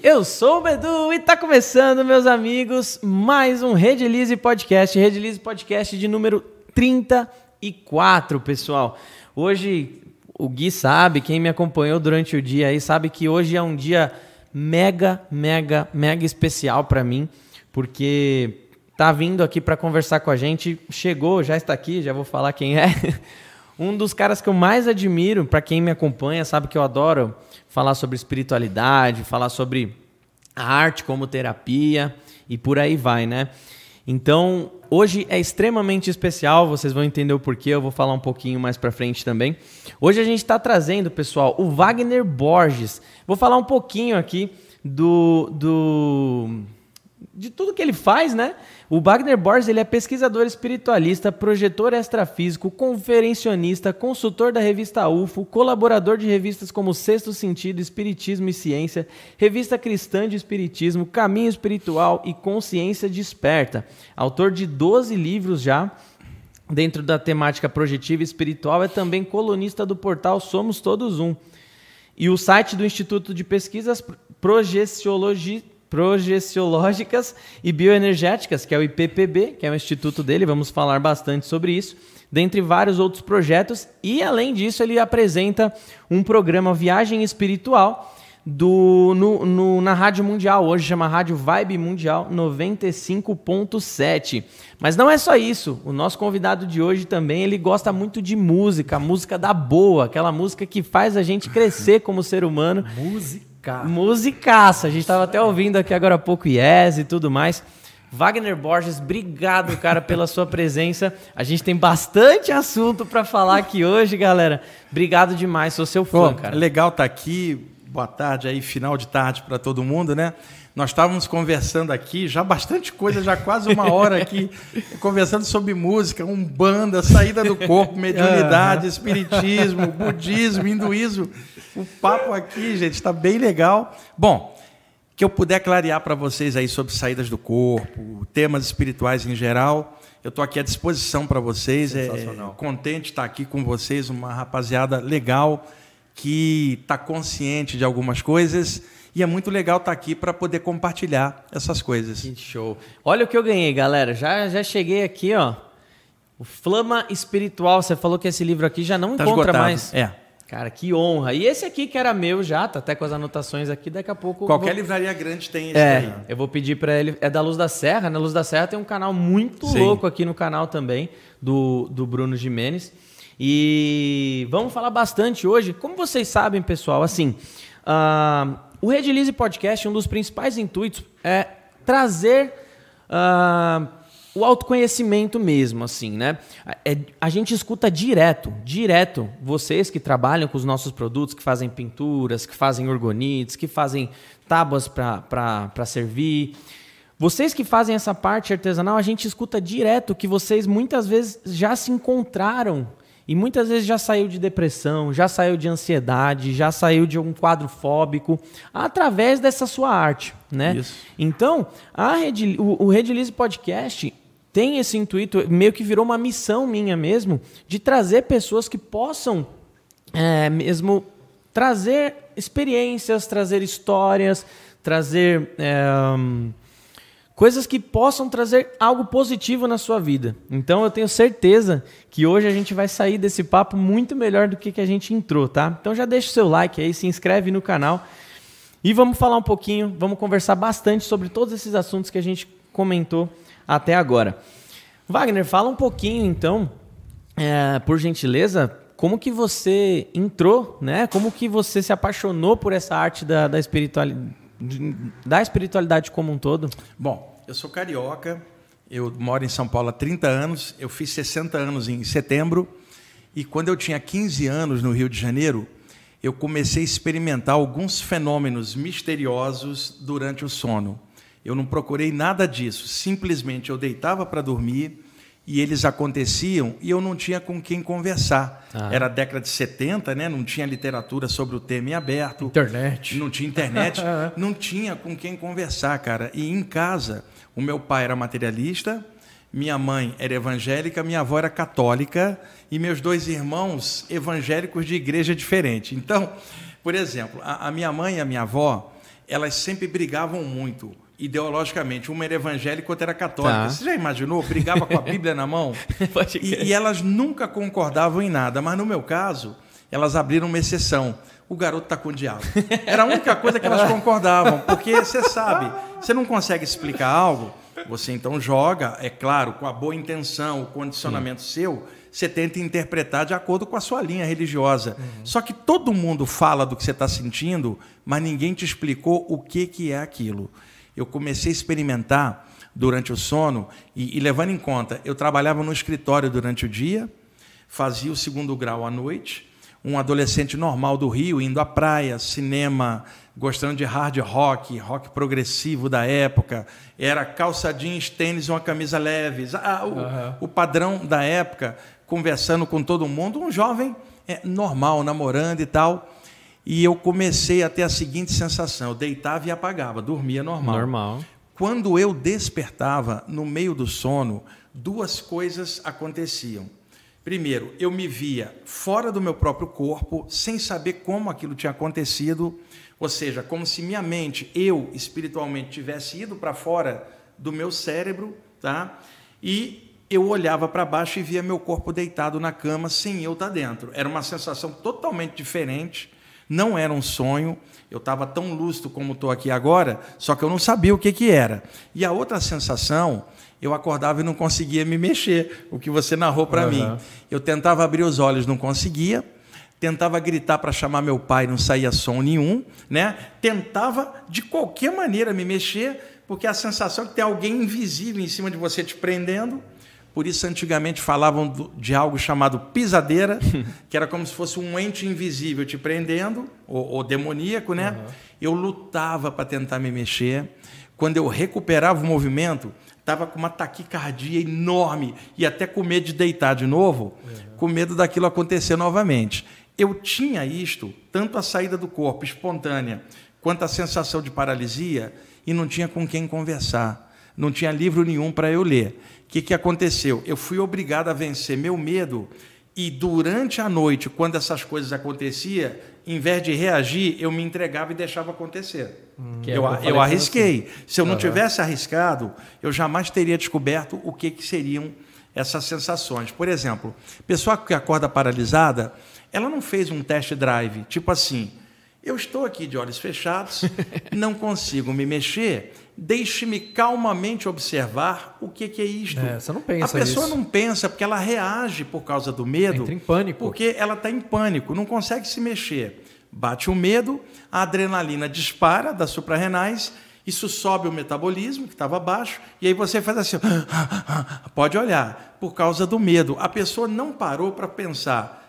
Eu sou o Bedu e tá começando, meus amigos, mais um Redilize Podcast, Redilize Podcast de número 34, pessoal. Hoje o Gui sabe, quem me acompanhou durante o dia aí sabe que hoje é um dia mega, mega, mega especial para mim, porque tá vindo aqui para conversar com a gente, chegou, já está aqui, já vou falar quem é. Um dos caras que eu mais admiro, para quem me acompanha, sabe que eu adoro falar sobre espiritualidade, falar sobre a arte como terapia e por aí vai, né? Então, hoje é extremamente especial, vocês vão entender o porquê, eu vou falar um pouquinho mais para frente também. Hoje a gente está trazendo, pessoal, o Wagner Borges. Vou falar um pouquinho aqui do, do de tudo que ele faz, né? O Wagner Borges ele é pesquisador espiritualista, projetor extrafísico, conferencionista, consultor da revista UFO, colaborador de revistas como Sexto Sentido, Espiritismo e Ciência, Revista Cristã de Espiritismo, Caminho Espiritual e Consciência Desperta. Autor de 12 livros já. Dentro da temática projetiva e espiritual, é também colunista do portal Somos Todos Um. E o site do Instituto de Pesquisas Projeciologia projeciológicas e bioenergéticas, que é o IPPB, que é o instituto dele, vamos falar bastante sobre isso, dentre vários outros projetos. E além disso, ele apresenta um programa Viagem Espiritual do, no, no, na Rádio Mundial, hoje chama Rádio Vibe Mundial 95.7. Mas não é só isso, o nosso convidado de hoje também, ele gosta muito de música, música da boa, aquela música que faz a gente crescer como ser humano. Música Musicaça. Musicaça. A gente estava até ouvindo aqui agora há pouco Yes e tudo mais. Wagner Borges, obrigado, cara, pela sua presença. A gente tem bastante assunto para falar aqui hoje, galera. Obrigado demais, sou seu fã, Pô, cara. Legal estar tá aqui. Boa tarde aí, final de tarde para todo mundo, né? Nós estávamos conversando aqui, já bastante coisa, já quase uma hora aqui, conversando sobre música, umbanda, saída do corpo, mediunidade, espiritismo, budismo, hinduísmo. O papo aqui, gente, está bem legal. Bom, que eu puder clarear para vocês aí sobre saídas do corpo, temas espirituais em geral, eu estou aqui à disposição para vocês. É contente de estar aqui com vocês, uma rapaziada legal que está consciente de algumas coisas e é muito legal estar aqui para poder compartilhar essas coisas. Que show. Olha o que eu ganhei, galera. Já, já cheguei aqui, ó. O Flama Espiritual. Você falou que esse livro aqui já não tá encontra esgotado. mais. É. Cara, que honra. E esse aqui que era meu já, tá até com as anotações aqui, daqui a pouco. Qualquer vou... livraria grande tem esse é, aí. Eu vou pedir para ele. É da Luz da Serra. Na Luz da Serra tem um canal muito Sim. louco aqui no canal também, do, do Bruno Jimenez. E vamos falar bastante hoje. Como vocês sabem, pessoal, assim, uh, o Redilize Podcast, um dos principais intuitos é trazer. Uh, o autoconhecimento mesmo, assim, né? É, a gente escuta direto, direto, vocês que trabalham com os nossos produtos, que fazem pinturas, que fazem orgonites, que fazem tábuas para servir. Vocês que fazem essa parte artesanal, a gente escuta direto que vocês muitas vezes já se encontraram e muitas vezes já saiu de depressão, já saiu de ansiedade, já saiu de um quadro fóbico através dessa sua arte, né? Isso. Então, a Red, o, o Redilize Podcast tem esse intuito, meio que virou uma missão minha mesmo, de trazer pessoas que possam é, mesmo trazer experiências, trazer histórias, trazer é, coisas que possam trazer algo positivo na sua vida. Então eu tenho certeza que hoje a gente vai sair desse papo muito melhor do que, que a gente entrou, tá? Então já deixa o seu like aí, se inscreve no canal e vamos falar um pouquinho, vamos conversar bastante sobre todos esses assuntos que a gente comentou até agora. Wagner, fala um pouquinho então, é, por gentileza, como que você entrou, né? Como que você se apaixonou por essa arte da, da, espiritualidade, da espiritualidade como um todo? Bom, eu sou carioca, eu moro em São Paulo há 30 anos, eu fiz 60 anos em setembro, e quando eu tinha 15 anos no Rio de Janeiro, eu comecei a experimentar alguns fenômenos misteriosos durante o sono. Eu não procurei nada disso, simplesmente eu deitava para dormir e eles aconteciam e eu não tinha com quem conversar. Ah. Era a década de 70, né? não tinha literatura sobre o tema em aberto. Internet. Não tinha internet, não tinha com quem conversar, cara. E em casa, o meu pai era materialista, minha mãe era evangélica, minha avó era católica e meus dois irmãos evangélicos de igreja diferente. Então, por exemplo, a, a minha mãe e a minha avó elas sempre brigavam muito ideologicamente. Uma era evangélica, outra era católica. Tá. Você já imaginou? Brigava com a Bíblia na mão? E, e elas nunca concordavam em nada. Mas no meu caso, elas abriram uma exceção. O garoto está com o diabo. Era a única coisa que elas concordavam. Porque você sabe, você não consegue explicar algo, você então joga, é claro, com a boa intenção, o condicionamento seu, você tenta interpretar de acordo com a sua linha religiosa. Só que todo mundo fala do que você está sentindo, mas ninguém te explicou o que, que é aquilo. Eu comecei a experimentar durante o sono e, e levando em conta, eu trabalhava no escritório durante o dia, fazia o segundo grau à noite, um adolescente normal do Rio, indo à praia, cinema, gostando de hard rock, rock progressivo da época, era calça jeans, tênis uma camisa leve, ah, o, o padrão da época, conversando com todo mundo, um jovem é, normal, namorando e tal. E eu comecei a ter a seguinte sensação: eu deitava e apagava, dormia normal. Normal. Quando eu despertava no meio do sono, duas coisas aconteciam. Primeiro, eu me via fora do meu próprio corpo, sem saber como aquilo tinha acontecido, ou seja, como se minha mente, eu espiritualmente, tivesse ido para fora do meu cérebro, tá? E eu olhava para baixo e via meu corpo deitado na cama sem eu estar dentro. Era uma sensação totalmente diferente, não era um sonho. Eu estava tão lúcido como estou aqui agora, só que eu não sabia o que, que era. E a outra sensação eu acordava e não conseguia me mexer, o que você narrou para Uhum. mim. Eu tentava abrir os olhos, não conseguia. Tentava gritar para chamar meu pai, não saía som nenhum, né? Tentava de qualquer maneira me mexer, porque a sensação é que tem alguém invisível em cima de você te prendendo. Por isso, antigamente falavam de algo chamado pisadeira, que era como se fosse um ente invisível te prendendo, ou, ou demoníaco, né? Eu lutava para tentar me mexer. Quando eu recuperava o movimento, estava com uma taquicardia enorme e até com medo de deitar de novo, com medo daquilo acontecer novamente. Eu tinha isto, tanto a saída do corpo espontânea, quanto a sensação de paralisia, e não tinha com quem conversar. Não tinha livro nenhum para eu ler. O que, que aconteceu? Eu fui obrigado a vencer meu medo, e durante a noite, quando essas coisas aconteciam, em vez de reagir, eu me entregava e deixava acontecer. Que é eu, eu eu arrisquei. Se eu não Aham. tivesse arriscado, eu jamais teria descoberto o que, que seriam essas sensações. Por exemplo, pessoa que acorda paralisada, ela não fez um test drive, tipo assim, eu estou aqui de olhos fechados, não consigo me mexer, deixe-me calmamente observar o que, que é isto. É, você não pensa A pessoa nisso. não pensa porque ela reage por causa do medo. Entra em pânico. Porque ela está em pânico, não consegue se mexer. Bate o medo, a adrenalina dispara das suprarrenais, isso sobe o metabolismo, que estava baixo, e aí você faz assim, pode olhar, por causa do medo. A pessoa não parou para pensar,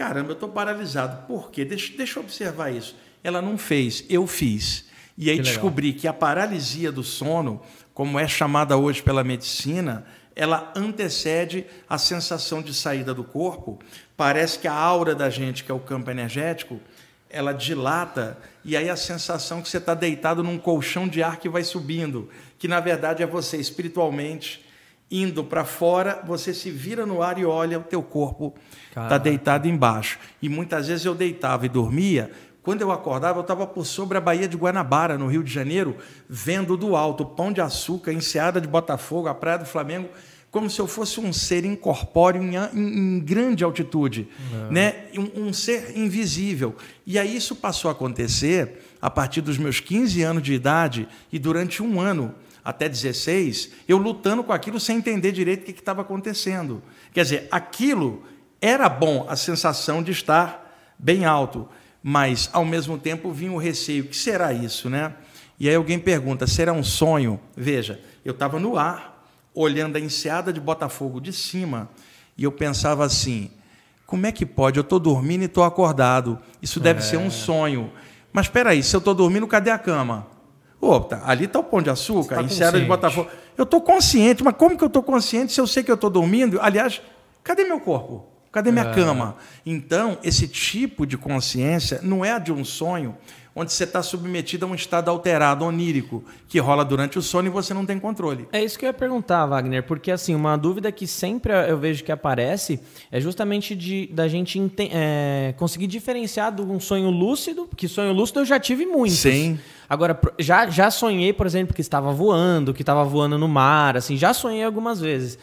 caramba, eu estou paralisado, por quê? Deixa, deixa eu observar isso. Ela não fez, eu fiz. E aí Que legal. descobri que a paralisia do sono, como é chamada hoje pela medicina, ela antecede a sensação de saída do corpo. Parece que a aura da gente, que é o campo energético, ela dilata e aí a sensação que você está deitado num colchão de ar que vai subindo, que na verdade é você espiritualmente indo para fora, você se vira no ar e olha o teu corpo está Caraca. deitado embaixo. E muitas vezes eu deitava e dormia. Quando eu acordava, eu estava por sobre a Baía de Guanabara, no Rio de Janeiro, vendo do alto o Pão de Açúcar, Enseada de Botafogo, a Praia do Flamengo, como se eu fosse um ser incorpóreo em, em- em grande altitude, né? Um, um ser invisível. E aí isso passou a acontecer a partir dos meus 15 anos de idade e durante um ano até 16, eu lutando com aquilo sem entender direito o que estava acontecendo. Quer dizer, aquilo era bom, a sensação de estar bem alto, mas ao mesmo tempo vinha o receio: o que será isso, né? E aí alguém pergunta: será um sonho? Veja, eu estava no ar, olhando a enseada de Botafogo de cima, e eu pensava assim: como é que pode? Eu estou dormindo e estou acordado. Isso deve ser um sonho. Mas espera aí, se eu estou dormindo, cadê a cama? Opa, ali está o Pão de Açúcar, tá enseada de. Botafogo. Eu estou consciente, mas como que eu estou consciente se eu sei que eu estou dormindo? Aliás, cadê meu corpo? Cadê minha cama? Então, esse tipo de consciência não é a de um sonho onde você está submetido a um estado alterado, onírico, que rola durante o sono e você não tem controle. É isso que eu ia perguntar, Wagner, porque assim, uma dúvida que sempre eu vejo que aparece é justamente de da gente é, conseguir diferenciar de um sonho lúcido, que sonho lúcido eu já tive muitos. Sim. Agora, já, já sonhei, por exemplo, que estava voando, que estava voando no mar, assim, já sonhei algumas vezes.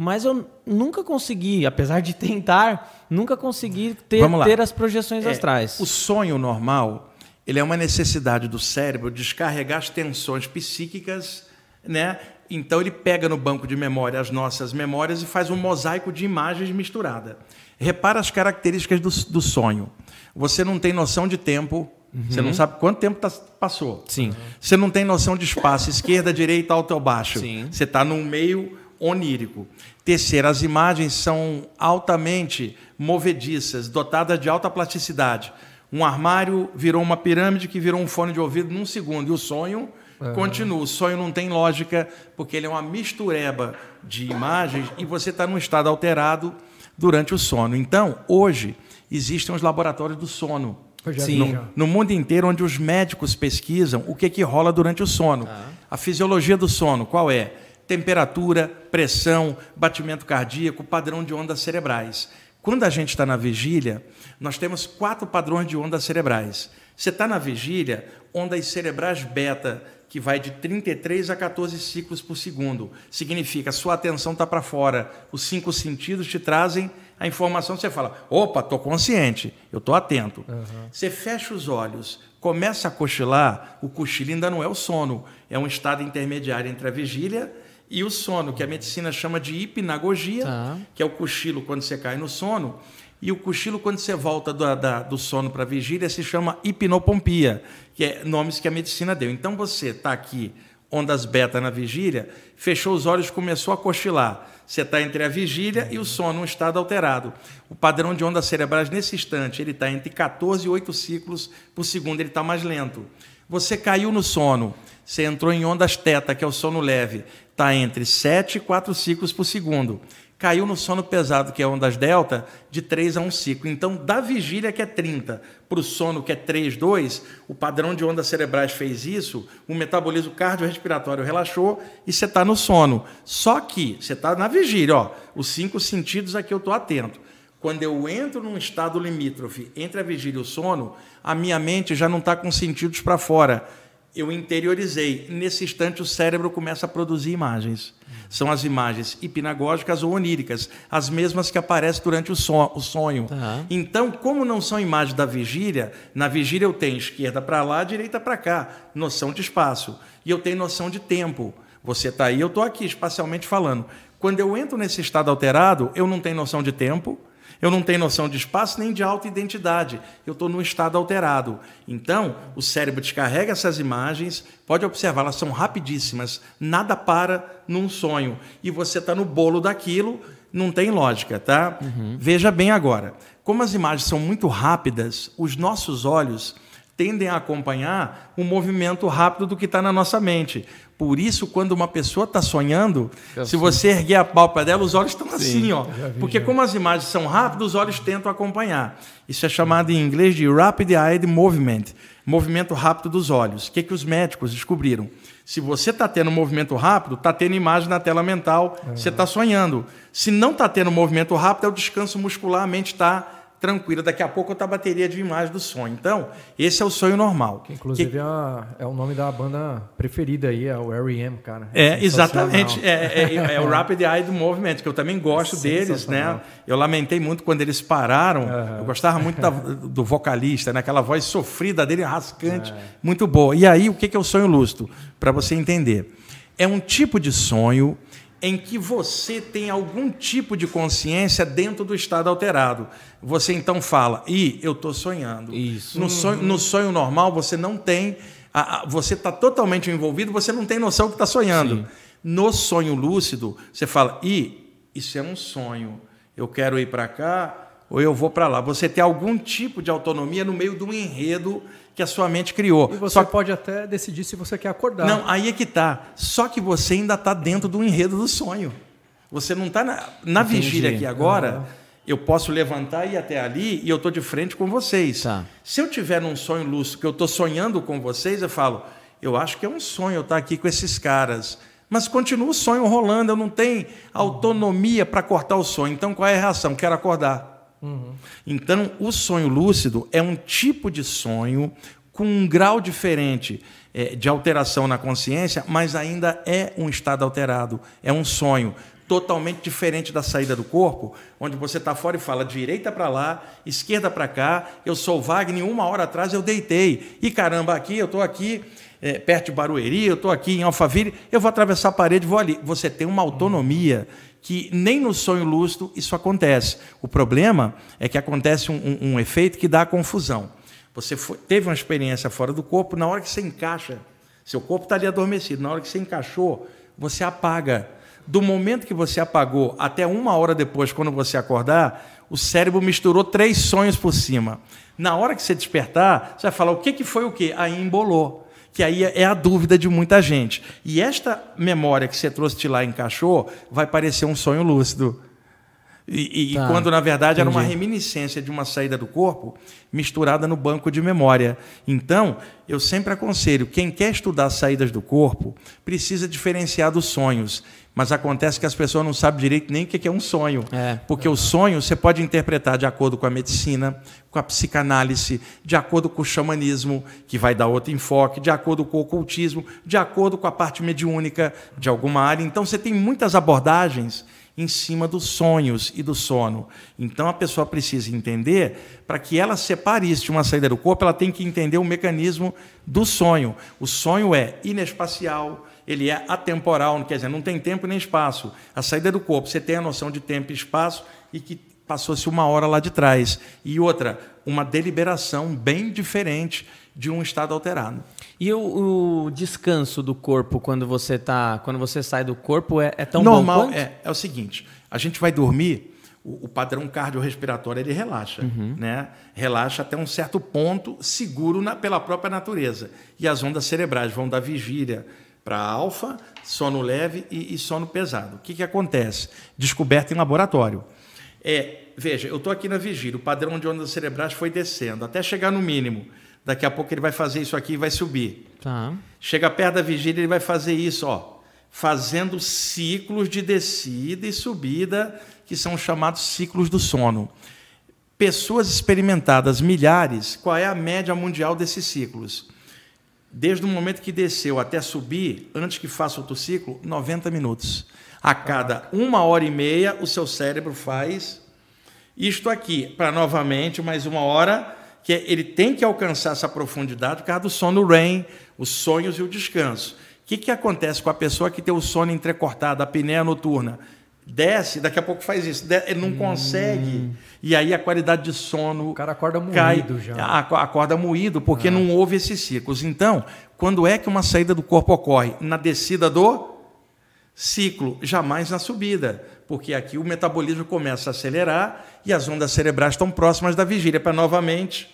Mas eu nunca consegui, apesar de tentar, nunca consegui ter, ter as projeções é, astrais. O sonho normal, ele é uma necessidade do cérebro descarregar as tensões psíquicas, né? Então ele pega no banco de memória as nossas memórias e faz um mosaico de imagens misturada. Repara as características do, do sonho. Você não tem noção de tempo, uhum. você não sabe quanto tempo tá, passou. Sim. Você não tem noção de espaço, esquerda, direita, alto ou baixo. Sim. Você está num meio onírico. Terceiro, as imagens são altamente movediças, dotadas de alta plasticidade. Um armário virou uma pirâmide que virou um fone de ouvido num segundo. E o sonho uhum. continua. O sonho não tem lógica, porque ele é uma mistureba de imagens e você está num estado alterado durante o sono. Então, hoje, existem os laboratórios do sono. Sim. No, no, mundo inteiro, onde os médicos pesquisam o que, que rola durante o sono. Ah. A fisiologia do sono, qual é? Temperatura, pressão, batimento cardíaco, padrão de ondas cerebrais. Quando a gente está na vigília, nós temos quatro padrões de ondas cerebrais. Você está na vigília, ondas cerebrais beta, que vai de 33 a 14 ciclos por segundo. Significa, sua atenção está para fora, os cinco sentidos te trazem a informação, você fala, opa, estou consciente, eu estou atento. Uhum. Você fecha os olhos, começa a cochilar, o cochilo ainda não é o sono, é um estado intermediário entre a vigília e o sono, que a medicina chama de hipnagogia, tá. que é o cochilo quando você cai no sono. E o cochilo, quando você volta do, da, do sono para a vigília, se chama hipnopompia, que é nomes que a medicina deu. Então você está aqui, ondas beta na vigília, fechou os olhos começou a cochilar. Você está entre a vigília e o sono, um estado alterado. O padrão de ondas cerebrais, nesse instante, ele está entre 14 e 8 ciclos por segundo, ele está mais lento. Você caiu no sono, você entrou em ondas teta, que é o sono leve, está entre 7 e 4 ciclos por segundo. Caiu no sono pesado, que é ondas delta, de 3 a 1 ciclo. Então, da vigília, que é 30, para o sono, que é 3, 2, o padrão de ondas cerebrais fez isso, o metabolismo cardiorrespiratório relaxou e você está no sono. Só que você está na vigília, ó, os cinco sentidos aqui eu estou atento. Quando eu entro num estado limítrofe entre a vigília e o sono, a minha mente já não está com sentidos para fora eu interiorizei. Nesse instante, o cérebro começa a produzir imagens. São as imagens hipnagógicas ou oníricas, as mesmas que aparecem durante o, sonho. Tá. Então, como não são imagens da vigília, na vigília eu tenho esquerda para lá, direita para cá, noção de espaço. E eu tenho noção de tempo. Você está aí, eu estou aqui, espacialmente falando. Quando eu entro nesse estado alterado, eu não tenho noção de tempo, eu não tenho noção de espaço nem de autoidentidade. Eu estou num estado alterado. Então, o cérebro descarrega essas imagens, pode observar, elas são rapidíssimas. Nada para num sonho. E você está no bolo daquilo, não tem lógica, tá? Uhum. Veja bem agora. Como as imagens são muito rápidas, os nossos olhos tendem a acompanhar o um movimento rápido do que está na nossa mente. Por isso, quando uma pessoa está sonhando, se assim. você erguer a pálpebra dela, os olhos estão assim, ó. Porque como as imagens são rápidas, os olhos tentam acompanhar. Isso é chamado em inglês de Rapid Eye Movement, movimento rápido dos olhos. O que, que os médicos descobriram? Se você está tendo movimento rápido, está tendo imagem na tela mental, uhum. você está sonhando. Se não está tendo movimento rápido, é o descanso muscular, a mente está tranquila. Daqui a pouco outra bateria de imagem do sonho. Então, esse é o sonho normal. Que, inclusive, que... É, é, o nome da banda preferida aí, é o R.E.M., cara. É, exatamente. É, é, é, o Rapid Eye do Movement, que eu também gosto deles, né? Eu lamentei muito quando eles pararam. Uhum. Eu gostava muito da, do vocalista, né? aquela voz sofrida dele, rascante, é. muito boa. E aí, o que é o sonho lúcido? Para você entender. É um tipo de sonho em que você tem algum tipo de consciência dentro do estado alterado. Você então fala, e eu estou sonhando. Isso. No sonho, no sonho normal, você não tem. A, a, você está totalmente envolvido, você não tem noção que está sonhando. Sim. No sonho lúcido, você fala, e isso é um sonho. Eu quero ir para cá ou eu vou para lá. Você tem algum tipo de autonomia no meio de um enredo que a sua mente criou. E você Só... pode até decidir se você quer acordar. Não, aí é que tá. Só que você ainda está dentro do enredo do sonho. Você não está na, na vigília aqui agora. Uhum Eu posso levantar e ir até ali e eu estou de frente com vocês. Tá. Se eu tiver num sonho lúcido que eu estou sonhando com vocês, eu falo, eu acho que é um sonho eu estar aqui com esses caras. Mas continua o sonho rolando, eu não tenho autonomia para cortar o sonho. Então qual é a reação? Quero acordar. Então, o sonho lúcido é um tipo de sonho com um grau diferente eh, de alteração na consciência, mas ainda é um estado alterado, é um sonho totalmente diferente da saída do corpo, onde você está fora e fala direita para lá, esquerda para cá, eu sou Wagner, uma hora atrás eu deitei, e caramba, aqui eu estou aqui eh, perto de Barueri, eu estou aqui em Alphaville, eu vou atravessar a parede, vou ali. Você tem uma autonomia que nem no sonho lúcido isso acontece. O problema é que acontece um, um- um efeito que dá confusão. Você foi- teve uma experiência fora do corpo, na hora que você encaixa, seu corpo está ali adormecido, na hora que você encaixou, você apaga. Do momento que você apagou até uma hora depois, quando você acordar, o cérebro misturou três sonhos por cima. Na hora que você despertar, você vai falar o que, que foi o quê? Aí embolou que aí é a dúvida de muita gente. E esta memória que você trouxe de lá encaixou vai parecer um sonho lúcido. E, e- Tá, quando, na verdade, era uma entendi. reminiscência de uma saída do corpo misturada no banco de memória. Então, eu sempre aconselho, quem quer estudar saídas do corpo, precisa diferenciar dos sonhos. Mas acontece que as pessoas não sabem direito nem o que é um sonho. É. Porque o sonho você pode interpretar de acordo com a medicina, com a psicanálise, de acordo com o xamanismo, que vai dar outro enfoque, de acordo com o ocultismo, de acordo com a parte mediúnica de alguma área. Então você tem muitas abordagens em cima dos sonhos e do sono. Então a pessoa precisa entender, para que ela separe isso de uma saída do corpo, ela tem que entender o mecanismo do sonho. O sonho é inespacial, ele é atemporal, quer dizer, não tem tempo nem espaço. A saída do corpo, você tem a noção de tempo e espaço e que passou-se uma hora lá de trás. E outra, uma deliberação bem diferente de um estado alterado. E o, o descanso do corpo quando você tá, quando você sai do corpo é, é tão Normal bom é, é o seguinte: a gente vai dormir, o, o padrão cardiorrespiratório ele relaxa, né? Relaxa até um certo ponto, seguro na- pela própria natureza. E as ondas cerebrais vão da vigília para alfa, sono leve e, e sono pesado. O que, que acontece? Descoberta em laboratório. É, veja, eu estou aqui na vigília, o padrão de ondas cerebrais foi descendo até chegar no mínimo. Daqui a pouco ele vai fazer isso aqui e vai subir. Tá. Chega perto da vigília, ele vai fazer isso, ó, fazendo ciclos de descida e subida, que são chamados ciclos do sono. Pessoas experimentadas, milhares, qual é a média mundial desses ciclos? Desde o momento que desceu até subir, antes que faça outro ciclo, 90 minutos. A cada uma hora e meia, o seu cérebro faz isto aqui, para novamente mais uma hora, que ele tem que alcançar essa profundidade por causa do sono REM, os sonhos e o descanso. O que, que acontece com a pessoa que tem o sono entrecortado, a apneia noturna? Desce, daqui a pouco faz isso, ele não consegue. E aí a qualidade de sono O cara acorda cai, moído já. a- acorda moído, porque não houve esses ciclos. Então, quando é que uma saída do corpo ocorre? Na descida do ciclo, jamais na subida, porque aqui o metabolismo começa a acelerar e as ondas cerebrais estão próximas da vigília para novamente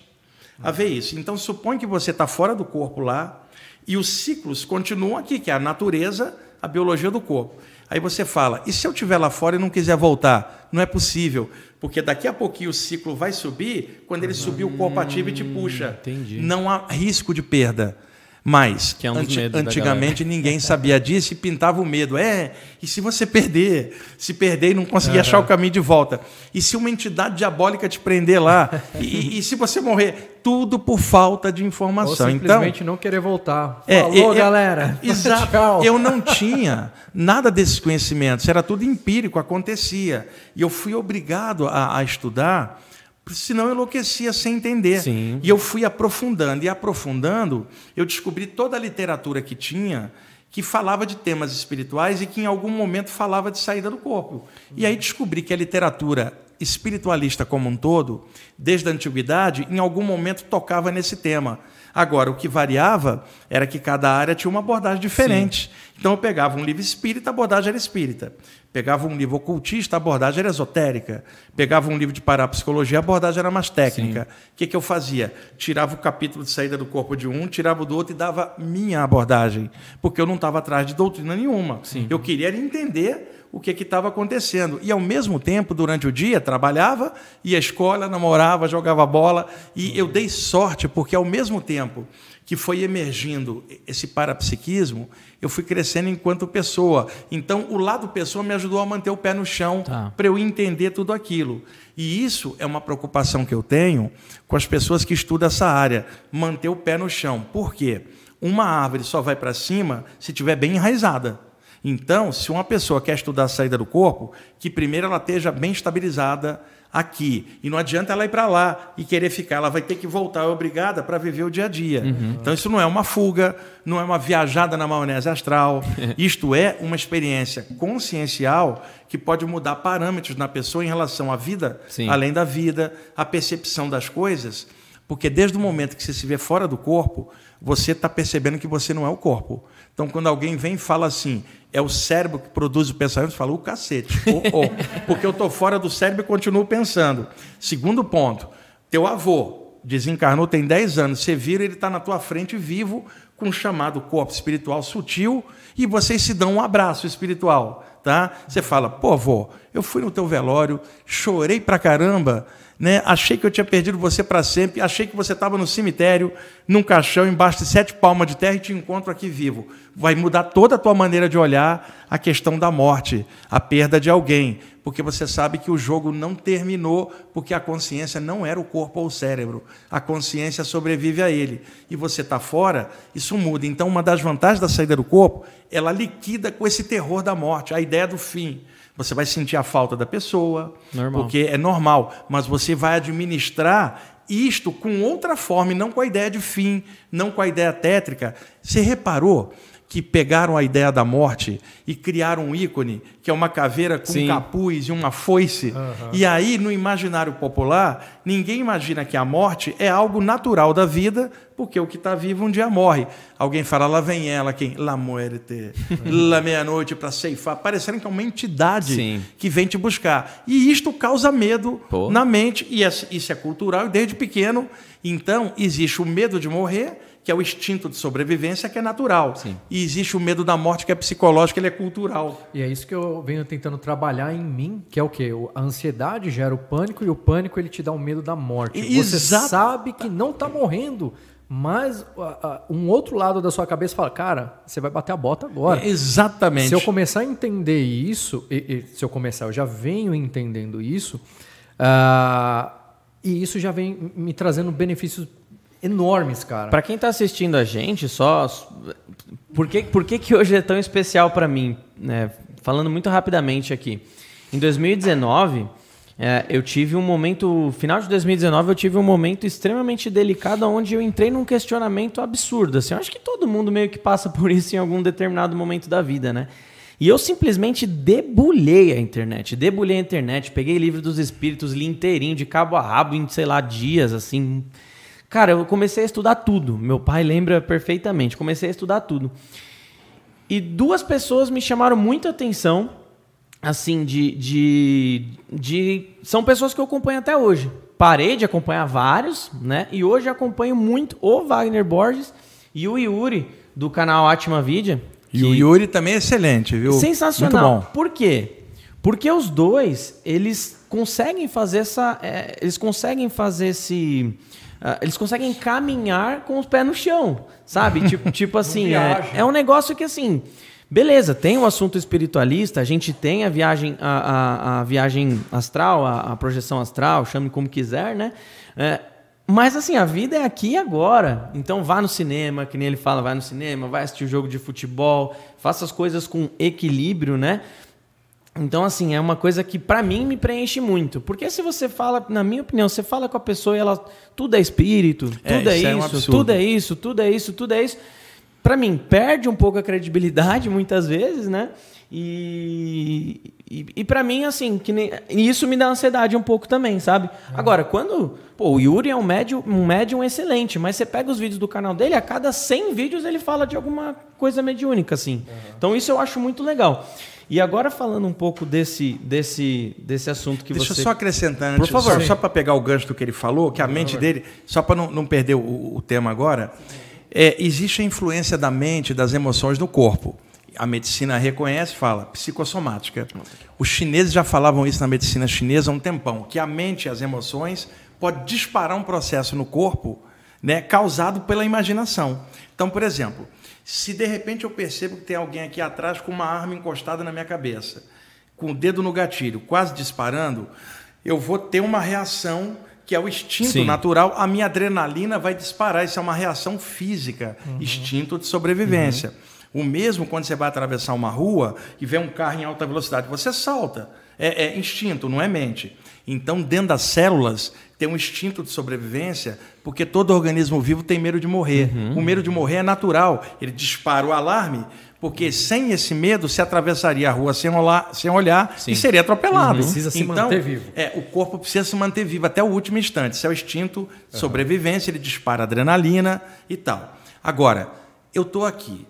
haver isso. Então, supõe que você está fora do corpo lá e os ciclos continuam aqui, que é a natureza, a biologia do corpo. Aí você fala, e se eu estiver lá fora e não quiser voltar? Não é possível, porque daqui a pouquinho o ciclo vai subir, quando ele subir o corpo ativa e te puxa. entendi. Não há risco de perda. Mas, Que é um anti- antigamente ninguém sabia disso e pintava o medo. É, e se você perder? Se perder e não conseguir achar o caminho de volta? E se uma entidade diabólica te prender lá? E, e se você morrer? Tudo por falta de Ou informação. Então, simplesmente não querer voltar. é, Falou, eu- eu- galera. Exato. Tchau. Eu não tinha nada desses conhecimentos, era tudo empírico, acontecia. E eu fui obrigado a, a estudar, senão eu enlouquecia sem entender. Sim. E eu fui aprofundando. E aprofundando, eu descobri toda a literatura que tinha que falava de temas espirituais e que em algum momento falava de saída do corpo. E aí descobri que a literatura espiritualista como um todo, desde a antiguidade, em algum momento tocava nesse tema. Agora, o que variava era que cada área tinha uma abordagem diferente. Então, eu pegava um livro espírita, a abordagem era espírita. Pegava um livro ocultista, a abordagem era esotérica. Pegava um livro de parapsicologia, a abordagem era mais técnica. O que, que eu fazia? Tirava o capítulo de saída do corpo de um, tirava o do outro e dava minha abordagem. Porque eu não estava atrás de doutrina nenhuma. Eu queria entender o que estava acontecendo. E, ao mesmo tempo, durante o dia, trabalhava, ia à escola, namorava, jogava bola. E eu dei sorte, porque, ao mesmo tempo que foi emergindo esse parapsiquismo, eu fui crescendo enquanto pessoa. Então, o lado pessoa me ajudou a manter o pé no chão Tá. para eu entender tudo aquilo. E isso é uma preocupação que eu tenho com as pessoas que estudam essa área, manter o pé no chão. Por quê? Uma árvore só vai para cima se estiver bem enraizada. Então, se uma pessoa quer estudar a saída do corpo, que primeiro ela esteja bem estabilizada aqui. E não adianta ela ir para lá e querer ficar, ela vai ter que voltar, é obrigada, para viver o dia a dia. Então, isso não é uma fuga, não é uma viajada na maionese astral. Isto é uma experiência consciencial que pode mudar parâmetros na pessoa em relação à vida, Sim. além da vida, a percepção das coisas. Porque desde o momento que você se vê fora do corpo, você está percebendo que você não é o corpo. Então, quando alguém vem e fala assim, é o cérebro que produz o pensamento, fala, o cacete. Ô, ô, porque eu estou fora do cérebro e continuo pensando. Segundo ponto, teu avô desencarnou tem 10 anos, você vira, ele está na tua frente vivo, com o chamado corpo espiritual sutil, e vocês se dão um abraço espiritual. Tá? Você fala, pô, avô, eu fui no teu velório, chorei pra caramba, né? Achei que eu tinha perdido você para sempre, achei que você estava no cemitério, num caixão, embaixo de sete palmas de terra e te encontro aqui vivo. Vai mudar toda a tua maneira de olhar a questão da morte, a perda de alguém, porque você sabe que o jogo não terminou, porque a consciência não era o corpo ou o cérebro. A consciência sobrevive a ele. E você está fora, isso muda. Então, uma das vantagens da saída do corpo, ela liquida com esse terror da morte, a ideia do fim. Você vai sentir a falta da pessoa, Normal. porque é normal, mas você vai administrar isto com outra forma, e não com a ideia de fim, não com a ideia tétrica. Você reparou que pegaram a ideia da morte e criaram um ícone, que é uma caveira com Sim. um capuz e uma foice? E aí, no imaginário popular, ninguém imagina que a morte é algo natural da vida, porque o que está vivo um dia morre. Alguém fala, lá vem ela, quem? La muerte, la meia-noite para ceifar, parecendo que é uma entidade Sim. que vem te buscar. E isto causa medo Pô. na mente, e essa- isso é cultural e desde pequeno. Então, existe o medo de morrer, que é o instinto de sobrevivência, que é natural. Sim. E existe o medo da morte, que é psicológico, ele é cultural. E é isso que eu venho tentando trabalhar em mim, que é o quê? A ansiedade gera o pânico e o pânico ele te dá o medo da morte. E- Você exato. sabe que não tá morrendo, mas a- um outro lado da sua cabeça fala, cara, você vai bater a bota agora. Exatamente. Se eu começar a entender isso, e, e se eu começar, eu já venho entendendo isso, ah, e isso já vem me trazendo benefícios enormes, cara. Pra quem tá assistindo a gente, só. Por que, por que, que hoje é tão especial pra mim? né? Falando muito rapidamente aqui. Em 2019, é, eu tive um momento. Final de 2019, eu tive um momento extremamente delicado onde eu entrei num questionamento absurdo. Assim, eu acho que todo mundo meio que passa por isso em algum determinado momento da vida, né? E eu simplesmente debulhei a internet. Debulhei a internet, peguei livro dos espíritos, li inteirinho, de cabo a rabo, em, sei lá, dias, assim. Cara, eu comecei a estudar tudo. Meu pai lembra perfeitamente. Comecei a estudar tudo. E duas pessoas me chamaram muita atenção, assim, de, de, de. São pessoas que eu acompanho até hoje. Parei de acompanhar vários, né? E hoje acompanho muito o Wagner Borges e o Yuri, do canal Atma Vidya. E o Yuri também é excelente, viu? Sensacional. Muito bom. Por quê? Porque os dois, eles conseguem fazer essa. é, eles conseguem fazer esse. Ah, eles conseguem caminhar com os pés no chão, sabe? tipo, tipo assim, é, é um negócio que assim. Beleza, tem o assunto espiritualista, a gente tem a viagem, a, a- a viagem astral, a, a projeção astral, chame como quiser, né? É, mas assim, a vida é aqui e agora. Então vá no cinema, que nem ele fala, vai no cinema, vai assistir o jogo de futebol, faça as coisas com equilíbrio, né? Então, assim, é uma coisa que pra mim me preenche muito. Porque se você fala, na minha opinião, você fala com a pessoa e ela. Tudo é espírito, É, tudo é, isso é um tudo é isso, tudo é isso, tudo é isso. Pra mim, perde um pouco a credibilidade muitas vezes, né? E, e, e para mim, assim, que nem, isso me dá ansiedade um pouco também, sabe? Agora, quando. Pô, o Yuri é um médium, um médium excelente, mas você pega os vídeos do canal dele, a cada 100 vídeos ele fala de alguma coisa mediúnica, assim. Então, isso eu acho muito legal. E agora, falando um pouco desse, desse, desse assunto que Deixa você. eu só acrescentar antes, Por favor. só, só para pegar o gancho do que ele falou, que a mente dele, só para não, não perder o, o tema agora, é, existe a influência da mente, das emoções no corpo. a medicina reconhece, fala psicossomática. Os chineses já falavam isso na medicina chinesa há um tempão, que a mente e as emoções pode disparar um processo no corpo né, causado pela imaginação. Então, por exemplo, se de repente eu percebo que tem alguém aqui atrás com uma arma encostada na minha cabeça, com o dedo no gatilho, quase disparando, eu vou ter uma reação que é o instinto Sim. natural, a minha adrenalina vai disparar. Isso é uma reação física, uhum. instinto de sobrevivência. Uhum. O mesmo quando você vai atravessar uma rua e vê um carro em alta velocidade, você salta. É, é instinto, não é mente. Então, dentro das células, tem um instinto de sobrevivência, porque todo organismo vivo tem medo de morrer. Uhum. O medo de morrer é natural. Ele dispara o alarme, porque sem esse medo se atravessaria a rua sem olhar, sem olhar e seria atropelado. Uhum. Precisa se então, manter vivo. É, o corpo precisa se manter vivo até o último instante. Isso é o instinto de uhum. sobrevivência, ele dispara adrenalina e tal. Agora, eu estou aqui,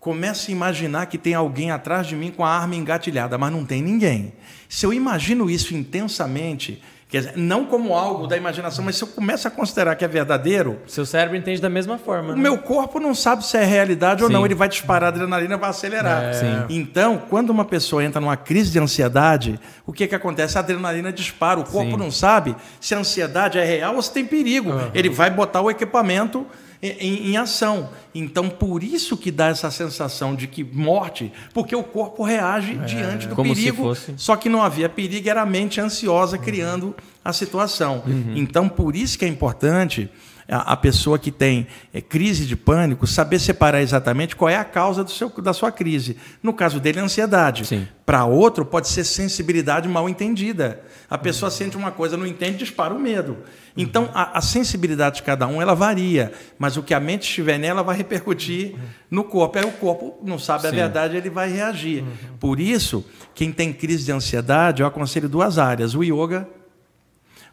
começo a imaginar que tem alguém atrás de mim com a arma engatilhada, mas não tem ninguém. Se eu imagino isso intensamente, Quer dizer, não como algo da imaginação, mas se eu começo a considerar que é verdadeiro. Seu cérebro entende da mesma forma. O né? meu corpo não sabe se é realidade Sim. ou não. Ele vai disparar adrenalina, vai acelerar. É. Então, quando uma pessoa entra numa crise de ansiedade, o que, que acontece? A adrenalina dispara. O corpo Sim. não sabe se a ansiedade é real ou se tem perigo. Uhum. Ele vai botar o equipamento em, em, ação. Então, por isso que dá essa sensação de que morte, porque o corpo reage é, diante do perigo. Só que não havia perigo, era a mente ansiosa uhum. criando a situação. Uhum. Então, por isso que é importante a, a pessoa que tem é, crise de pânico saber separar exatamente qual é a causa do seu, da sua crise. No caso dele, é ansiedade. Para outro, pode ser sensibilidade mal entendida. A pessoa uhum. sente uma coisa, não entende, dispara o medo. Então, a, a, sensibilidade de cada um ela varia, mas o que a mente estiver nela vai repercutir no corpo. Aí o corpo não sabe Sim. a verdade, ele vai reagir. Uhum. Por isso, quem tem crise de ansiedade, eu aconselho duas áreas: o yoga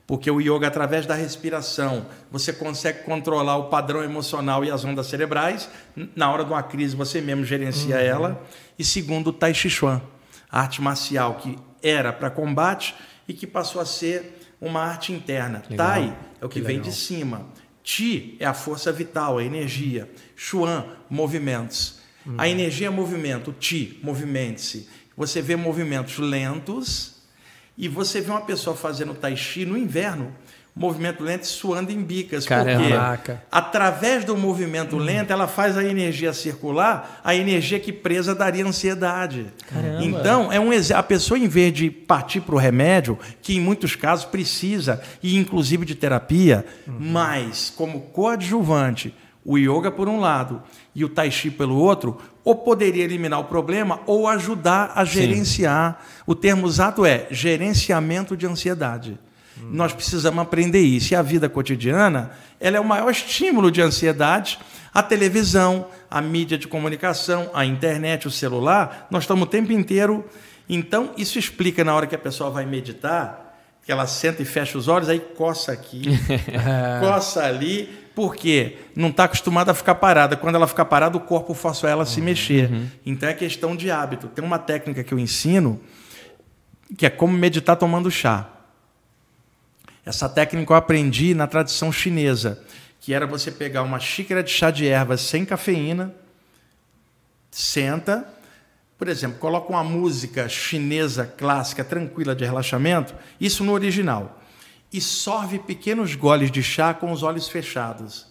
porque o yoga, através da respiração, você consegue controlar o padrão emocional e as ondas cerebrais. Na hora de uma crise, você mesmo gerencia uhum. ela. E segundo, o Tai Chi Chuan, a arte marcial que era para combate e que passou a ser uma arte interna. Legal. Tai é o que, que vem legal. de cima. Chi é a força vital, a energia. Chuan, movimentos. Uhum. A energia é movimento. Chi, movimente-se. Você vê movimentos lentos e você vê uma pessoa fazendo tai chi no inverno, movimento lento suando em bicas. Caraca. Porque através do movimento hum. lento, ela faz a energia circular, a energia que presa daria ansiedade. Caramba. Então, é um a pessoa, em vez de partir para o remédio, que em muitos casos precisa, e inclusive de terapia, uhum. mas como coadjuvante, o yoga por um lado e o tai chi pelo outro, ou poderia eliminar o problema ou ajudar a gerenciar. Sim. O termo usado é gerenciamento de ansiedade. Hum. Nós precisamos aprender isso. E a vida cotidiana ela é o maior estímulo de ansiedade. A televisão, a mídia de comunicação, a internet, o celular, nós estamos o tempo inteiro. Então, isso explica na hora que a pessoa vai meditar, que ela senta e fecha os olhos, aí coça aqui, coça ali, porque não está acostumada a ficar parada. Quando ela fica parada, o corpo força ela a se mexer. Uhum. Então é questão de hábito. Tem uma técnica que eu ensino que é como meditar tomando chá. Essa técnica eu aprendi na tradição chinesa, que era você pegar uma xícara de chá de ervas sem cafeína, senta, por exemplo, coloca uma música chinesa clássica tranquila de relaxamento, isso no original e sorve pequenos goles de chá com os olhos fechados,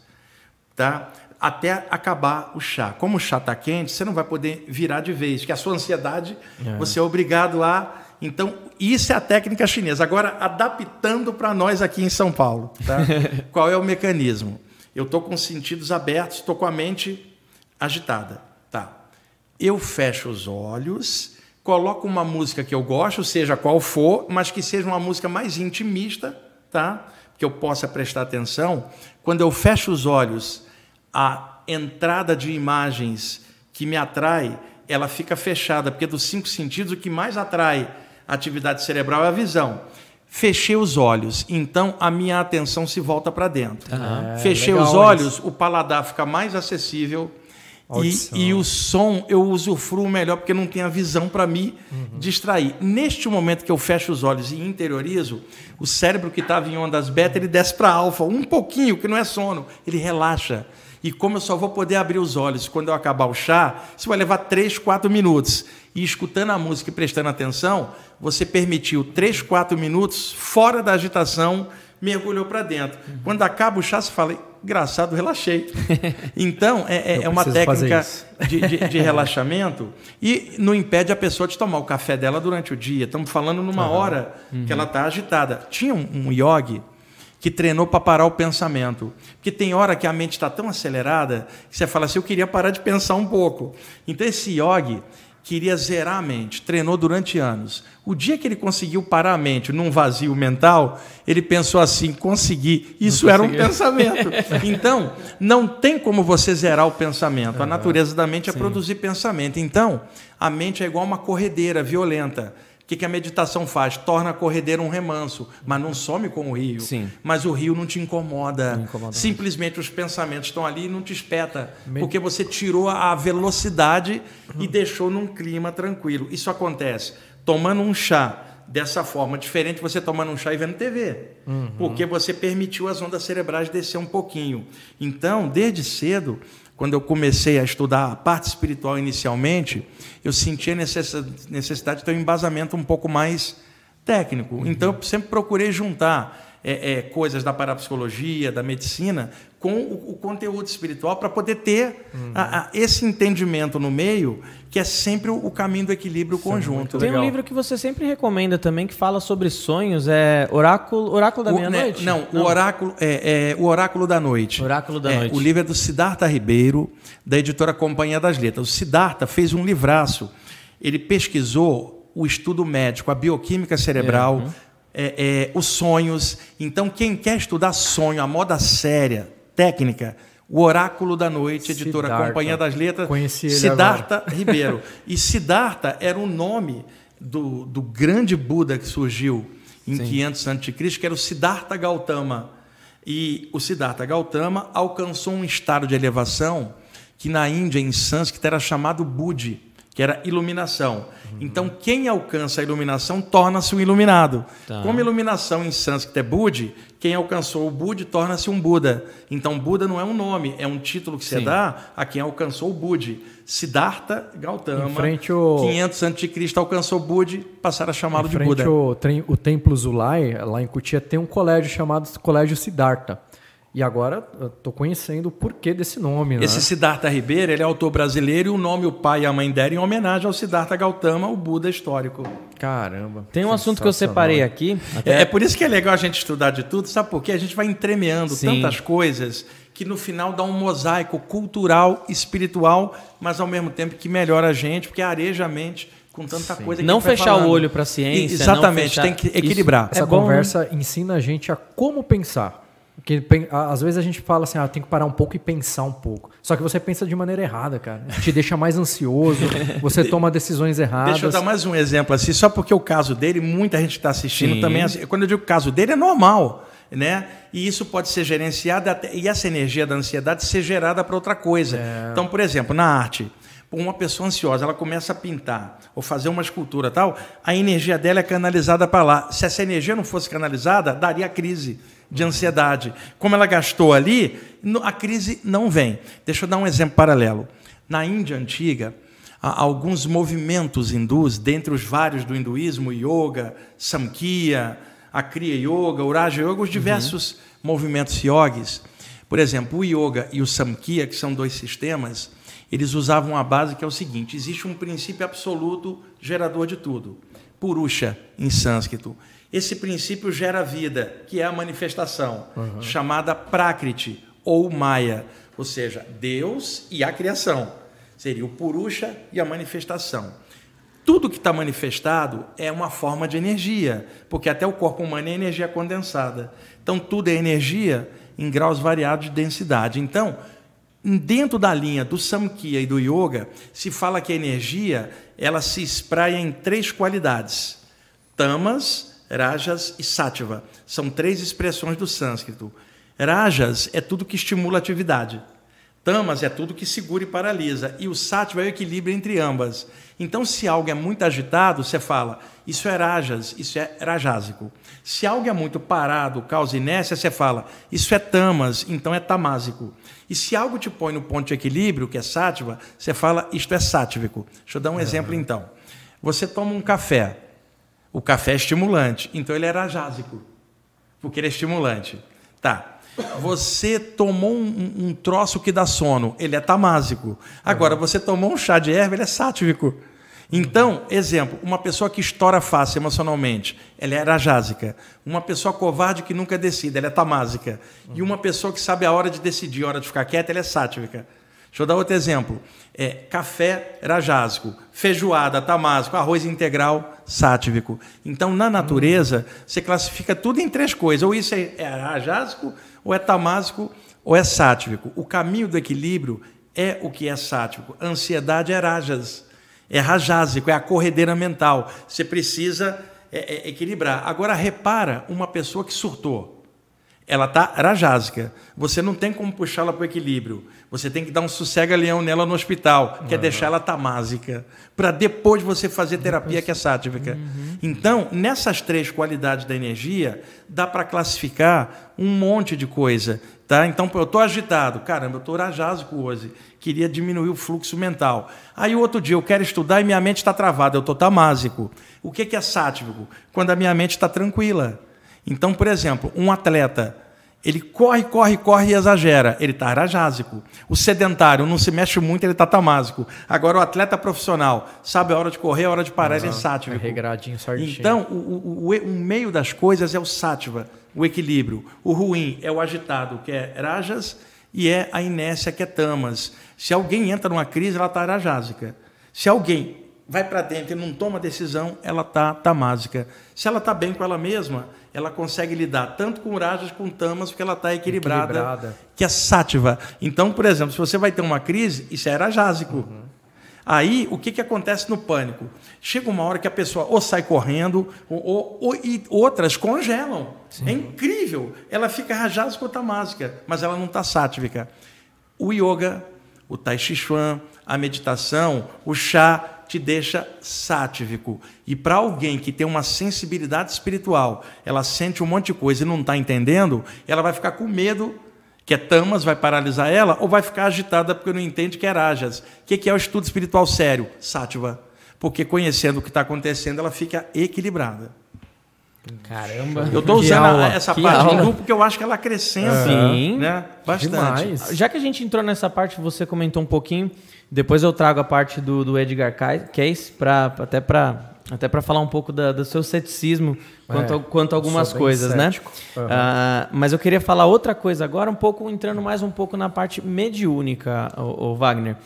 tá? Até acabar o chá. Como o chá está quente, você não vai poder virar de vez, porque a sua ansiedade, é. você é obrigado a. Então, isso é a técnica chinesa. Agora, adaptando para nós aqui em São Paulo. Tá? Qual é o mecanismo? Eu estou com os sentidos abertos, estou com a mente agitada. Tá. Eu fecho os olhos, coloco uma música que eu gosto, seja qual for, mas que seja uma música mais intimista tá? Que eu possa prestar atenção. Quando eu fecho os olhos, a entrada de imagens que me atrai, ela fica fechada, porque dos cinco sentidos o que mais atrai a atividade cerebral é a visão. Fechei os olhos, então a minha atenção se volta para dentro. É, Fechei os olhos, isso. o paladar fica mais acessível e, e, o som eu usufruo melhor porque não tem a visão para me uhum. distrair. Neste momento que eu fecho os olhos e interiorizo, o cérebro que estava em ondas beta ele desce para alfa, um pouquinho, que não é sono, ele relaxa. E como eu só vou poder abrir os olhos quando eu acabar o chá, isso vai levar 3, 4 minutos. E escutando a música e prestando atenção, você permitiu 3, 4 minutos fora da agitação, mergulhou para dentro. Uhum. Quando acaba o chá, você fala, engraçado, relaxei. Então, é, é, é uma técnica de, de, de, relaxamento e não impede a pessoa de tomar o café dela durante o dia. Estamos falando numa uhum. hora uhum. que ela está agitada. Tinha um, um yogi que treinou para parar o pensamento. Porque tem hora que a mente está tão acelerada que você fala assim, eu queria parar de pensar um pouco. Então esse yogi queria zerar a mente, treinou durante anos. O dia que ele conseguiu parar a mente num vazio mental, ele pensou assim: consegui. Isso era um pensamento. Então, não tem como você zerar o pensamento. A natureza da mente é Sim. produzir pensamento. Então, a mente é igual uma corredeira violenta que, que a meditação faz? Torna a corredeira um remanso, mas não some com o rio. Sim. Mas o rio não te incomoda. Não incomoda Simplesmente mais. os pensamentos estão ali e não te espeta, Med... porque você tirou a velocidade uhum. e deixou num clima tranquilo. Isso acontece tomando um chá dessa forma, diferente você tomando um chá e vendo TV, uhum. porque você permitiu as ondas cerebrais descer um pouquinho. Então, desde cedo, quando eu comecei a estudar a parte espiritual inicialmente, eu sentia necessidade de ter um embasamento um pouco mais técnico. Então, eu sempre procurei juntar é, é, coisas da parapsicologia, da medicina, com o, o conteúdo espiritual para poder ter uhum. a, a, esse entendimento no meio, que é sempre o, o caminho do equilíbrio Isso é conjunto. É Tem um livro que você sempre recomenda também que fala sobre sonhos, é Oráculo, Oráculo da Meia-Noite? Né, não, não, o Oráculo é, é, o Oráculo da Noite. Oráculo da é, Noite. O livro é do Siddhartha Ribeiro, da editora Companhia das Letras. O Siddhartha fez um livraço. Ele pesquisou o estudo médico, a bioquímica cerebral, uhum. É, é, os sonhos. Então, quem quer estudar sonho, a moda séria, técnica, o Oráculo da Noite, editora Siddhartha. Companhia das Letras, Conheci Siddhartha Ribeiro. E Siddhartha era o nome do, do grande Buda que surgiu em Sim. 500 a.C., que era o Siddhartha Gautama. E o Siddhartha Gautama alcançou um estado de elevação que na Índia, em sânscrito, era chamado Budi, que era iluminação. Uhum. Então, quem alcança a iluminação torna-se um iluminado. Tá. Como iluminação em sânscrito é Budi, quem alcançou o Budi torna-se um Buda. Então, Buda não é um nome, é um título que você dá a quem alcançou o Budi. Siddhartha Gautama, em frente ao... 500 a.C., alcançou o Budi, passaram a chamá-lo de Buda. O, o Templo Zulai, lá em Cutia, tem um colégio chamado Colégio Siddhartha. E agora estou conhecendo o porquê desse nome. Né? Esse Siddhartha Ribeiro ele é autor brasileiro e o nome o pai e a mãe deram em homenagem ao Siddhartha Gautama, o Buda histórico. Caramba. Tem um assunto que eu separei aqui. Até... É, é, por isso que é legal a gente estudar de tudo, sabe por quê? A gente vai entremeando Sim. tantas coisas que no final dá um mosaico cultural, espiritual, mas ao mesmo tempo que melhora a gente, porque areja a mente com tanta Sim. coisa que Não fechar o olho para a ciência. Exatamente, fechar... tem que equilibrar. Isso, essa é conversa bom, ensina a gente a como pensar. Que, às vezes a gente fala assim, ah, tem que parar um pouco e pensar um pouco. Só que você pensa de maneira errada, cara. Te deixa mais ansioso, você toma decisões erradas. Deixa eu dar mais um exemplo assim, só porque o caso dele, muita gente está assistindo Sim. também. Assim, quando eu digo o caso dele, é normal. Né? E isso pode ser gerenciado até, e essa energia da ansiedade ser gerada para outra coisa. É. Então, por exemplo, na arte, uma pessoa ansiosa, ela começa a pintar ou fazer uma escultura tal, a energia dela é canalizada para lá. Se essa energia não fosse canalizada, daria crise de ansiedade. Como ela gastou ali, a crise não vem. Deixa eu dar um exemplo paralelo. Na Índia antiga, alguns movimentos hindus, dentre os vários do hinduísmo, yoga, samkhya, a Kriya Yoga, o Raja Yoga, os diversos uhum. movimentos yogis. Por exemplo, o yoga e o samkhya, que são dois sistemas, eles usavam a base que é o seguinte: existe um princípio absoluto gerador de tudo. Purusha, em sânscrito. Esse princípio gera vida, que é a manifestação, uhum. chamada Prakriti ou Maya, ou seja, Deus e a criação. Seria o Purusha e a manifestação. Tudo que está manifestado é uma forma de energia, porque até o corpo humano é energia condensada. Então, tudo é energia em graus variados de densidade. Então, dentro da linha do Samkhya e do Yoga, se fala que a energia ela se espraia em três qualidades: tamas, Rajas e Sattva. São três expressões do sânscrito. Rajas é tudo que estimula a atividade. Tamas é tudo que segura e paralisa. E o Sattva é o equilíbrio entre ambas. Então, se algo é muito agitado, você fala, isso é rajas, isso é rajásico. Se algo é muito parado, causa inércia, você fala, isso é tamas, então é tamásico. E se algo te põe no ponto de equilíbrio, que é sátiva, você fala, isto é sátivico. Deixa eu dar um uhum. exemplo então. Você toma um café. O café é estimulante, então ele é rajásico, porque ele é estimulante. Tá. Você tomou um, um, troço que dá sono, ele é tamásico. Agora, uhum. você tomou um chá de erva, ele é sátivico. Então, exemplo, uma pessoa que estoura fácil emocionalmente, ela é rajásica. Uma pessoa covarde que nunca decide, ela é tamásica. E uma pessoa que sabe a hora de decidir, a hora de ficar quieta, ela é sátívica. Deixa eu dar outro exemplo. É, café rajásico, feijoada tamásico, arroz integral sátivico. Então, na natureza, você classifica tudo em três coisas. Ou isso é, é rajásico, ou é tamásico, ou é sátivico. O caminho do equilíbrio é o que é sátivico. ansiedade é rajas é rajásico, é a corredeira mental. Você precisa é, é, equilibrar. Agora, repara uma pessoa que surtou. Ela está rajásica. Você não tem como puxá-la para o equilíbrio. Você tem que dar um sossega-leão nela no hospital, que é deixar ela tamásica, para depois você fazer terapia que é sática. Uhum. Então, nessas três qualidades da energia, dá para classificar um monte de coisa. Tá? Então, eu estou agitado. Caramba, eu estou rajásico hoje. Queria diminuir o fluxo mental. Aí, outro dia, eu quero estudar e minha mente está travada. Eu estou tamásico. O que é sático? Quando a minha mente está tranquila. Então, por exemplo, um atleta, ele corre, corre, corre e exagera. Ele está rajásico. O sedentário não se mexe muito, ele está tamásico. Agora, o atleta profissional sabe a hora de correr, a hora de parar, uhum. ele é sático. É regradinho, certinho. Então, o, o, o, o meio das coisas é o sátiva o equilíbrio. O ruim é o agitado, que é rajas, e é a inércia, que é tamas. Se alguém entra numa crise, ela está rajásica. Se alguém vai para dentro e não toma decisão, ela está tamásica. Se ela está bem com ela mesma, ela consegue lidar tanto com rajas com tamas, porque ela está equilibrada, equilibrada, que é sátiva. Então, por exemplo, se você vai ter uma crise, isso é rajásico. Uhum. Aí, o que, que acontece no pânico? Chega uma hora que a pessoa ou sai correndo, ou, ou, ou e outras congelam. Sim. É incrível. Ela fica rajada escotamásica, mas ela não está sátrica. O yoga, o tai chi chuan, a meditação, o chá te deixa sátivico. E para alguém que tem uma sensibilidade espiritual, ela sente um monte de coisa e não está entendendo, ela vai ficar com medo que é tamas, vai paralisar ela, ou vai ficar agitada porque não entende que é rajas. O que é o estudo espiritual sério? Sátiva. Porque conhecendo o que está acontecendo, ela fica equilibrada. Caramba. Eu estou usando aula, essa parte aula. porque eu acho que ela acrescenta Sim, né? bastante. Demais. Já que a gente entrou nessa parte, você comentou um pouquinho, depois eu trago a parte do, do Edgar Case, pra, até para até para falar um pouco da, do seu ceticismo quanto, é, a, quanto a algumas coisas, né? cético. né? Uhum. Uh, mas eu queria falar outra coisa agora, um pouco entrando mais um pouco na parte mediúnica, o, o Wagner.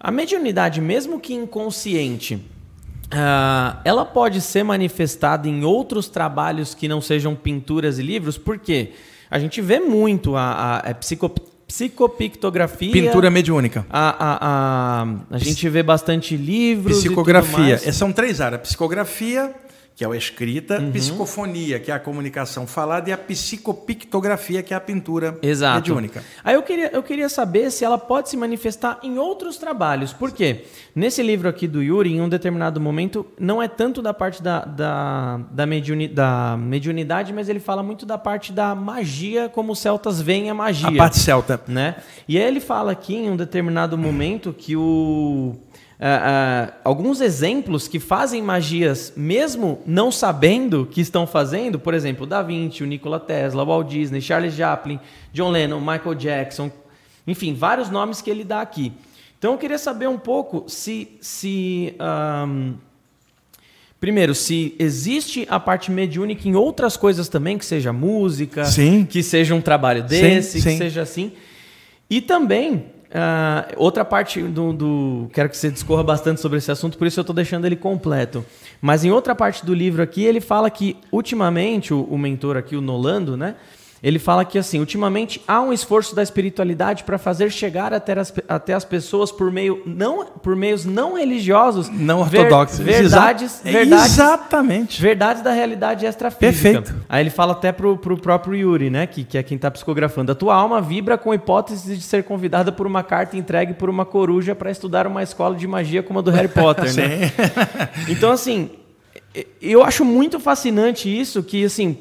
A mediunidade, mesmo que inconsciente, uh, ela pode ser manifestada em outros trabalhos que não sejam pinturas e livros, porque a gente vê muito a, a, a é psicopictografia. Pintura mediúnica. A, a, a, a gente vê bastante livros. Psicografia. São três áreas: psicografia, que é a escrita, uhum. psicofonia, que é a comunicação falada, e a psicopictografia, que é a pintura Exato. mediúnica. Aí eu queria, eu queria saber se ela pode se manifestar em outros trabalhos. Por quê? Nesse livro aqui do Yuri, em um determinado momento, não é tanto da parte da, da, da, mediuni, da mediunidade, mas ele fala muito da parte da magia, como os celtas veem a magia. A parte celta. Né? E aí ele fala aqui, em um determinado momento, que o Uh, uh, alguns exemplos que fazem magias mesmo não sabendo que estão fazendo, por exemplo, Da Vinci, o Nikola Tesla, Walt Disney, Charles Chaplin, John Lennon, Michael Jackson, enfim, vários nomes que ele dá aqui. Então eu queria saber um pouco se, se um, primeiro, se existe a parte mediúnica em outras coisas também, que seja música, sim. que seja um trabalho desse, sim, sim. que seja assim. E também Uh, outra parte do, do, Quero que você discorra bastante sobre esse assunto, por isso eu estou deixando ele completo. Mas em outra parte do livro aqui, ele fala que, ultimamente, o, o mentor aqui, o Nolando, né? Ele fala que assim, ultimamente há um esforço da espiritualidade para fazer chegar até as, até as pessoas por meio não por meios não religiosos, não ortodoxos, ver, verdades, Exa verdades, exatamente, verdades da realidade extrafísica. Perfeito. Aí ele fala até pro, pro próprio Yuri, né, que, que é quem está psicografando. A tua alma vibra com a hipótese de ser convidada por uma carta entregue por uma coruja para estudar uma escola de magia como a do Harry Potter, né? Então assim, eu acho muito fascinante isso que assim,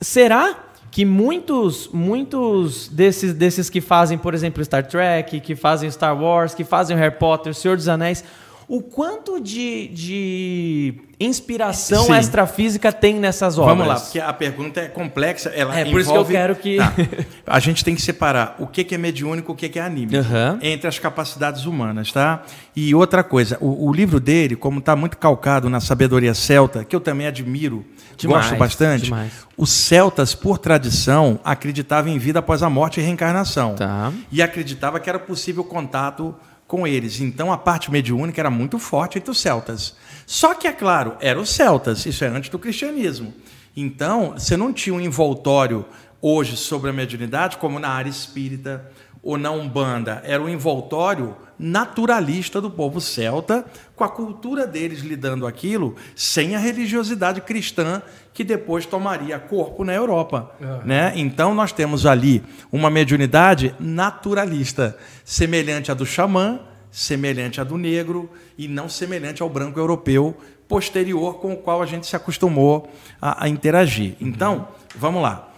será que muitos, muitos desses, desses que fazem, por exemplo, Star Trek, que fazem Star Wars, que fazem Harry Potter, Senhor dos Anéis, o quanto de, de inspiração Sim. extrafísica tem nessas obras? Vamos lá, porque a pergunta é complexa. Ela é por isso que eu quero que. Tá. A gente tem que separar o que é mediúnico e o que é anímico uhum. entre as capacidades humanas, tá? E outra coisa, o, o livro dele, como está muito calcado na sabedoria celta, que eu também admiro, demais, gosto bastante. Demais. Os celtas, por tradição, acreditavam em vida após a morte e reencarnação. Tá. E acreditava que era possível contato com eles. Então a parte mediúnica era muito forte entre os celtas. Só que, é claro, eram os celtas, isso é antes do cristianismo. Então, você não tinha um envoltório hoje sobre a mediunidade, como na área espírita ou na Umbanda. Era um envoltório naturalista do povo celta, com a cultura deles lidando aquilo, sem a religiosidade cristã que depois tomaria corpo na Europa. É. Né? Então nós temos ali uma mediunidade naturalista, semelhante à do xamã, semelhante à do negro e não semelhante ao branco europeu posterior com o qual a gente se acostumou a, a interagir. Então, vamos lá.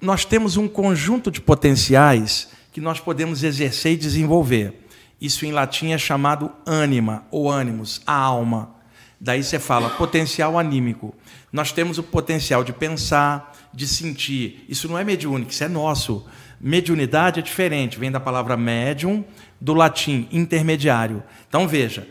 Nós temos um conjunto de potenciais que nós podemos exercer e desenvolver. Isso em latim é chamado ânima ou ânimos, a alma. Daí você fala potencial anímico. Nós temos o potencial de pensar, de sentir. Isso não é mediúnico, isso é nosso. Mediunidade é diferente, vem da palavra médium, do latim intermediário. Então veja,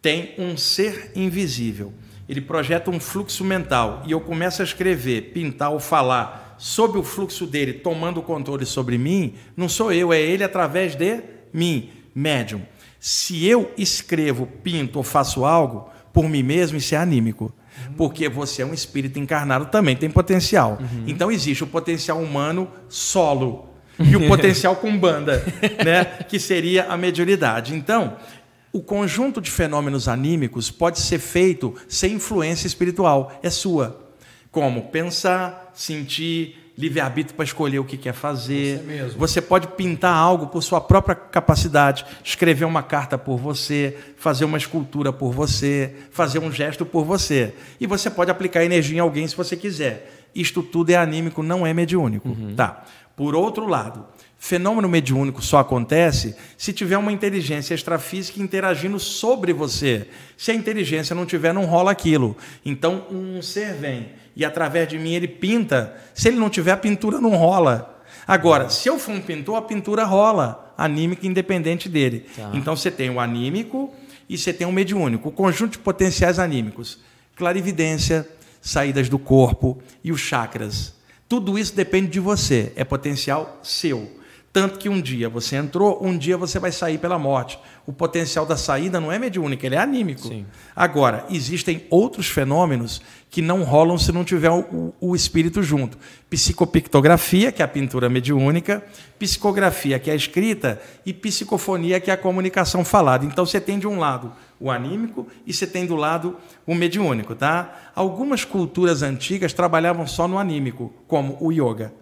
tem um ser invisível. Ele projeta um fluxo mental e eu começo a escrever, pintar ou falar sobre o fluxo dele, tomando controle sobre mim. Não sou eu, é ele através de mim médium. Se eu escrevo, pinto ou faço algo por mim mesmo, isso é anímico. Porque você é um espírito encarnado, também tem potencial. Uhum. Então existe o potencial humano solo e o potencial com banda, né? que seria a mediunidade. Então, o conjunto de fenômenos anímicos pode ser feito sem influência espiritual, é sua. Como pensar, sentir, livre-arbítrio para escolher o que quer fazer. Você, você, pode pintar algo por sua própria capacidade, escrever uma carta por você, fazer uma escultura por você, fazer um gesto por você. E você pode aplicar energia em alguém se você quiser. Isto tudo é anímico, não é mediúnico. Uhum. Tá. Por outro lado, fenômeno mediúnico só acontece se tiver uma inteligência extrafísica interagindo sobre você. Se a inteligência não tiver, não rola aquilo. Então, um ser vem e através de mim ele pinta. Se ele não tiver, a pintura não rola. Agora, se eu for um pintor, a pintura rola, anímica independente dele. Tá. Então você tem o anímico e você tem o mediúnico, o conjunto de potenciais anímicos. Clarividência, saídas do corpo e os chakras. Tudo isso depende de você, é potencial seu. Tanto que um dia você entrou, um dia você vai sair pela morte. O potencial da saída não é mediúnico, ele é anímico. Sim. Agora, existem outros fenômenos que não rolam se não tiver o, o, espírito junto. Psicopictografia, que é a pintura mediúnica, psicografia, que é a escrita, e psicofonia, que é a comunicação falada. Então você tem de um lado o anímico e você tem do lado o mediúnico. Tá? Algumas culturas antigas trabalhavam só no anímico, como o yoga.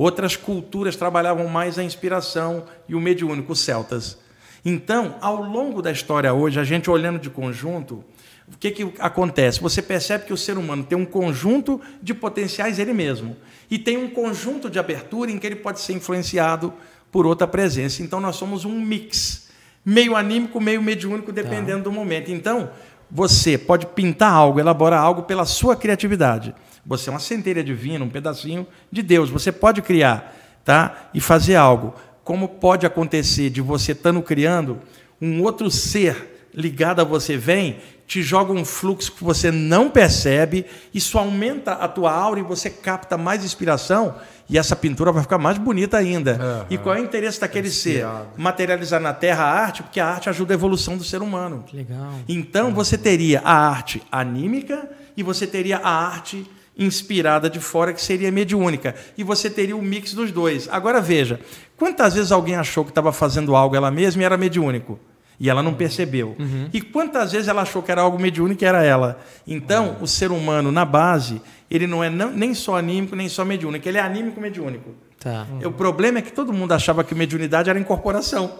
Outras culturas trabalhavam mais a inspiração e o mediúnico, os celtas. Então, ao longo da história hoje, a gente olhando de conjunto, o que, que acontece? Você percebe que o ser humano tem um conjunto de potenciais ele mesmo e tem um conjunto de abertura em que ele pode ser influenciado por outra presença. Então, nós somos um mix, meio anímico, meio mediúnico, dependendo tá. do momento. Então, você pode pintar algo, elaborar algo pela sua criatividade. Você é uma centelha divina, um pedacinho de Deus. Você pode criar, tá? E fazer algo. Como pode acontecer de você estando criando, um outro ser ligado a você vem, te joga um fluxo que você não percebe, isso aumenta a tua aura e você capta mais inspiração e essa pintura vai ficar mais bonita ainda. Uhum. E qual é o interesse daquele é ser? Materializar na Terra a arte, porque a arte ajuda a evolução do ser humano. Que legal. Então você teria a arte anímica e você teria a arte inspirada de fora, que seria mediúnica. E você teria o mix dos dois. Agora veja, quantas vezes alguém achou que estava fazendo algo ela mesma e era mediúnico? E ela não percebeu. Uhum. E quantas vezes ela achou que era algo mediúnico e era ela? Então, o ser humano, na base, ele não é nem só anímico, nem só mediúnico. Ele é anímico mediúnico. Tá. O problema é que todo mundo achava que mediunidade era incorporação.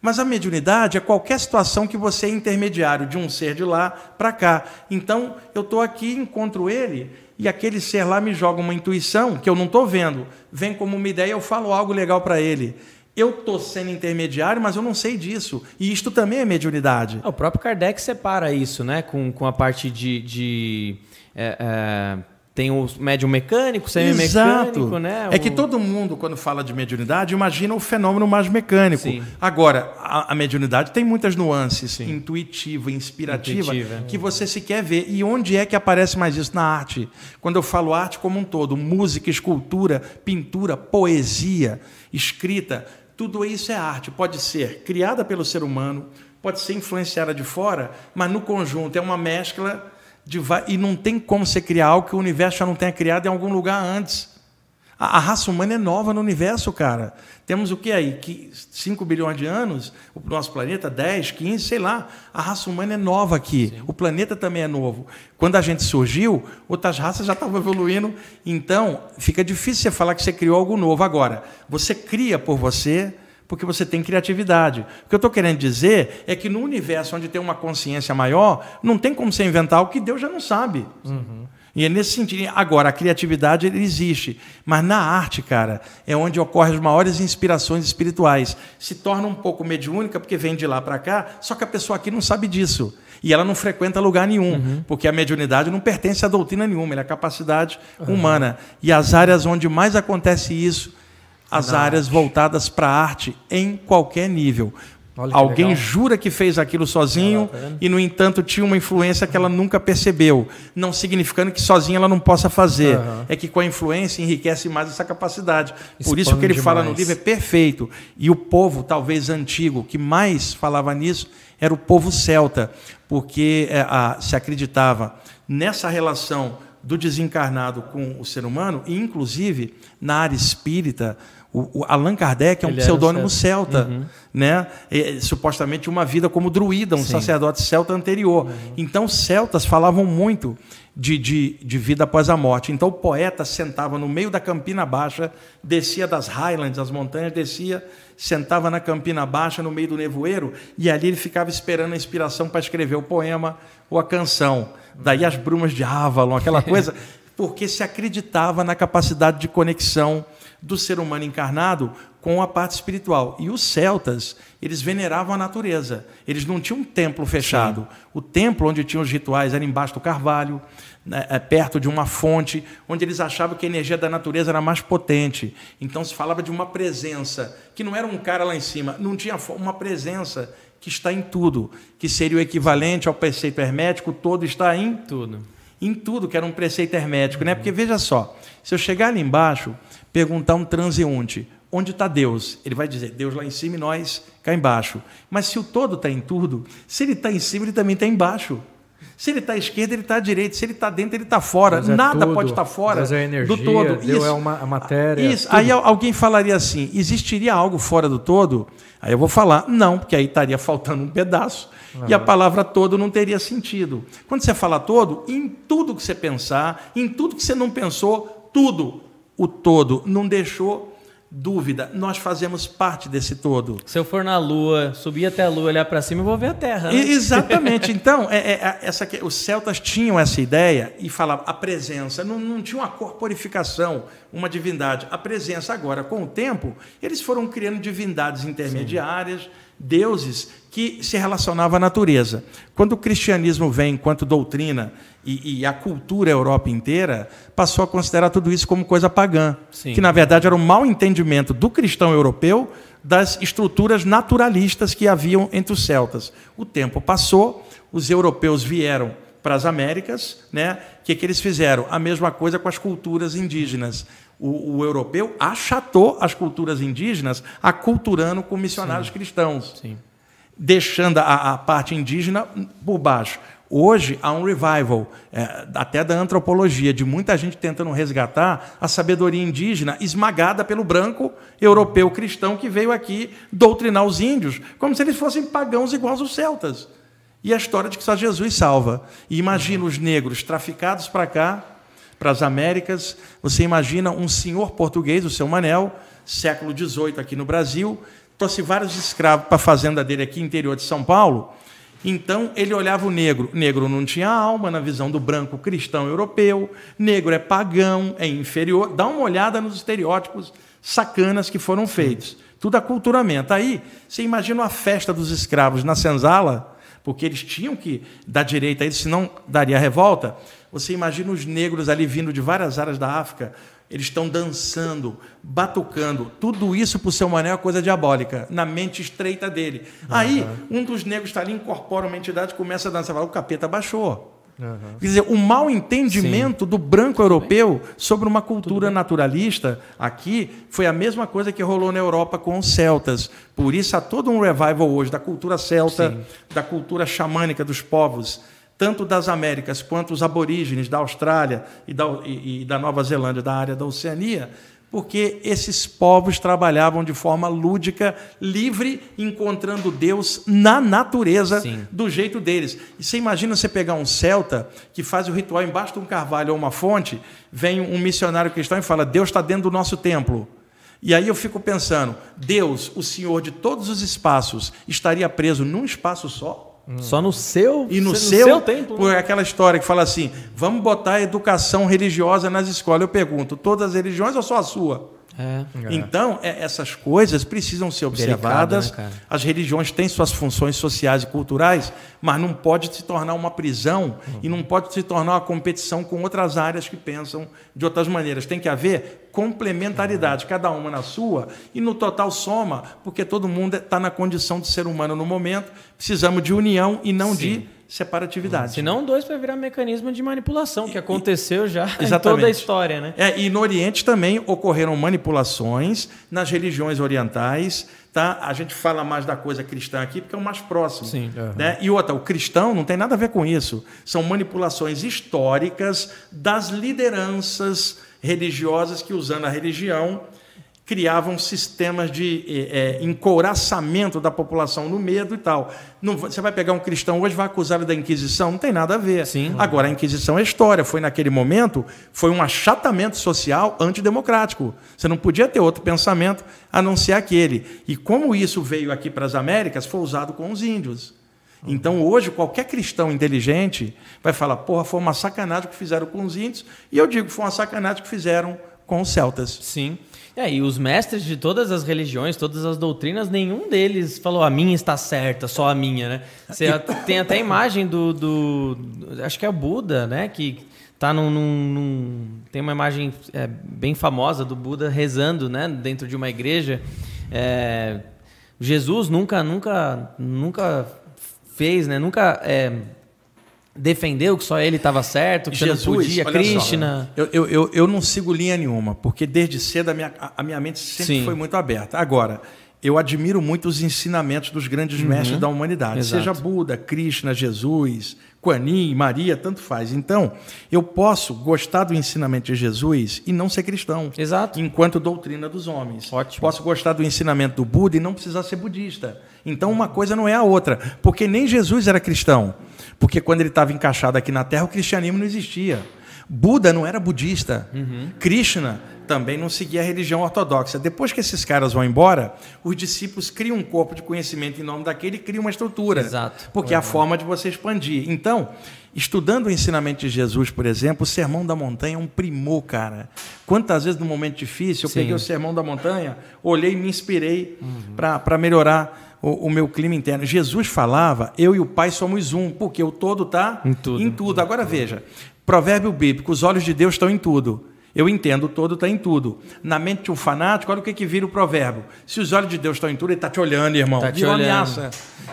Mas a mediunidade é qualquer situação que você é intermediário de um ser de lá para cá. Então, eu estou aqui, encontro ele, e aquele ser lá me joga uma intuição que eu não estou vendo. Vem como uma ideia, eu falo algo legal para ele. Eu estou sendo intermediário, mas eu não sei disso. E isto também é mediunidade. O próprio Kardec separa isso, né? Com, com a parte de. de é, é, tem o médium mecânico, semi-mecânico, né? É que O- todo mundo, quando fala de mediunidade, imagina o fenômeno mais mecânico. Sim. Agora, a, a mediunidade tem muitas nuances, intuitiva, inspirativa, Intuitiva. que você sequer vê. E onde é que aparece mais isso? Na arte. Quando eu falo arte como um todo, música, escultura, pintura, poesia, escrita, tudo isso é arte. Pode ser criada pelo ser humano, pode ser influenciada de fora, mas no conjunto é uma mescla de e não tem como você criar algo que o universo já não tenha criado em algum lugar antes. A, a raça humana é nova no universo, cara. Temos o que aí? Que 5 bilhões de anos? O nosso planeta, 10, 15, sei lá. A raça humana é nova aqui. O planeta também é novo. Quando a gente surgiu, outras raças já estavam evoluindo. Então, fica difícil você falar que você criou algo novo. Agora, você cria por você porque você tem criatividade. O que eu estou querendo dizer é que no universo onde tem uma consciência maior, não tem como você inventar algo que Deus já não sabe. E é nesse sentido. Agora, a criatividade existe. Mas na arte, cara, é onde ocorrem as maiores inspirações espirituais. Se torna um pouco mediúnica, porque vem de lá para cá, só que a pessoa aqui não sabe disso. E ela não frequenta lugar nenhum, porque a mediunidade não pertence a doutrina nenhuma, ela é a capacidade humana. E as áreas onde mais acontece isso, as áreas voltadas para a arte em qualquer nível. Alguém legal. jura que fez aquilo sozinho tá e, no entanto, tinha uma influência que ela nunca percebeu, não significando que sozinha ela não possa fazer. Aham. É que com a influência enriquece mais essa capacidade. Por isso Expande que ele fala no livro é perfeito. E o povo, talvez antigo, que mais falava nisso era o povo celta, porque é, a- se acreditava nessa relação do desencarnado com o ser humano, e inclusive na área espírita, o, o Allan Kardec é um Ele pseudônimo celta. celta, né? É, supostamente uma vida como druida, um sacerdote celta anterior. Então, os celtas falavam muito de, de, de vida após a morte. Então, o poeta sentava no meio da Campina Baixa, descia das Highlands, as montanhas, descia, sentava na Campina Baixa, no meio do nevoeiro, e ali ele ficava esperando a inspiração para escrever o poema ou a canção. Daí as brumas de Avalon, aquela coisa, porque se acreditava na capacidade de conexão do ser humano encarnado com a parte espiritual. E os celtas, eles veneravam a natureza. Eles não tinham um templo fechado. O templo onde tinham os rituais era embaixo do carvalho, né, é, perto de uma fonte, onde eles achavam que a energia da natureza era mais potente. Então se falava de uma presença, que não era um cara lá em cima, não tinha uma presença que está em tudo, que seria o equivalente ao preceito hermético, todo está em Tudo. em tudo que era um preceito hermético, né? Porque veja só, se eu chegar ali embaixo, perguntar a um transeunte, onde está Deus? Ele vai dizer, Deus lá em cima e nós cá embaixo. Mas se o todo está em tudo, se ele está em cima, ele também está embaixo. Se ele está à esquerda, ele está à direita. Se ele está dentro, ele está fora. É Nada tudo. pode estar fora Deus é energia, do todo. Deus é uma- a matéria, Isso. tudo. Aí al- alguém falaria assim: existiria algo fora do todo? Aí eu vou falar, não, porque aí estaria faltando um pedaço. E a palavra todo não teria sentido. Quando você fala todo, em tudo que você pensar, em tudo que você não pensou, tudo, o todo, não deixou dúvida. Nós fazemos parte desse todo. Se eu for na Lua, subir até a Lua, olhar pra cima, eu vou ver a Terra. né? E- Exatamente. Então, é- é- essa, que- os celtas tinham essa ideia e falavam a presença. Não, não tinha uma corporificação, uma divindade. A presença. Agora, com o tempo, eles foram criando divindades intermediárias, deuses que se relacionavam à natureza. Quando o cristianismo vem enquanto doutrina e, e a cultura Europa inteira passou a considerar tudo isso como coisa pagã, Sim. que na verdade era um mau entendimento do cristão europeu das estruturas naturalistas que haviam entre os celtas. O tempo passou, os europeus vieram para as Américas, né? O que, que eles fizeram? A mesma coisa com as culturas indígenas. O, o europeu achatou as culturas indígenas, aculturando com missionários cristãos Sim. deixando a, a parte indígena por baixo. Hoje há um revival, é, até da antropologia, de muita gente tentando resgatar a sabedoria indígena esmagada pelo branco europeu cristão que veio aqui doutrinar os índios, como se eles fossem pagãos iguais aos celtas. E a história de que só Jesus salva. E imagina os negros traficados para cá, para as Américas. Você imagina um senhor português, o seu Manel, século XVIII aqui no Brasil, trouxe vários escravos para a fazenda dele aqui, interior de São Paulo então ele olhava o negro. Negro não tinha alma na visão do branco cristão europeu. Negro é pagão, é inferior. Dá uma olhada nos estereótipos sacanas que foram feitos. Tudo aculturamento. Aí você imagina a festa dos escravos na senzala, porque eles tinham que dar direito a isso, senão daria revolta. Você imagina os negros ali vindo de várias áreas da África, eles estão dançando, batucando. Tudo isso para o seu mané é coisa diabólica, na mente estreita dele. Uhum. Aí, um dos negros está ali, incorpora uma entidade, começa a dançar. Fala, o capeta baixou. Uhum. Quer dizer, o mau entendimento Sim. do branco europeu sobre uma cultura naturalista aqui foi a mesma coisa que rolou na Europa com os celtas. Por isso há todo um revival hoje da cultura celta, Sim. da cultura xamânica dos povos tanto das Américas quanto os aborígenes da Austrália e da, e, e da Nova Zelândia, da área da Oceania, porque esses povos trabalhavam de forma lúdica, livre, encontrando Deus na natureza Sim. do jeito deles. E você imagina você pegar um celta que faz o ritual embaixo de um carvalho ou uma fonte, vem um missionário cristão e fala: Deus está dentro do nosso templo. E aí eu fico pensando: Deus, o Senhor de todos os espaços, estaria preso num espaço só? Hum. Só no seu e no, seu, seu templo. Por aquela história que fala assim: vamos botar educação religiosa nas escolas. Eu pergunto: todas as religiões ou só a sua? É. Então, é, essas coisas precisam ser observadas. Delicado, né, As religiões têm suas funções sociais e culturais, mas não pode se tornar uma prisão uhum. e não pode se tornar uma competição com outras áreas que pensam de outras maneiras. Tem que haver complementaridade, uhum. cada uma na sua, e no total soma, porque todo mundo está na condição de ser humano no momento. Precisamos de união e não Sim. de separatividade. Senão dois vai virar mecanismo de manipulação, que aconteceu já Exatamente. em toda a história. Né? É, e no Oriente também ocorreram manipulações nas religiões orientais. Tá? A gente fala mais da coisa cristã aqui porque é o mais próximo. Sim. Uhum. Né? E outra, o cristão não tem nada a ver com isso. São manipulações históricas das lideranças religiosas que, usando a religião, criavam sistemas de é, encouraçamento da população no medo e tal. Não, você vai pegar um cristão hoje vai acusar ele da Inquisição? Não tem nada a ver. Sim. Agora, a Inquisição é história. Foi naquele momento, foi um achatamento social antidemocrático. Você não podia ter outro pensamento a não ser aquele. E como isso veio aqui para as Américas, foi usado com os índios. Então, hoje, qualquer cristão inteligente vai falar: porra, foi uma sacanagem que fizeram com os índios. E eu digo: foi uma sacanagem que fizeram com os celtas. Sim. É, e os mestres de todas as religiões, todas as doutrinas, nenhum deles falou a minha está certa, só a minha, né? Você tem até a imagem do, do, Acho que é o Buda, né? Que tá num. num, tem uma imagem é, bem famosa do Buda rezando, né? Dentro de uma igreja. É, Jesus nunca, nunca, nunca fez, né? Nunca. É, defendeu que só ele estava certo, que Jesus, não podia, Krishna. Só, eu, eu, eu não sigo linha nenhuma, porque desde cedo a minha, a minha mente sempre Sim. foi muito aberta. Agora, eu admiro muito os ensinamentos dos grandes uhum. mestres da humanidade, Exato. seja Buda, Krishna, Jesus, Kuan Yin, Maria, tanto faz. Então, eu posso gostar do ensinamento de Jesus e não ser cristão. Exato. Enquanto doutrina dos homens. Ótimo. Posso gostar do ensinamento do Buda e não precisar ser budista. Então, uma coisa não é a outra, porque nem Jesus era cristão. Porque quando ele estava encaixado aqui na Terra, o cristianismo não existia. Buda não era budista. Uhum. Krishna também não seguia a religião ortodoxa. Depois que esses caras vão embora, os discípulos criam um corpo de conhecimento em nome daquele e criam uma estrutura. Exato. Porque é a forma de você expandir. Então, estudando o ensinamento de Jesus, por exemplo, o Sermão da Montanha é um primor, cara. Quantas vezes no momento difícil eu Sim. peguei o Sermão da Montanha, olhei e me inspirei uhum. para melhorar o, o, meu clima interno. Jesus falava, eu e o Pai somos um, porque o todo está em tudo. Em tudo. Agora veja, provérbio bíblico, os olhos de Deus estão em tudo. Eu entendo, o todo está em tudo. Na mente de um fanático, olha o que, que vira o provérbio. Se os olhos de Deus estão em tudo, ele está te olhando, irmão. Está te olhando. ameaça.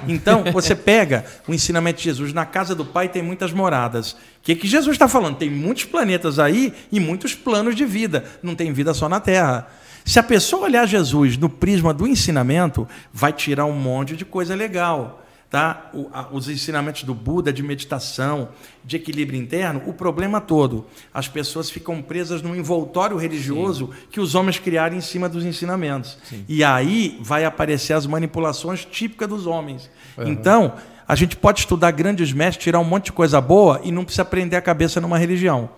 Então, você pega o ensinamento de Jesus. Na casa do Pai tem muitas moradas. O que, que Jesus está falando? Tem muitos planetas aí e muitos planos de vida. Não tem vida só na Terra. Se a pessoa olhar Jesus no prisma do ensinamento, vai tirar um monte de coisa legal. tá? Os ensinamentos do Buda de meditação, de equilíbrio interno, o problema todo, as pessoas ficam presas num envoltório religioso Sim. que os homens criaram em cima dos ensinamentos. Sim. E aí vai aparecer as manipulações típicas dos homens. Uhum. Então, a gente pode estudar grandes mestres, tirar um monte de coisa boa e não precisa prender a cabeça numa religião.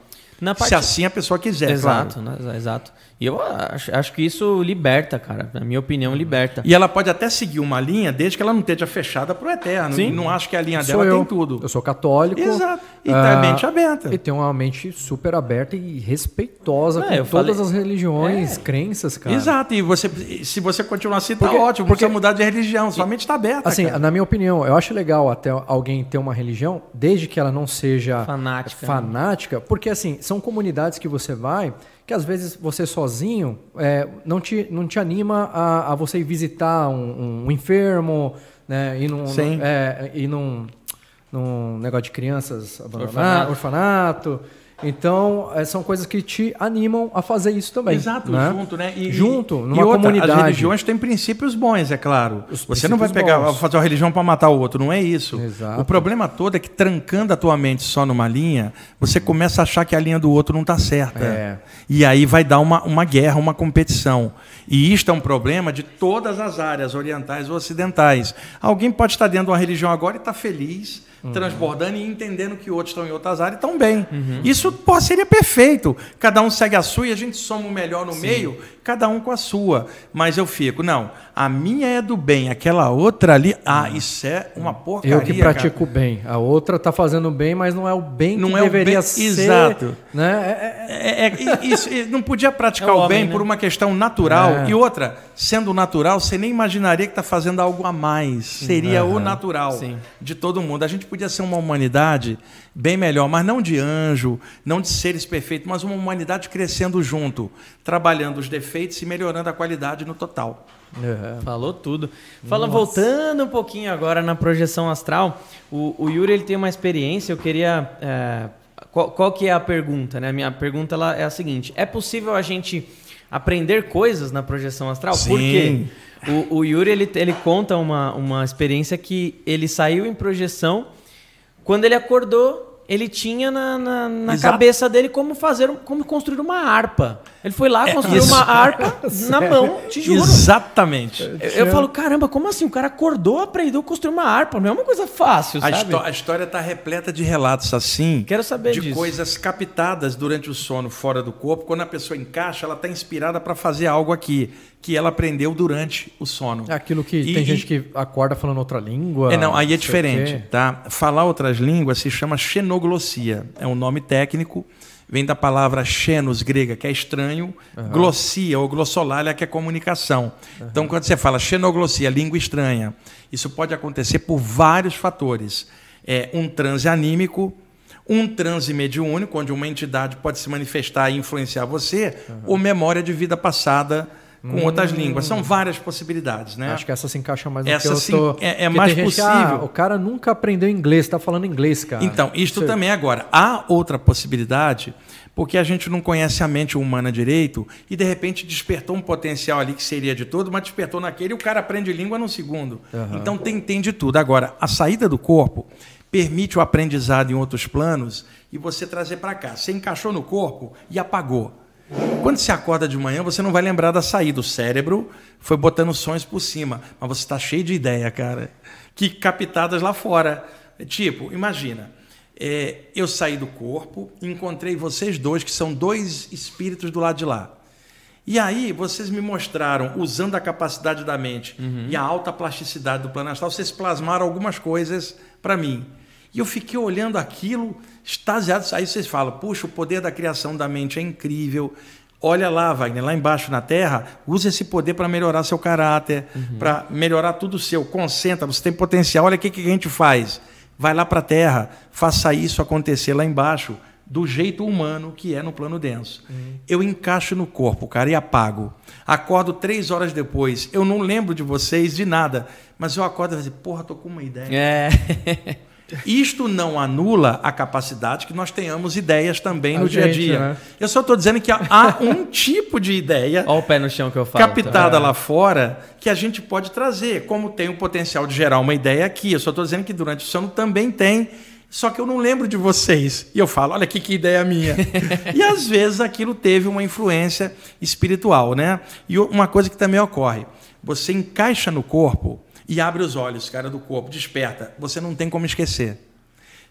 Parte... Se assim a pessoa quiser, exato, claro. né? Exato. E eu acho, acho que isso liberta, cara. Na minha opinião, liberta. E ela pode até seguir uma linha desde que ela não esteja fechada para o eterno. Sim. Não acho que a linha Sou dela eu. tem tudo. Eu sou católico. Exato. E uh, tem a mente aberta. E tem uma mente super aberta e respeitosa é, com todas falei... as religiões, é. crenças, cara. Exato. E você, se você continuar assim, tá porque, ótimo. Porque, você mudar de religião. Sua mente está aberta. Assim, cara. na minha opinião, eu acho legal até alguém ter uma religião, desde que ela não seja fanática. fanática porque assim, são comunidades que você vai que às vezes você sozinho é, não, te, não te anima a, a você ir visitar um, um enfermo, né, ir num, Sim. É, ir num, num negócio de crianças abandonadas, orfanato. orfanato então, é, são coisas que te animam a fazer isso também. Exato, né? junto, né? E, junto, numa e outra, comunidade. As religiões têm princípios bons, é claro. Os Você não vai pegar, bons. fazer uma religião para matar o outro, não é isso. Exato. O problema todo é que trancando a tua mente só numa linha, você começa a achar que a linha do outro não está certa. É. E aí vai dar uma, uma guerra, uma competição. E isto é um problema de todas as áreas, orientais ou ocidentais. Alguém pode estar dentro de uma religião agora e estar tá feliz uhum. transbordando e entendendo que outros estão em outras áreas e estão bem. Uhum. Isso pô, seria perfeito. Cada um segue a sua e a gente soma o melhor no Sim. meio, cada um com a sua. Mas eu fico, não, a minha é do bem, aquela outra ali, ah, isso é uma porcaria. Eu que pratico o bem. A outra está fazendo bem, mas não é o bem não que é deveria bem, ser. Exato. Né? É, é, é, é isso, não podia praticar o, homem, bem né? por uma questão natural. É. E outra, sendo natural, você nem imaginaria que está fazendo algo a mais. Seria uhum. o natural Sim. de todo mundo. A gente podia ser uma humanidade bem melhor, mas não de anjo, não de seres perfeitos, mas uma humanidade crescendo junto, trabalhando os defeitos e melhorando a qualidade no total. Uhum. Falou tudo. Fala, Nossa. voltando um pouquinho agora na projeção astral, o, o Yuri ele tem uma experiência, eu queria. É, qual, qual, que é a pergunta? Né? A minha pergunta ela é a seguinte: é possível a gente aprender coisas na projeção astral? Sim. Por quê? O, o Yuri ele, ele conta uma, uma experiência que ele saiu em projeção quando ele acordou, ele tinha na, na, na cabeça dele como fazer, como construir uma harpa. Ele foi lá, é, construiu uma harpa na mão, te juro. Exatamente. Eu, eu, falo, caramba, como assim? O cara acordou, aprendeu a construir uma harpa. Não é uma coisa fácil, a sabe? a história está repleta de relatos assim. Quero saber de disso. coisas captadas durante o sono fora do corpo. Quando a pessoa encaixa, ela está inspirada para fazer algo aqui que ela aprendeu durante o sono. É aquilo que e, tem e, gente que acorda falando outra língua. É, não, aí é diferente, tá? Falar outras línguas se chama xenoglossia. É um nome técnico, vem da palavra xenos grega, que é estranho, uhum. glossia ou glossolalia, que é comunicação. Uhum. Então, quando você fala xenoglossia, língua estranha, isso pode acontecer por vários fatores. É um transe anímico, um transe mediúnico, onde uma entidade pode se manifestar e influenciar você, uhum. ou memória de vida passada com hum. outras línguas. São várias possibilidades, né? Acho que essa se encaixa mais no essa que eu sim, tô... é, é mais gente, possível. Ah, o cara nunca aprendeu inglês, está falando inglês, cara. Então, isto Você... também agora. Há outra possibilidade, porque a gente não conhece a mente humana direito e de repente despertou um potencial ali que seria de todo, mas despertou naquele e o cara aprende língua num segundo. Uhum. Então tem, tem de tudo. Agora, a saída do corpo permite o aprendizado em outros planos e você trazer para cá. Você encaixou no corpo e apagou. Quando você acorda de manhã, você não vai lembrar da saída. O cérebro foi botando sonhos por cima. Mas você está cheio de ideia, cara. Que captadas lá fora. Tipo, imagina. É, eu saí do corpo, encontrei vocês dois, que são dois espíritos do lado de lá. E aí, vocês me mostraram, usando a capacidade da mente uhum. e a alta plasticidade do plano astral, vocês plasmaram algumas coisas para mim. E eu fiquei olhando aquilo, extasiado. Aí vocês falam, puxa, o poder da criação da mente é incrível. Olha lá, Wagner, lá embaixo na Terra, use esse poder para melhorar seu caráter, uhum. para melhorar tudo seu. Concentra, você tem potencial. Olha o que, que a gente faz. Vai lá para a Terra, faça isso acontecer lá embaixo, do jeito humano que é no plano denso. Uhum. Eu encaixo no corpo, cara, e apago. Acordo três horas depois. Eu não lembro de vocês, de nada. Mas eu acordo e digo, porra, tô com uma ideia. É. Isto não anula a capacidade que nós tenhamos ideias também A no dia a gente, dia. né? Eu só estou dizendo que há, há um tipo de ideia Olha o pé no chão que eu falo. captada tá? lá fora que a gente pode trazer, como tem o potencial de gerar uma ideia aqui. Eu só estou dizendo que durante o sono também tem, só que eu não lembro de vocês. E eu falo, olha aqui que ideia minha. e às vezes aquilo teve uma influência espiritual, né? E uma coisa que também ocorre, você encaixa no corpo e abre os olhos, cara, do corpo, desperta. Você não tem como esquecer.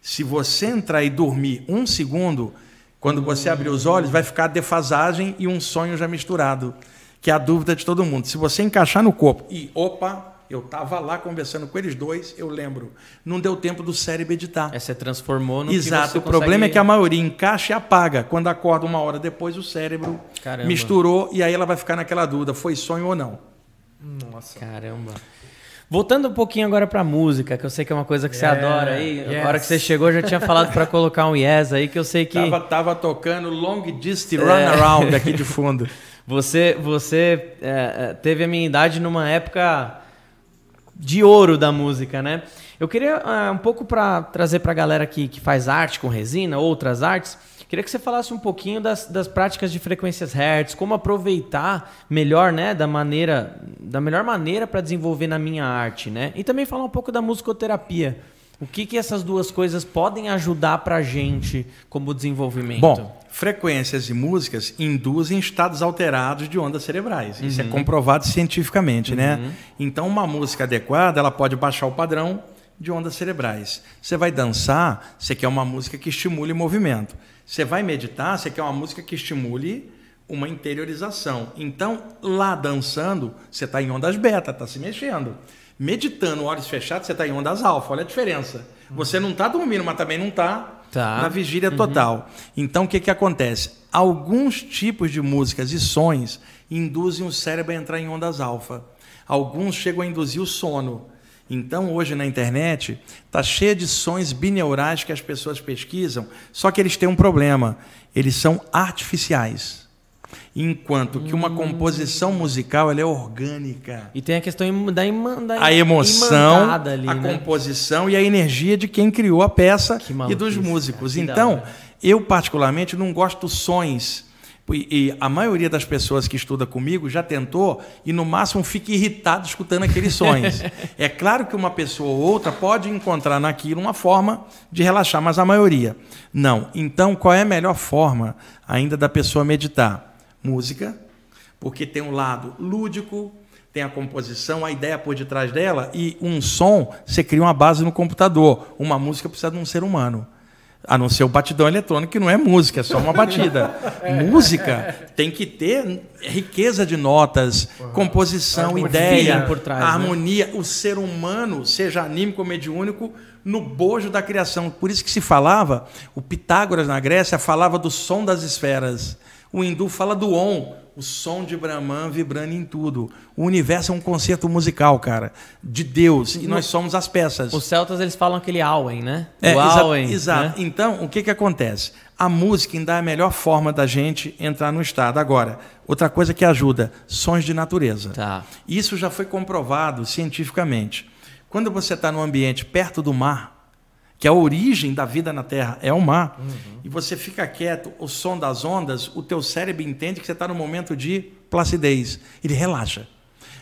Se você entrar e dormir um segundo, quando você abrir os olhos, vai ficar defasagem e um sonho já misturado, que é a dúvida de todo mundo. Se você encaixar no corpo e, opa, eu estava lá conversando com eles dois, eu lembro, não deu tempo do cérebro editar. É, você transformou no que Exato, você o problema consegue- é que a maioria encaixa e apaga. Quando acorda uma hora depois, o cérebro Caramba. misturou e aí ela vai ficar naquela dúvida, foi sonho ou não. Nossa. Caramba. Voltando um pouquinho agora pra música, que eu sei que é uma coisa que você Yeah, adora aí. yes. A hora que você chegou, eu já tinha falado pra colocar um yes aí, que eu sei que Tava, tava tocando Long Distance É. Runaround aqui de fundo. você, você é, é, teve a minha idade numa época de ouro da música, né? Eu queria ah, um pouco para trazer pra galera que, que faz arte com resina, outras artes, queria que você falasse um pouquinho das, das práticas de frequências Hertz, como aproveitar melhor, né, da maneira, da melhor maneira para desenvolver na minha arte, né? E também falar um pouco da musicoterapia. O que, que essas duas coisas podem ajudar pra gente como desenvolvimento? Bom, frequências e músicas induzem estados alterados de ondas cerebrais. Isso é comprovado cientificamente, né? Então, uma música adequada, ela pode baixar o padrão de ondas cerebrais. Você vai dançar, você quer uma música que estimule movimento. Você vai meditar, você quer uma música que estimule uma interiorização. Então, lá dançando, você está em ondas beta, está se mexendo. Meditando, olhos fechados, você está em ondas alfa. Olha a diferença. Você não está dormindo, mas também não está Tá. na vigília total. Então, o que, que acontece? Alguns tipos de músicas e sons induzem o cérebro a entrar em ondas alfa. Alguns chegam a induzir o sono. Então, hoje na internet, está cheio de sons bineurais que as pessoas pesquisam, só que eles têm um problema. Eles são artificiais. Enquanto que uma composição musical ela é orgânica E tem a questão da, ima, da a emoção, ali, a né? composição e a energia de quem criou a peça e dos músicos. cara, Então, eu particularmente não gosto dos sons. E, e a maioria das pessoas que estuda comigo já tentou e no máximo fica irritado escutando aqueles sons. é claro que uma pessoa ou outra pode encontrar naquilo uma forma de relaxar, mas a maioria não. Então, qual é a melhor forma ainda da pessoa meditar? Música, porque tem um lado lúdico, tem a composição, a ideia por detrás dela, e um som, você cria uma base no computador. Uma música precisa de um ser humano. A não ser o batidão eletrônico, que não é música, é só uma batida. música tem que ter riqueza de notas, composição, ideia, por trás, né? harmonia. O ser humano, seja anímico ou mediúnico, no bojo da criação. Por isso que se falava, o Pitágoras na Grécia falava do som das esferas. O hindu fala do on, o som de Brahman vibrando em tudo. O universo é um concerto musical, cara, de Deus, e nós somos as peças. Os celtas eles falam aquele Auen, né? É, o exa- Auen, exato. né? Então, o que, que acontece? A música ainda é a melhor forma da gente entrar no estado. Agora, outra coisa que ajuda, sons de natureza. Tá. Isso já foi comprovado cientificamente. Quando você está num ambiente perto do mar, que a origem da vida na Terra é o mar, e você fica quieto, o som das ondas, o teu cérebro entende que você está num momento de placidez. Ele relaxa.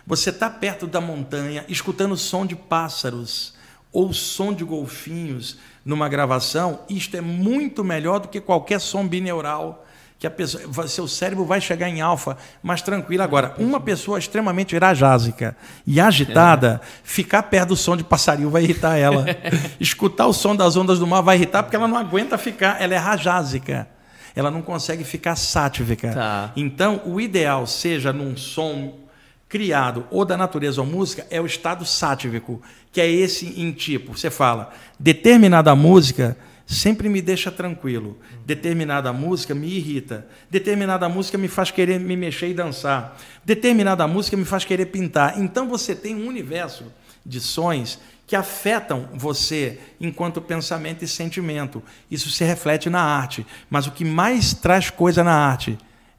Você está perto da montanha, escutando o som de pássaros ou o som de golfinhos numa gravação, isto é muito melhor do que qualquer som bineural que a pessoa, seu cérebro vai chegar em alfa mais tranquilo. Agora, uma pessoa extremamente irajásica e agitada, ficar perto do som de passarinho vai irritar ela. Escutar o som das ondas do mar vai irritar porque ela não aguenta ficar, ela é rajásica. Ela não consegue ficar sátivica. Tá. Então, o ideal, seja num som criado ou da natureza ou música, é o estado sátivico, que é esse em tipo. Você fala, determinada música sempre me deixa tranquilo, determinada música me irrita, determinada música me faz querer me mexer e dançar, determinada música me faz querer pintar. Então você tem um universo de sons que afetam você enquanto pensamento e sentimento. Isso se reflete na arte. Mas o que mais traz coisa na arte?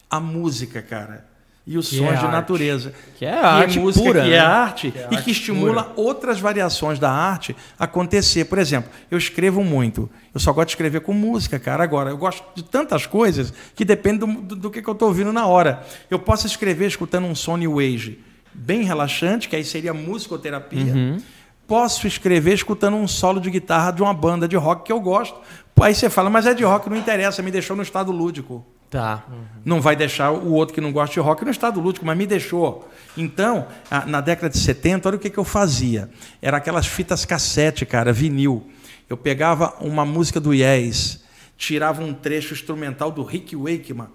A música, cara. E os Que sons é de arte. natureza. Que é arte música, pura, que né? é arte Que é e que arte estimula outras variações da arte acontecer. Por exemplo, eu escrevo muito. Eu só gosto de escrever com música, cara. Agora, eu gosto de tantas coisas que depende do, do, do que, que eu estou ouvindo na hora. Eu posso escrever escutando um som New Age bem relaxante, que aí seria musicoterapia. Uhum. Posso escrever escutando um solo de guitarra de uma banda de rock que eu gosto. Aí você fala, mas é de rock, não interessa, me deixou no estado lúdico. Tá. Não vai deixar o outro que não gosta de rock no estado lúdico, mas me deixou. Então, na década de 70, olha o que, que eu fazia. Era aquelas fitas cassete, cara, vinil. Eu pegava uma música do Yes, tirava um trecho instrumental do Rick Wakeman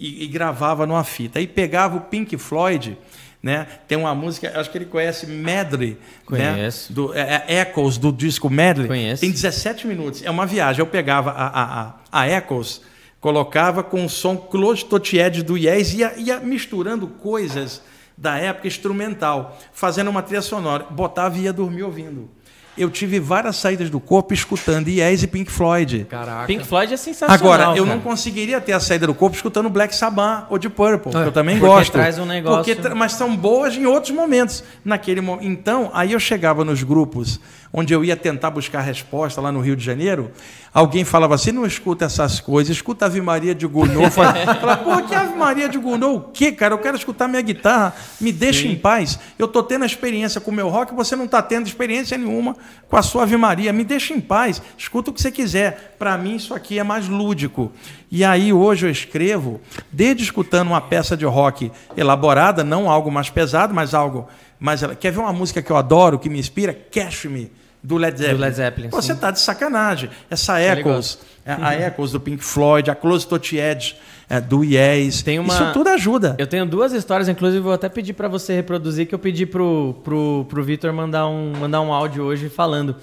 e, e gravava numa fita. Aí pegava o Pink Floyd, né? Tem uma música, acho que ele conhece Medley, Conheço. né? Do, é, é Echoes do disco Medley. Conheço. Tem 17 minutos. É uma viagem. Eu pegava a, a, a, a Echoes, colocava com o som Claude Totied do Yes e ia, ia misturando coisas da época instrumental, fazendo uma trilha sonora. Botava e ia dormir ouvindo. Eu tive várias saídas do corpo escutando Yes e Pink Floyd. Caraca. Pink Floyd é sensacional. Agora, eu cara. não conseguiria ter a saída do corpo escutando Black Sabbath ou de Purple, que É, eu também porque gosto. traz um negócio- Porque mas são boas em outros momentos. Naquele Então, aí eu chegava nos grupos onde eu ia tentar buscar resposta lá no Rio de Janeiro, alguém falava assim, não escuta essas coisas, escuta Ave Maria de Gounod. Falava, pô, que Ave Maria de Gounod? O quê, cara? Eu quero escutar minha guitarra, me deixa em paz. Eu tô tendo a experiência com o meu rock, você não tá tendo experiência nenhuma com a sua Ave Maria. Me deixa em paz, escuta o que você quiser. Para mim, isso aqui é mais lúdico. E aí, hoje eu escrevo, desde escutando uma peça de rock elaborada, não algo mais pesado, mas algo mais. Quer ver uma música que eu adoro, que me inspira? Cash Me, do Led Zeppelin. Led Zeppelin, Pô, Você tá de sacanagem. Essa Ele Echoes, a, a Echoes do Pink Floyd, a Close Touch Edge é, do Yes. Tem uma- Isso tudo ajuda. Eu tenho duas histórias, inclusive vou até pedir pra você reproduzir, que eu pedi pro, pro, pro Vitor mandar um, mandar um áudio hoje falando.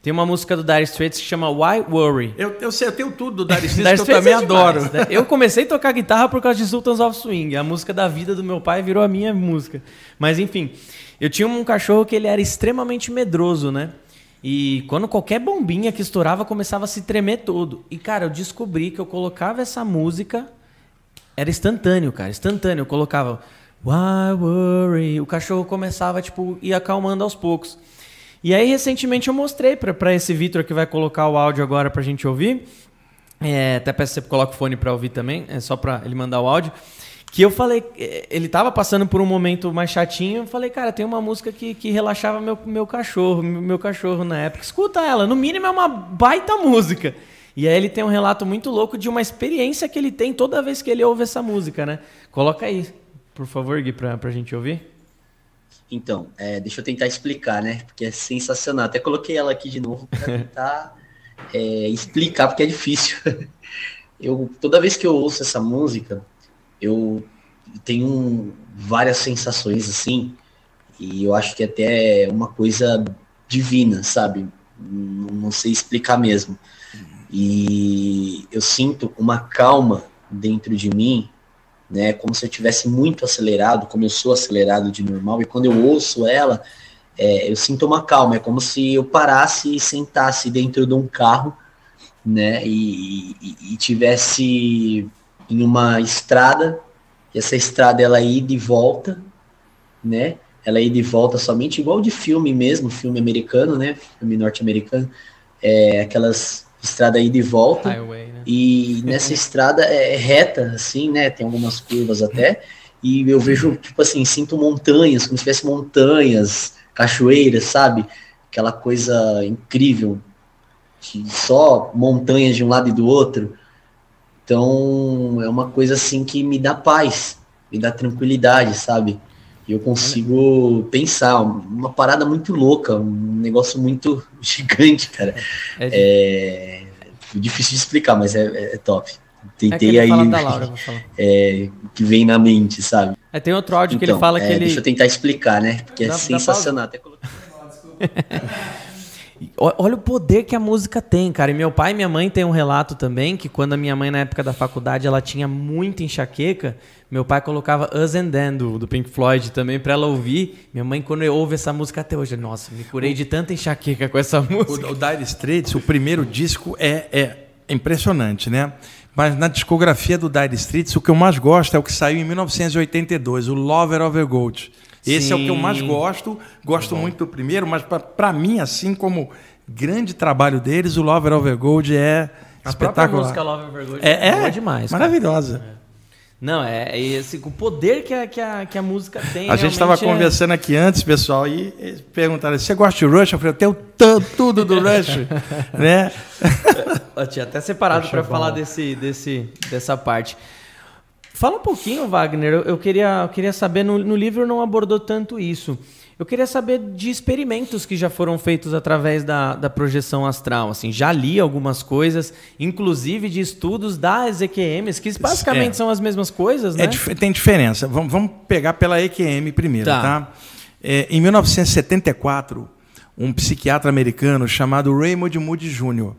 Tem uma música do Dire Straits que chama Why Worry. Eu, eu sei, eu tenho tudo do Dire Straits que eu também é adoro. né? Eu comecei a tocar guitarra por causa de Sultans of Swing. A música da vida do meu pai virou a minha música. Mas enfim, eu tinha um cachorro que ele era extremamente medroso, né? E quando qualquer bombinha que estourava, começava a se tremer todo. E cara, eu descobri que eu colocava essa música era instantâneo, cara, instantâneo. Eu colocava Why worry? O cachorro começava, tipo, ir acalmando aos poucos. E aí, recentemente, eu mostrei pra esse Vitor que vai colocar o áudio agora pra gente ouvir. É, até peço que você coloque o fone pra ouvir também, é só pra ele mandar o áudio. Que eu falei, ele tava passando por um momento mais chatinho. Eu falei, cara, tem uma música que, que relaxava meu, meu cachorro, meu cachorro na época. Escuta ela, no mínimo é uma baita música. E aí ele tem um relato muito louco de uma experiência que ele tem toda vez que ele ouve essa música, né? Coloca aí, por favor, Gui, pra, pra gente ouvir. Então, é, deixa eu tentar explicar, né? Porque é sensacional. Até coloquei ela aqui de novo para tentar é, explicar, porque é difícil. Eu, toda vez que eu ouço essa música, eu tenho várias sensações assim, e eu acho que até é uma coisa divina, sabe? Não, não sei explicar mesmo. E eu sinto uma calma dentro de mim né? Como se eu tivesse muito acelerado, como eu sou acelerado de normal, e quando eu ouço ela, é, eu sinto uma calma, é como se eu parasse e sentasse dentro de um carro, né? E, e, e tivesse em uma estrada, e essa estrada ela ir de volta, né? Ela ir de volta somente igual de filme mesmo, filme americano, né? Filme norte-americano, é, aquelas estrada aí de volta. Highway, né? E nessa estrada é reta, assim, né? Tem algumas curvas até. E eu vejo, tipo assim, sinto montanhas, como se tivesse montanhas, cachoeiras, sabe? Aquela coisa incrível. de só montanhas de um lado e do outro. Então, é uma coisa assim que me dá paz, me dá tranquilidade, sabe? E eu consigo pensar, uma parada muito louca, um negócio muito gigante, cara. É, É difícil de explicar, mas é, é top. é que Tentei aí Laura, é, que vem na mente, sabe? Aí tem outro áudio que ele Então, fala é, que ele. Deixa eu tentar explicar, né? Porque Dá- é sensacional. Até coloquei- O- Olha o poder que a música tem, cara. E meu pai e minha mãe têm um relato também que quando a minha mãe, na época da faculdade, ela tinha muita enxaqueca, meu pai colocava Us and Then do, do Pink Floyd também pra ela ouvir. Minha mãe, quando ouve essa música até hoje, nossa, me curei de tanta enxaqueca com essa música. O, o Dire Straits, o primeiro disco é, é impressionante, né? Mas na discografia do Dire Straits, o que eu mais gosto é o que saiu em 1982, o Lover of a Gold. Esse é o que eu mais Sim. gosto. Gosto muito do primeiro, mas para mim, assim como grande trabalho deles, o Lover a Gold é A própria espetacular. música Love and Vergonha é, é boa demais. Maravilhosa. Não, é, é esse, o poder que a, que a, que a música tem. A gente estava é- conversando aqui antes, pessoal, e eles perguntaram: você gosta de Rush? Eu falei: eu tenho tudo do Rush. né? Eu tinha até separado para bom. falar desse, desse, dessa parte. Fala um pouquinho, Wagner. Eu, eu queria, eu queria saber, no, no livro não abordou tanto isso. Eu queria saber de experimentos que já foram feitos através da, da projeção astral. Assim, já li algumas coisas, inclusive de estudos das EQMs, que basicamente É. são as mesmas coisas, né? É tem diferença. Vamos, vamos pegar pela EQM primeiro, Tá. tá? É, em 1974, um psiquiatra americano chamado Raymond Moody Jr.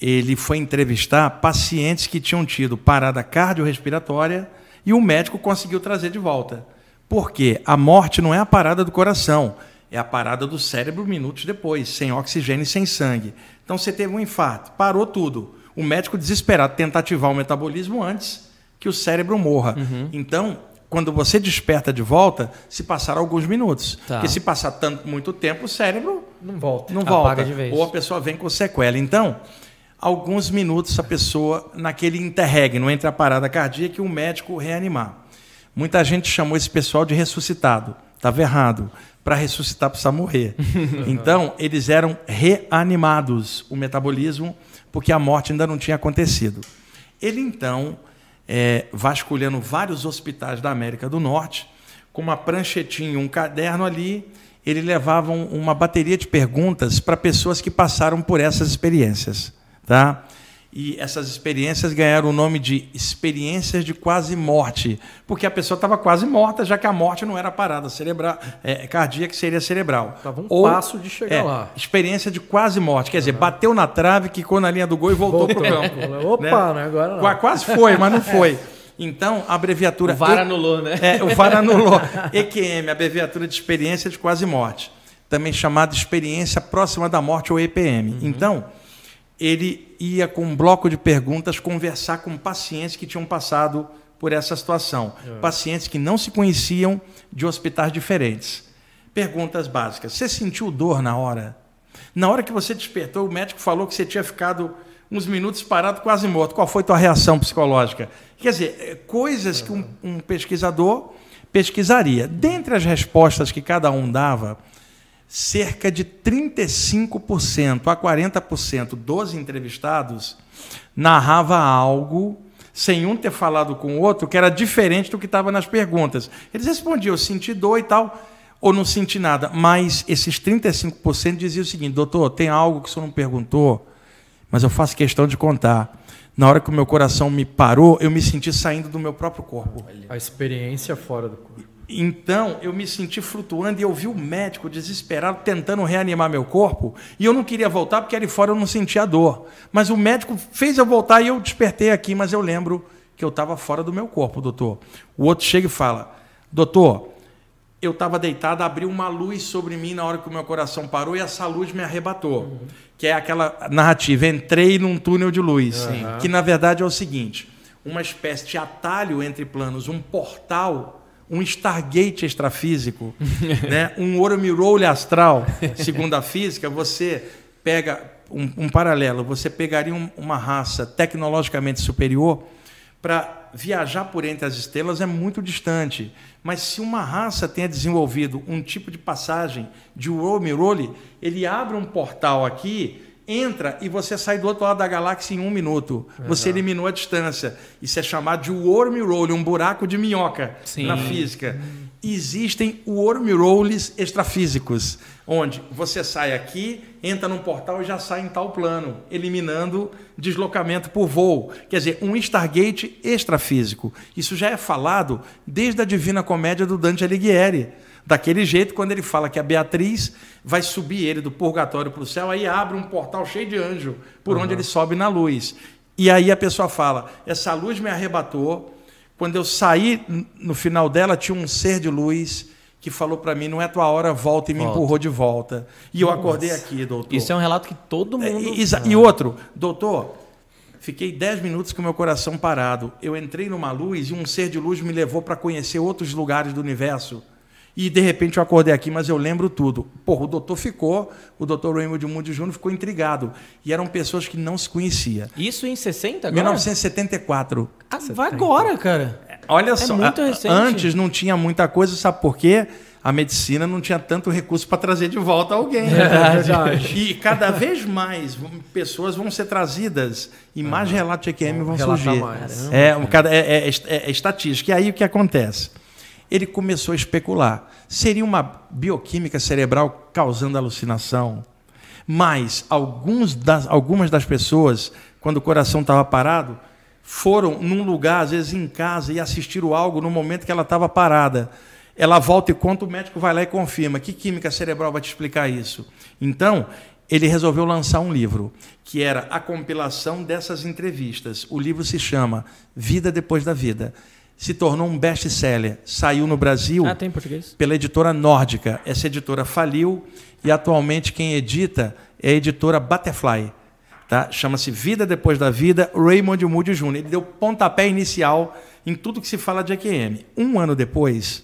Ele foi entrevistar pacientes que tinham tido parada cardiorrespiratória e o médico conseguiu trazer de volta. Porque a morte não é a parada do coração, é a parada do cérebro minutos depois, sem oxigênio e sem sangue. Então você teve um infarto, parou tudo. O médico desesperado tenta ativar o metabolismo antes que o cérebro morra. Então, quando você desperta de volta, se passar alguns minutos. Tá. Porque se passar tanto, muito tempo, o cérebro Não volta. não volta. de vez. Ou a pessoa vem com sequela. Então, alguns minutos a pessoa, naquele interregno entre a parada cardíaca e o médico reanimar. Muita gente chamou esse pessoal de ressuscitado. Estava errado. Para ressuscitar precisa morrer. Então, eles eram reanimados, o metabolismo, porque a morte ainda não tinha acontecido. Ele, então, é, vasculhando vários hospitais da América do Norte, com uma pranchetinha e um caderno ali, ele levava um- uma bateria de perguntas para pessoas que passaram por essas experiências. Tá? E essas experiências ganharam o nome de experiências de quase morte, porque a pessoa estava quase morta, já que a morte não era parada cerebral, é, cardíaca, que seria cerebral. Tava um passo de chegar é, lá. Experiência de quase morte, quer dizer, bateu na trave, quicou na linha do gol e voltou para o campo. Opa, né? Agora não. Qua- Quase foi, mas não foi. Então, a abreviatura. O VAR anulou, né? É, o VAR anulou. EQM, abreviatura de experiência de quase morte. Também chamada experiência próxima da morte ou EPM. Então, ele ia com um bloco de perguntas conversar com pacientes que tinham passado por essa situação. Pacientes que não se conheciam de hospitais diferentes. Perguntas básicas. Você sentiu dor na hora? Na hora que você despertou, o médico falou que você tinha ficado uns minutos parado, quase morto. Qual foi tua reação psicológica? Quer dizer, é, coisas que um, um pesquisador pesquisaria. Dentre as respostas que cada um dava, cerca de 35% a 40% dos entrevistados narrava algo sem um ter falado com o outro que era diferente do que estava nas perguntas. Eles respondiam, senti dor e tal, ou não senti nada. Mas esses 35% diziam o seguinte, doutor, tem algo que o senhor não perguntou, mas eu faço questão de contar. Na hora que o meu coração me parou, eu me senti saindo do meu próprio corpo. A experiência fora do corpo. Então, eu me senti flutuando e eu vi o médico desesperado tentando reanimar meu corpo. E eu não queria voltar porque ali fora eu não sentia dor. Mas o médico fez eu voltar e eu despertei aqui, mas eu lembro que eu estava fora do meu corpo, doutor. O outro chega e fala: Doutor, eu estava deitado, abriu uma luz sobre mim na hora que o meu coração parou e essa luz me arrebatou. Que é aquela narrativa: entrei num túnel de luz. Que na verdade é o seguinte: uma espécie de atalho entre planos, um portal um Stargate extrafísico, né? um Oromirole astral, segundo a física, você pega um, um paralelo, você pegaria um- uma raça tecnologicamente superior para viajar por entre as estrelas é muito distante. Mas se uma raça tenha desenvolvido um tipo de passagem de Oromirole, ele abre um portal aqui, entra e você sai do outro lado da galáxia em um minuto. Você eliminou a distância. Isso é chamado de Wormhole, um buraco de minhoca Sim. na física. Existem wormholes extrafísicos, onde você sai aqui, entra num portal e já sai em tal plano, eliminando deslocamento por voo. Quer dizer, um Stargate extrafísico. Isso já é falado desde a Divina Comédia do Dante Alighieri. Daquele jeito, quando ele fala que a Beatriz vai subir ele do purgatório para o céu, aí abre um portal cheio de anjo, por onde ele sobe na luz. E aí a pessoa fala: essa luz me arrebatou. Quando eu saí, no final dela, tinha um ser de luz que falou para mim: não é tua hora, volta, e me Volta. empurrou de volta. E eu acordei aqui, doutor. Isso é um relato que todo É, mundo. e, exa- e outro, doutor, Fiquei 10 minutos com meu coração parado. Eu entrei numa luz e um ser de luz me levou para conhecer outros lugares do universo. E de repente eu acordei aqui, mas eu lembro tudo. Porra, o doutor ficou, o doutor Raymond Moody Jr. ficou intrigado. E eram pessoas que não se conhecia. Isso em 60 agora? 1974. Ah, vai agora, cara. Olha só, muito a- recente. antes não tinha muita coisa, sabe por quê? A medicina não tinha tanto recurso para trazer de volta alguém. É verdade. E cada vez mais pessoas vão ser trazidas e mais relatos de EQM vão relatar surgir. mais. É, um cada- é, é- é- é estatística. E aí o que acontece? Ele começou a especular. Seria uma bioquímica cerebral causando alucinação? Mas alguns das, algumas das pessoas, quando o coração estava parado, foram num lugar, às vezes em casa, e assistiram algo no momento que ela estava parada. Ela volta e conta, o médico vai lá e confirma. Que química cerebral vai te explicar isso? Então, ele resolveu lançar um livro, que era a compilação dessas entrevistas. O livro se chama Vida Depois da Vida. Se tornou um best-seller. Saiu no Brasil Ah, tem em português? pela editora Nórdica. Essa editora faliu e atualmente quem edita é a editora Butterfly. Tá? Chama-se Vida Depois da Vida, Raymond Moody Jr. Ele deu pontapé inicial em tudo que se fala de EQM. Um ano depois,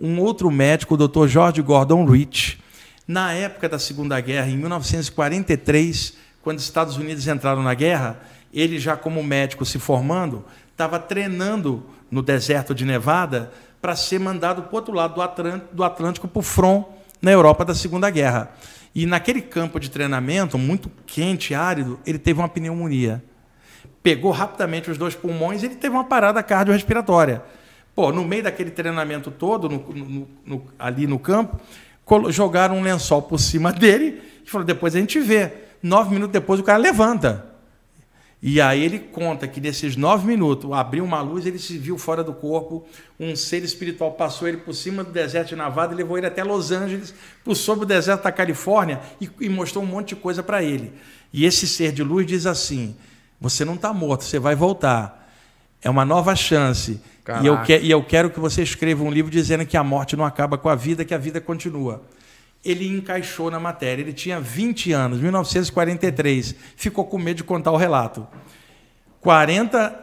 um outro médico, o Dr. George Gordon Rich, na época da Segunda Guerra, em 1943, quando os Estados Unidos entraram na guerra, ele já como médico se formando, estava treinando no deserto de Nevada para ser mandado para o outro lado do Atlântico, do Atlântico para o front na Europa da Segunda Guerra. E naquele campo de treinamento, muito quente, árido, ele teve uma pneumonia pegou rapidamente os dois pulmões e ele teve uma parada cardiorrespiratória. Pô, no meio daquele treinamento todo, no- no- no- ali no campo, jogaram um lençol por cima dele e falou: depois a gente vê. Nove minutos depois o cara levanta. E aí ele conta que nesses nove minutos, abriu uma luz, ele se viu fora do corpo, um ser espiritual passou ele por cima do deserto de Nevada e levou ele até Los Angeles, por sobre o deserto da Califórnia e, e mostrou um monte de coisa para ele. E esse ser de luz diz assim: você não está morto, você vai voltar. É uma nova chance. E eu, que- e eu quero que você escreva um livro dizendo que a morte não acaba com a vida, que a vida continua. Ele encaixou na matéria. Ele tinha 20 anos, 1943. Ficou com medo de contar o relato. 40,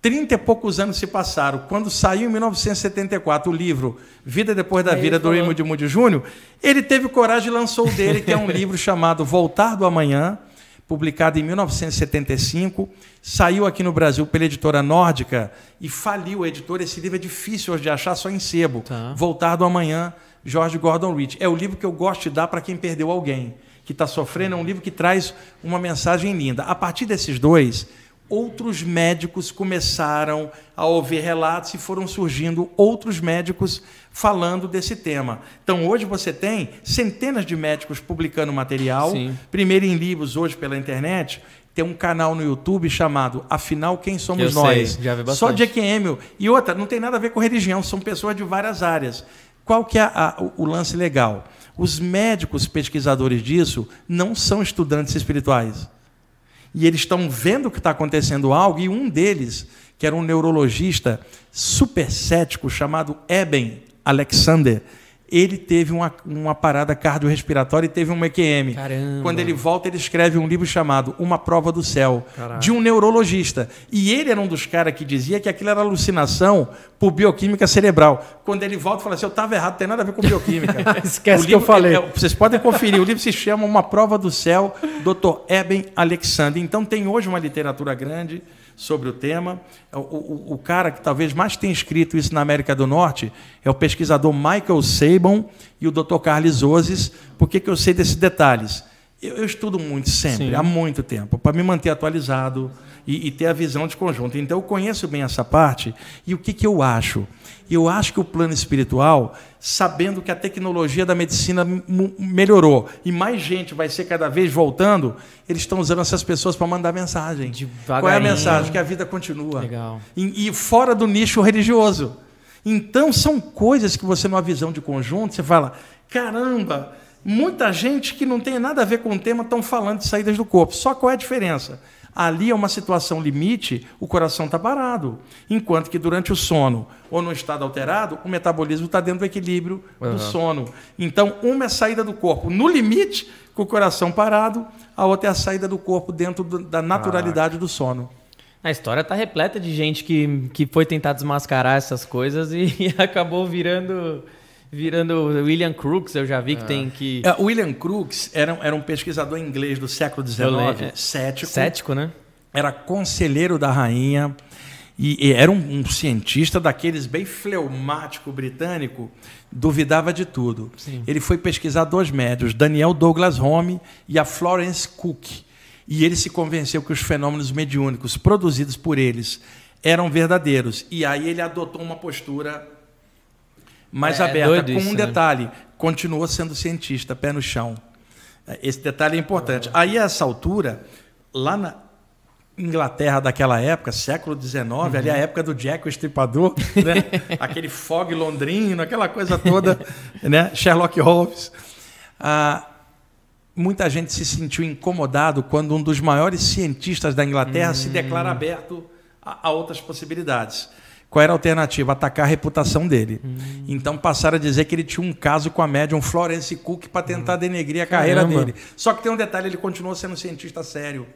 30 e poucos anos se passaram. Quando saiu em 1974 o livro Vida Depois da Aí Vida, do falou. Raymond Moody Jr., ele teve coragem e lançou o dele, que é um livro chamado Voltar do Amanhã, publicado em 1975. Saiu aqui no Brasil pela editora Nórdica e faliu a editora. Esse livro é difícil hoje de achar só em sebo. Tá. Voltar do Amanhã, George Gordon Rich. É o livro que eu gosto de dar para quem perdeu alguém, que está sofrendo. É um livro que traz uma mensagem linda. A partir desses dois, outros médicos começaram a ouvir relatos e foram surgindo outros médicos falando desse tema. Então, hoje você tem centenas de médicos publicando material, Sim. primeiro em livros, hoje pela internet. Tem um canal no YouTube chamado Afinal Quem Somos Eu sei, Nós. já vi Só de EQM. E outra, não tem nada a ver com religião, são pessoas de várias áreas. Qual que é a- o- o lance legal? Os médicos pesquisadores disso não são estudantes espirituais. E eles estão vendo que está acontecendo algo, e um deles, que era um neurologista super cético chamado Eben Alexander, ele teve uma, uma parada cardiorrespiratória e teve um EQM. Caramba. Quando ele volta, ele escreve um livro chamado Uma Prova do Céu, Caraca. de um neurologista. E ele era um dos caras que dizia que aquilo era alucinação por bioquímica cerebral. Quando ele volta, fala assim: eu estava errado, não tem nada a ver com bioquímica. Esquece O que eu livro- falei. é- é- vocês podem conferir, o livro se chama Uma Prova do Céu, Dr. Eben Alexander. Então tem hoje uma literatura grande sobre o tema. O, o- o cara que talvez mais tenha escrito isso na América do Norte é o pesquisador Michael Sabon e o Dr. Carlos Ozes. Por que, que eu sei desses detalhes? Eu, eu estudo muito sempre, Sim. há muito tempo, para me manter atualizado e, e ter a visão de conjunto. Então eu conheço bem essa parte e o que, que eu acho? Eu acho que o plano espiritual, sabendo que a tecnologia da medicina melhorou e mais gente vai ser cada vez voltando, eles estão usando essas pessoas para mandar mensagem. Qual é a mensagem? Que a vida continua. Legal. E, e fora do nicho religioso. Então, são coisas que você, numa visão de conjunto, você fala: caramba, muita gente que não tem nada a ver com o tema estão falando de saídas do corpo. Só qual é a diferença? Ali é uma situação limite, o coração está parado. Enquanto que durante o sono ou no estado alterado, o metabolismo está dentro do equilíbrio uhum. do sono. Então, uma é saída do corpo no limite, com o coração parado, a outra é a saída do corpo dentro do, da naturalidade ah. do sono. A história está repleta de gente que, que foi tentar desmascarar essas coisas e, e acabou virando virando William Crookes, eu já vi que ah. tem que. É, William Crookes era, era um pesquisador inglês do século XIX, é, cético. Cético, né? Era conselheiro da rainha e, e era um, um, cientista daqueles bem fleumático britânico, duvidava de tudo. Sim. Ele foi pesquisar dois médios, Daniel Douglas Home e a Florence Cook. E ele se convenceu que os fenômenos mediúnicos produzidos por eles eram verdadeiros. E aí ele adotou uma postura mais é, aberta, com um né? detalhe: né? continuou sendo cientista, pé no chão. Esse detalhe é importante. Aí, a essa altura, lá na Inglaterra daquela época, século XIX, uhum. ali a época do Jack o Estripador, né? aquele fog londrino, aquela coisa toda, né? Sherlock Holmes. Ah, muita gente se sentiu incomodado quando um dos maiores cientistas da Inglaterra uhum. se declara aberto a, a outras possibilidades. Qual era a alternativa? Atacar a reputação dele. Hum. Então passaram a dizer que ele tinha um caso com a médium Florence Cook para tentar hum. denegrir a carreira Caramba. dele. Só que tem um detalhe: ele continuou sendo um cientista sério,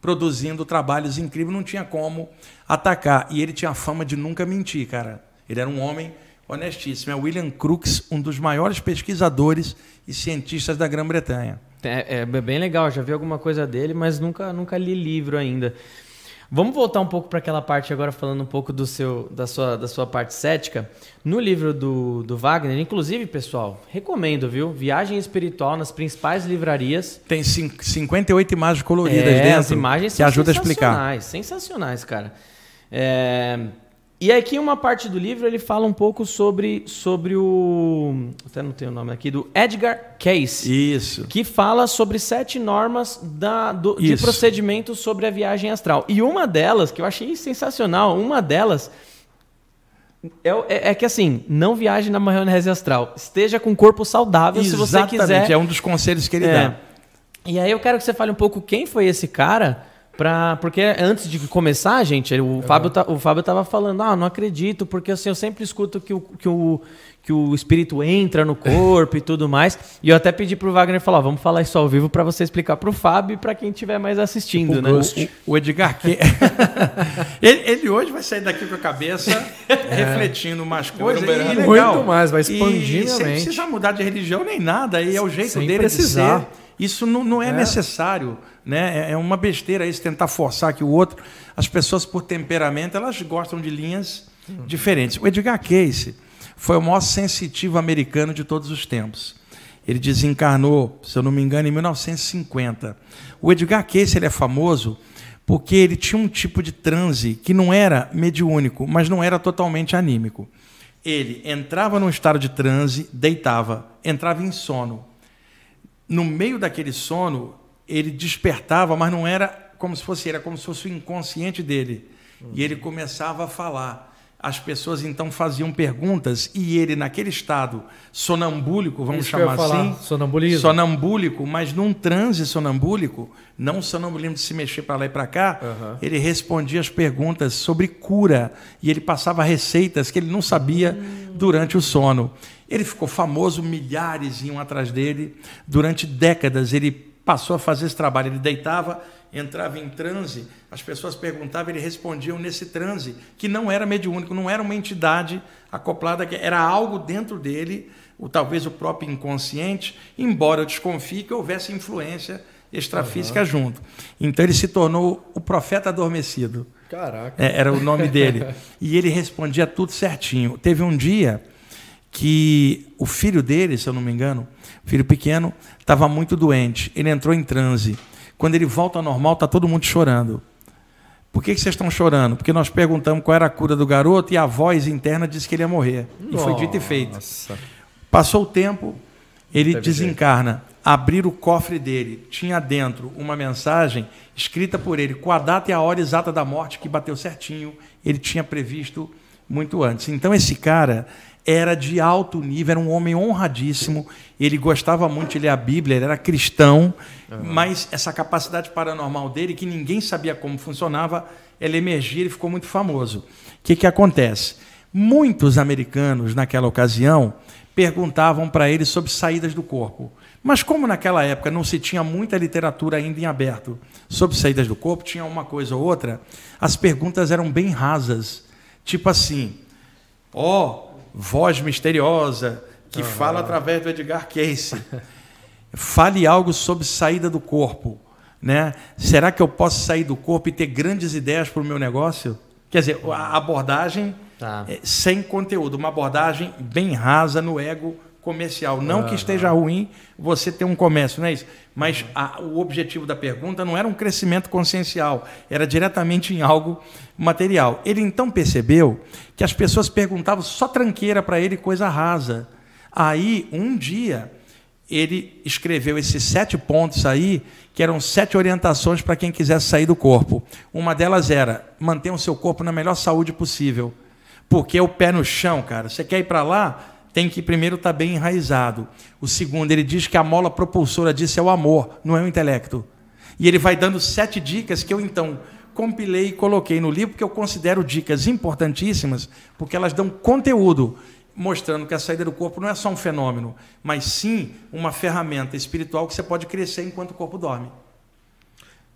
produzindo trabalhos incríveis, não tinha como atacar. E ele tinha a fama de nunca mentir, cara. Ele era um homem honestíssimo. É William Crookes, um dos maiores pesquisadores e cientistas da Grã-Bretanha. É, é, bem legal, já vi alguma coisa dele, mas nunca, nunca li livro ainda. Vamos voltar um pouco para aquela parte agora, falando um pouco do seu, da, sua, da sua parte cética. No livro do, do Wagner, inclusive, pessoal, recomendo, viu? Viagem Espiritual nas principais livrarias. Tem 58 imagens coloridas é, dentro. As imagens que ajuda a explicar. Sensacionais, cara. É, e aqui uma parte do livro ele fala um pouco sobre, sobre o. Até não tenho o nome aqui, do Edgar Case. Isso. Que fala sobre sete normas da, do, de procedimento sobre a viagem astral. E uma delas, que eu achei sensacional, uma delas. É, é, é que assim, não viaje na maionese astral. Esteja com o corpo saudável Exatamente, se você quiser. É um dos conselhos que ele é. dá. E aí eu quero que você fale um pouco quem foi esse cara Pra, porque antes de começar, gente, o, uhum. Fábio, tá, o Fábio tava falando, ah, não acredito, porque assim, eu sempre escuto que o, que, o, que o espírito entra no corpo e tudo mais. E eu até pedi pro Wagner falar, vamos falar isso ao vivo para você explicar pro Fábio e para quem estiver mais assistindo, o né? O, o Edgar que ele, ele, hoje vai sair daqui com a cabeça é. refletindo umas coisas. E legal. Muito mais, vai expandir e, Sem precisar mudar de religião nem nada, aí é o jeito sem dele precisar. de ser. Isso não, não é, é, necessário, né? É, é uma besteira isso tentar forçar que o outro. As pessoas por temperamento elas gostam de linhas uhum. diferentes. O Edgar Cayce foi o maior sensitivo americano de todos os tempos. Ele desencarnou, se eu não me engano, em 1950. O Edgar Cayce ele é famoso porque ele tinha um tipo de transe que não era mediúnico, mas não era totalmente anímico. Ele entrava num estado de transe, deitava, entrava em sono no meio daquele sono, ele despertava, mas não era como se fosse, era como se fosse o inconsciente dele. Uhum. E ele começava a falar. As pessoas então faziam perguntas e ele, naquele estado sonambúlico, vamos Isso chamar assim, sonambulismo. sonambúlico, mas num transe sonambúlico, não sonambulismo de se mexer para lá e para cá, uhum. ele respondia as perguntas sobre cura e ele passava receitas que ele não sabia uhum. durante o sono. Ele ficou famoso, milhares iam atrás dele. Durante décadas ele passou a fazer esse trabalho. Ele deitava, entrava em transe, as pessoas perguntavam, ele respondia nesse transe, que não era mediúnico, não era uma entidade acoplada, era algo dentro dele, ou talvez o próprio inconsciente, embora eu desconfie que houvesse influência extrafísica uhum. junto. Então ele se tornou o profeta adormecido. Caraca. É, era o nome dele. e ele respondia tudo certinho. Teve um dia que o filho dele, se eu não me engano, filho pequeno, estava muito doente. Ele entrou em transe. Quando ele volta ao normal, está todo mundo chorando. Por que, que vocês estão chorando? Porque nós perguntamos qual era a cura do garoto e a voz interna disse que ele ia morrer. Nossa. E foi dito e feito. Passou o tempo, ele desencarna. Abrir o cofre dele, tinha dentro uma mensagem escrita por ele, com a data e a hora exata da morte, que bateu certinho. Ele tinha previsto muito antes. Então, esse cara era de alto nível, era um homem honradíssimo. Ele gostava muito de ler a Bíblia, ele era cristão, mas essa capacidade paranormal dele, que ninguém sabia como funcionava, ela emergia e ficou muito famoso. O que, que acontece? Muitos americanos, naquela ocasião, perguntavam para ele sobre saídas do corpo. Mas como naquela época não se tinha muita literatura ainda em aberto sobre saídas do corpo, tinha uma coisa ou outra, as perguntas eram bem rasas. Tipo assim, ó, oh, voz misteriosa que uhum. fala através do Edgar Cayce. Fale algo sobre saída do corpo. Né? Será que eu posso sair do corpo e ter grandes ideias para o meu negócio? Quer dizer, a abordagem tá. é, sem conteúdo, uma abordagem bem rasa no ego comercial. Não uhum. que esteja ruim você ter um comércio, não é isso. Mas a, o objetivo da pergunta não era um crescimento consciencial, era diretamente em algo material. Ele então percebeu que as pessoas perguntavam só tranqueira para ele, coisa rasa. Aí, um dia, ele escreveu esses sete pontos aí, que eram sete orientações para quem quisesse sair do corpo. Uma delas era manter o seu corpo na melhor saúde possível. Porque o pé no chão, cara. Você quer ir para lá? Tem que primeiro estar tá bem enraizado. O segundo, ele diz que a mola propulsora disso é o amor, não é o intelecto. E ele vai dando sete dicas que eu então compilei e coloquei no livro, que eu considero dicas importantíssimas, porque elas dão conteúdo, mostrando que a saída do corpo não é só um fenômeno, mas sim uma ferramenta espiritual que você pode crescer enquanto o corpo dorme.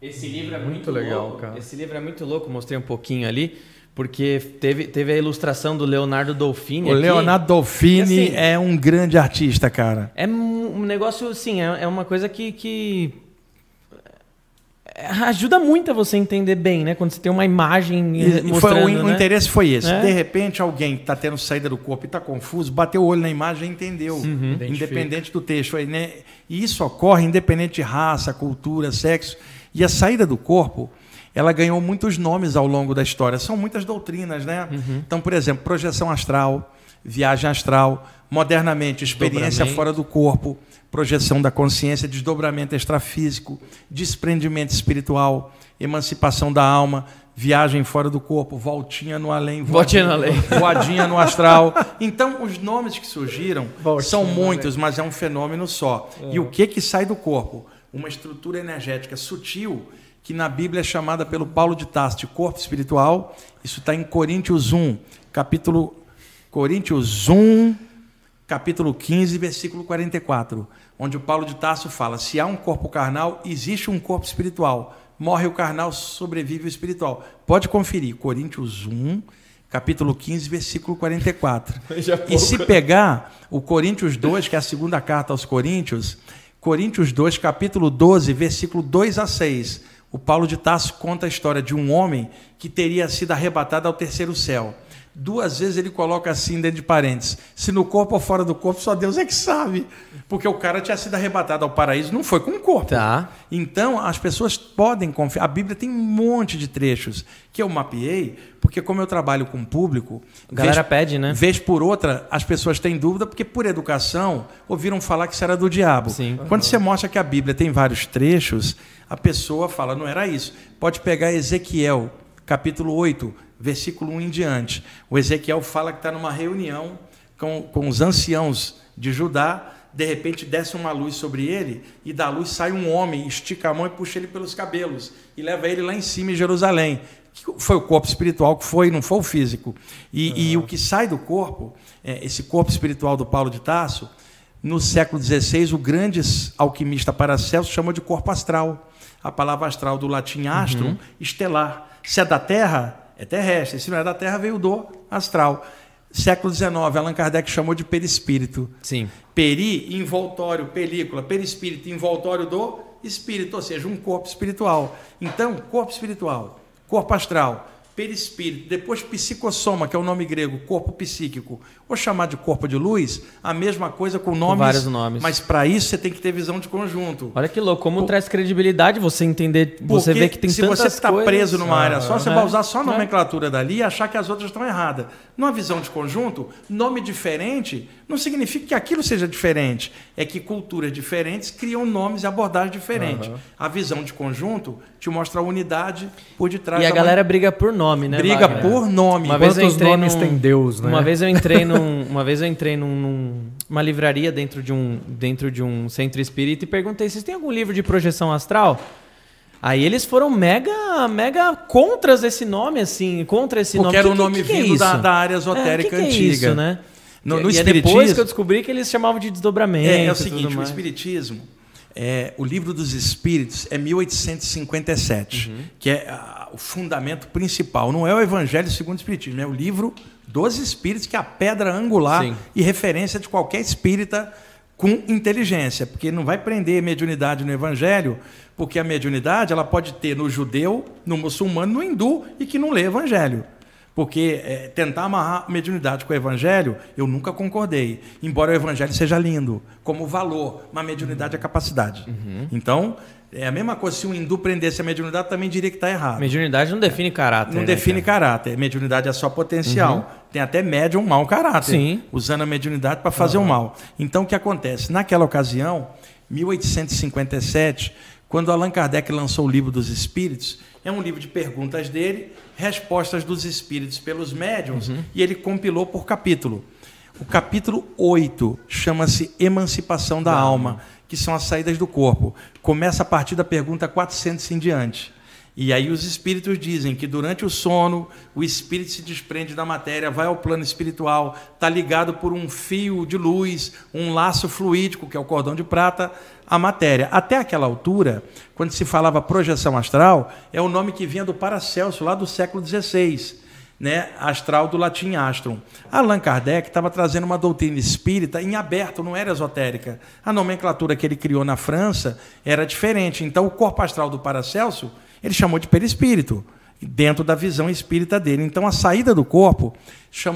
Esse livro é muito, muito legal, louco. cara. Esse livro é muito louco, mostrei um pouquinho ali. Porque teve, teve a ilustração do Leonardo Dolfini. O aqui. Leonardo Dolfini assim, é um grande artista, cara. É um negócio, assim, é, é uma coisa que, que ajuda muito a você entender bem, né? Quando você tem uma imagem e mostrando, foi, o, né? interesse foi esse. É? De repente, alguém que está tendo saída do corpo e está confuso, bateu o olho na imagem e entendeu. Uhum. Independente do texto. Né? E isso ocorre independente de raça, cultura, sexo. E a saída do corpo ela ganhou muitos nomes ao longo da história. São muitas doutrinas, né? Uhum. Então, por exemplo, projeção astral, viagem astral, modernamente, experiência fora do corpo, projeção da consciência, desdobramento extrafísico, desprendimento espiritual, emancipação da alma, viagem fora do corpo, voltinha no além, voltinha no além, voadinha no astral. Então, os nomes que surgiram voltinha são muitos, mas é um fenômeno só. É. E o que que sai do corpo? Uma estrutura energética sutil que na Bíblia é chamada pelo Paulo de Tarso de corpo espiritual. Isso está em Coríntios 1, capítulo Coríntios 1, capítulo 15, versículo 44, onde o Paulo de Tarso fala: se há um corpo carnal, existe um corpo espiritual. Morre o carnal, sobrevive o espiritual. Pode conferir, Coríntios 1, capítulo 15, versículo 44. E se pegar o Coríntios 2, que é a segunda carta aos Coríntios, Coríntios 2, capítulo 12, versículo 2 a 6 o Paulo de Tarso conta a história de um homem que teria sido arrebatado ao terceiro céu. Duas vezes ele coloca assim dentro de parênteses: se no corpo ou fora do corpo, só Deus é que sabe. Porque o cara tinha sido arrebatado ao paraíso, não foi com o corpo. Tá. Então, as pessoas podem confiar. A Bíblia tem um monte de trechos que eu mapeei, porque como eu trabalho com o público. A galera vez, pede, né? Vez por outra, as pessoas têm dúvida, porque por educação ouviram falar que isso era do diabo. Sim. Quando uhum. você mostra que a Bíblia tem vários trechos, a pessoa fala, não era isso. Pode pegar Ezequiel, capítulo 8 versículo 1 em diante. O Ezequiel fala que está numa reunião com, com os anciãos de Judá, de repente desce uma luz sobre ele, e da luz sai um homem, estica a mão e puxa ele pelos cabelos, e leva ele lá em cima em Jerusalém. Foi o corpo espiritual que foi, não foi o físico. E, uhum. e o que sai do corpo, é, esse corpo espiritual do Paulo de Tarso, no século XVI, o grande alquimista Paracelso chamou de corpo astral. A palavra astral do latim astro, uhum. estelar. Se é da Terra, é terrestre. Se não é da Terra, veio do astral. Século XIX, Allan Kardec chamou de perispírito. Sim. Peri, envoltório, película, perispírito, envoltório do espírito, ou seja, um corpo espiritual. Então, corpo espiritual, corpo astral, perispírito, depois psicossoma, que é o nome grego, corpo psíquico, ou chamar de corpo de luz, a mesma coisa com nomes. Com vários nomes. Mas para isso você tem que ter visão de conjunto. Olha que louco, como Por... traz credibilidade você entender, você vê que tem se tantas você está preso numa ah, área só, você é, vai usar só a é. nomenclatura é. dali e achar que as outras estão erradas. Numa visão de conjunto, nome diferente não significa que aquilo seja diferente, é que culturas diferentes criam nomes e abordagens diferentes. Uhum. A visão de conjunto te mostra a unidade por detrás E a galera briga por nome né? Briga Wagner? por nome. Uma vez eu Quantos entrei nomes num- tem Deus, né? Uma vez eu entrei num, uma vez eu entrei num, num- uma livraria dentro de um dentro de um centro espírita e perguntei: "Vocês têm algum livro de projeção astral?" Aí eles foram mega mega contras esse nome assim, contra esse Porque nome. era Que- um nome que que é vindo da, isso? da área É, esotérica que que é antiga. isso, né? No, E- no e é depois espiritismo, que eu descobri que eles chamavam de desdobramento. É, é o seguinte, o. Espiritismo, é, o livro dos Espíritos é 1857, Uhum. que é ah, o fundamento principal. Não é o Evangelho segundo o Espiritismo, é o livro dos Espíritos, que é a pedra angular Sim. e referência de qualquer espírita com inteligência, porque não vai prender mediunidade no Evangelho, porque a mediunidade ela pode ter no judeu, no muçulmano, no hindu e que não lê Evangelho. Porque é, tentar amarrar mediunidade com o evangelho, eu nunca concordei. Embora o evangelho seja lindo, como valor, mas mediunidade é capacidade. Então, é a mesma coisa se um hindu prendesse a mediunidade, também diria que está errado. Mediunidade não define caráter. Não né, define cara? caráter. Mediunidade é só potencial. Tem até médium mau caráter. Sim. Usando a mediunidade para fazer o mal. Então, o que acontece? Naquela ocasião, 1857, quando Allan Kardec lançou o Livro dos Espíritos, é um livro de perguntas dele, respostas dos espíritos pelos médiums, e ele compilou por capítulo. O capítulo 8 chama-se Emancipação da, alma, que são as saídas do corpo. Começa a partir da pergunta 400 em diante. E aí os espíritos dizem que durante o sono o espírito se desprende da matéria, vai ao plano espiritual, está ligado por um fio de luz, um laço fluídico, que é o cordão de prata, à matéria. Até aquela altura, quando se falava projeção astral, é o nome que vinha do Paracelso, lá do século XVI né, astral do latim astrum. Allan Kardec estava trazendo uma doutrina espírita em aberto, não era esotérica. A nomenclatura que ele criou na França era diferente. Então, o corpo astral do Paracelso, ele chamou de perispírito, dentro da visão espírita dele. Então, a saída do corpo,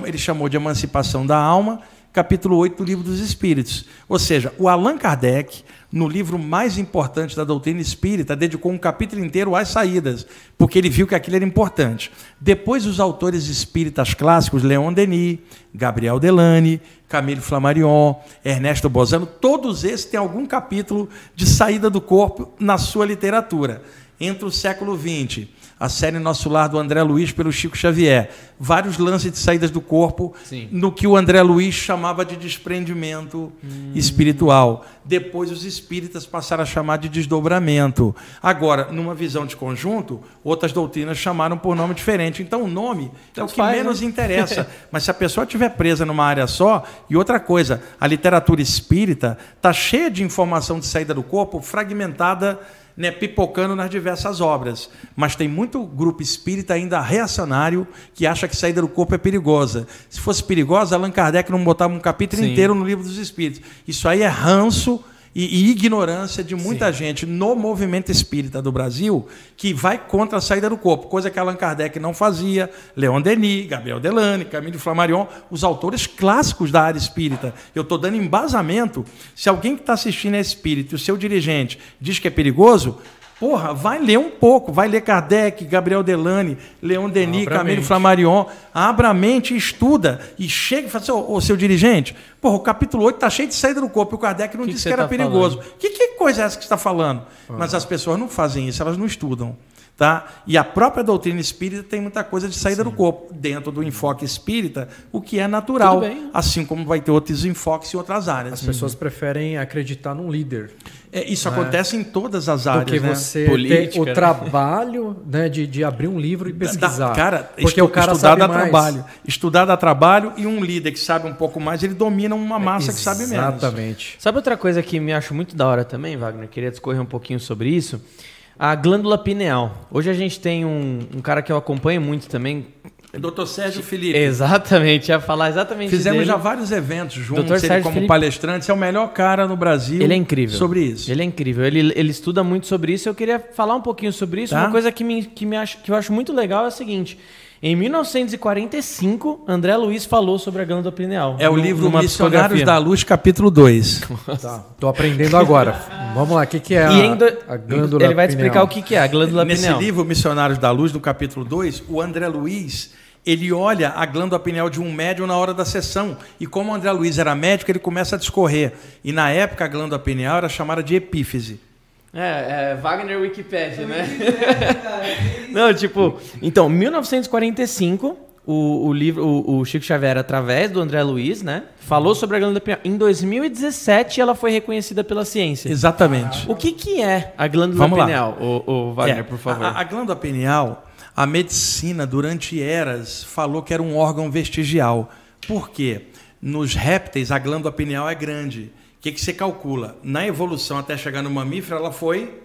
ele chamou de emancipação da alma, capítulo 8 do Livro dos Espíritos. Ou seja, o Allan Kardec, no livro mais importante da doutrina espírita, dedicou um capítulo inteiro às saídas, porque ele viu que aquilo era importante. Depois, os autores espíritas clássicos, Leon Denis, Gabriel Delane, Camille Flammarion, Ernesto Bozano, todos esses têm algum capítulo de saída do corpo na sua literatura. Entre o século XX, a série Nosso Lar do André Luiz pelo Chico Xavier, vários lances de saídas do corpo Sim. no que o André Luiz chamava de desprendimento espiritual. Depois os espíritas passaram a chamar de desdobramento. Agora, numa visão de conjunto, outras doutrinas chamaram por nome diferente. Então o nome é o que faz, menos né? interessa. Mas se a pessoa estiver presa numa área só, e outra coisa, a literatura espírita está cheia de informação de saída do corpo fragmentada né, pipocando nas diversas obras. Mas tem muito grupo espírita ainda reacionário que acha que saída do corpo é perigosa. Se fosse perigosa, Allan Kardec não botava um capítulo Sim. inteiro no livro dos espíritos. Isso aí é ranço e, e ignorância de muita gente no movimento espírita do Brasil que vai contra a saída do corpo, coisa que Allan Kardec não fazia, Leon Denis, Gabriel Delane, Camille Flammarion, os autores clássicos da área espírita. Eu estou dando embasamento. Se alguém que está assistindo é espírito e o seu dirigente diz que é perigoso, porra, vai ler um pouco, vai ler Kardec, Gabriel Delane, Leon Denis, Abra mente. Flammarion, abre a mente, estuda e chega e fala assim, ô, ô, seu dirigente, porra, o capítulo 8 está cheio de saída do corpo e o Kardec não Que que disse você que era tá perigoso. Que, que coisa é essa que você está falando? Mas as pessoas não fazem isso, elas não estudam. Tá? E a própria doutrina espírita tem muita coisa de saída do corpo. Dentro do enfoque espírita, o que é natural. Assim como vai ter outros enfoques em outras áreas. As pessoas preferem acreditar num líder É, isso acontece em todas as áreas. que né? você Política, ter o né? trabalho né, de, de abrir um livro e pesquisar. Da- cara, porque estu- o cara estudar sabe dá mais. trabalho. Estudar dá trabalho e um líder que sabe um pouco mais, ele domina uma massa que sabe menos. Exatamente. Sabe outra coisa que me acho muito da hora também, Wagner? Queria discorrer um pouquinho sobre isso. A glândula pineal. Hoje a gente tem um, um cara que eu acompanho muito também. Doutor Sérgio Felipe. Exatamente, ia falar exatamente Fizemos dele. já vários eventos juntos, Dr. ele Sérgio como Felipe- palestrante, é o melhor cara no Brasil Ele é incrível. sobre isso. Ele é incrível. Ele, ele estuda muito sobre isso. Eu queria falar um pouquinho sobre isso. Tá. Uma coisa que, me, que, me acho, que eu acho muito legal é o seguinte. Em 1945, André Luiz falou sobre a glândula pineal. É o livro Missionários da Luz, capítulo 2. Tá, tô aprendendo agora. Vamos lá, o que, que é a, E do- a glândula Ele vai pineal? explicar o que, que é a glândula Nesse pineal. livro, Missionários da Luz, no capítulo 2, o André Luiz, ele olha a glândula pineal de um médium na hora da sessão. E como o André Luiz era médico, ele começa a discorrer. E na época, a glândula pineal era chamada de epífise. É, é Wagner Wikipedia, né? Não, tipo, então, 1945, o, o livro, o, o, Chico Xavier, através do André Luiz, né, falou sobre a glândula pineal. Em 2017, ela foi reconhecida pela ciência. Exatamente. O que, que é a glândula Vamos pineal, o, o Wagner, é, por favor? A, a glândula pineal, a medicina, durante eras, falou que era um órgão vestigial. Por quê? Nos répteis, a glândula pineal é grande. O que, que você calcula? Na evolução até chegar no mamífero, ela foi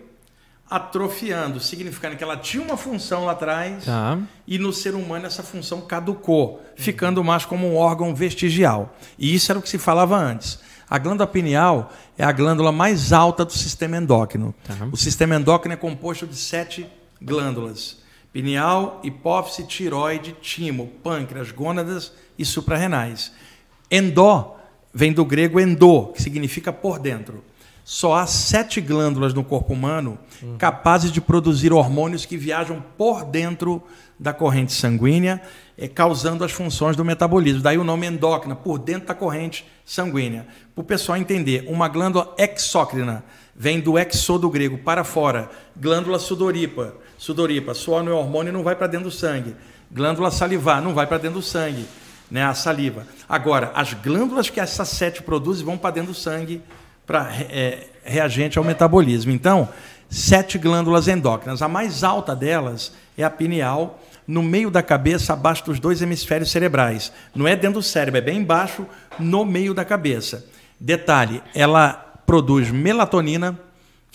atrofiando, significando que ela tinha uma função lá atrás tá. e no ser humano essa função caducou, ficando mais como um órgão vestigial. E isso era o que se falava antes. A glândula pineal é a glândula mais alta do sistema endócrino. Tá. O sistema endócrino é composto de sete glândulas: pineal, hipófise, tiroide, timo, pâncreas, gônadas e suprarrenais. Endó vem do grego endo, que significa por dentro. Só há sete glândulas no corpo humano capazes de produzir hormônios que viajam por dentro da corrente sanguínea, eh, causando as funções do metabolismo. Daí o nome endócrina, por dentro da corrente sanguínea. Para o pessoal entender, uma glândula exócrina vem do exo do grego, para fora. Glândula sudoripa. Sudoripa, suor não é hormônio, não vai para dentro do sangue. Glândula salivar, não vai para dentro do sangue né, a saliva. Agora, as glândulas que essa sete produzem vão para dentro do sangue para é, reagente ao metabolismo. Então, sete glândulas endócrinas. A mais alta delas é a pineal, no meio da cabeça, abaixo dos dois hemisférios cerebrais. Não é dentro do cérebro, é bem embaixo, no meio da cabeça. Detalhe, ela produz melatonina,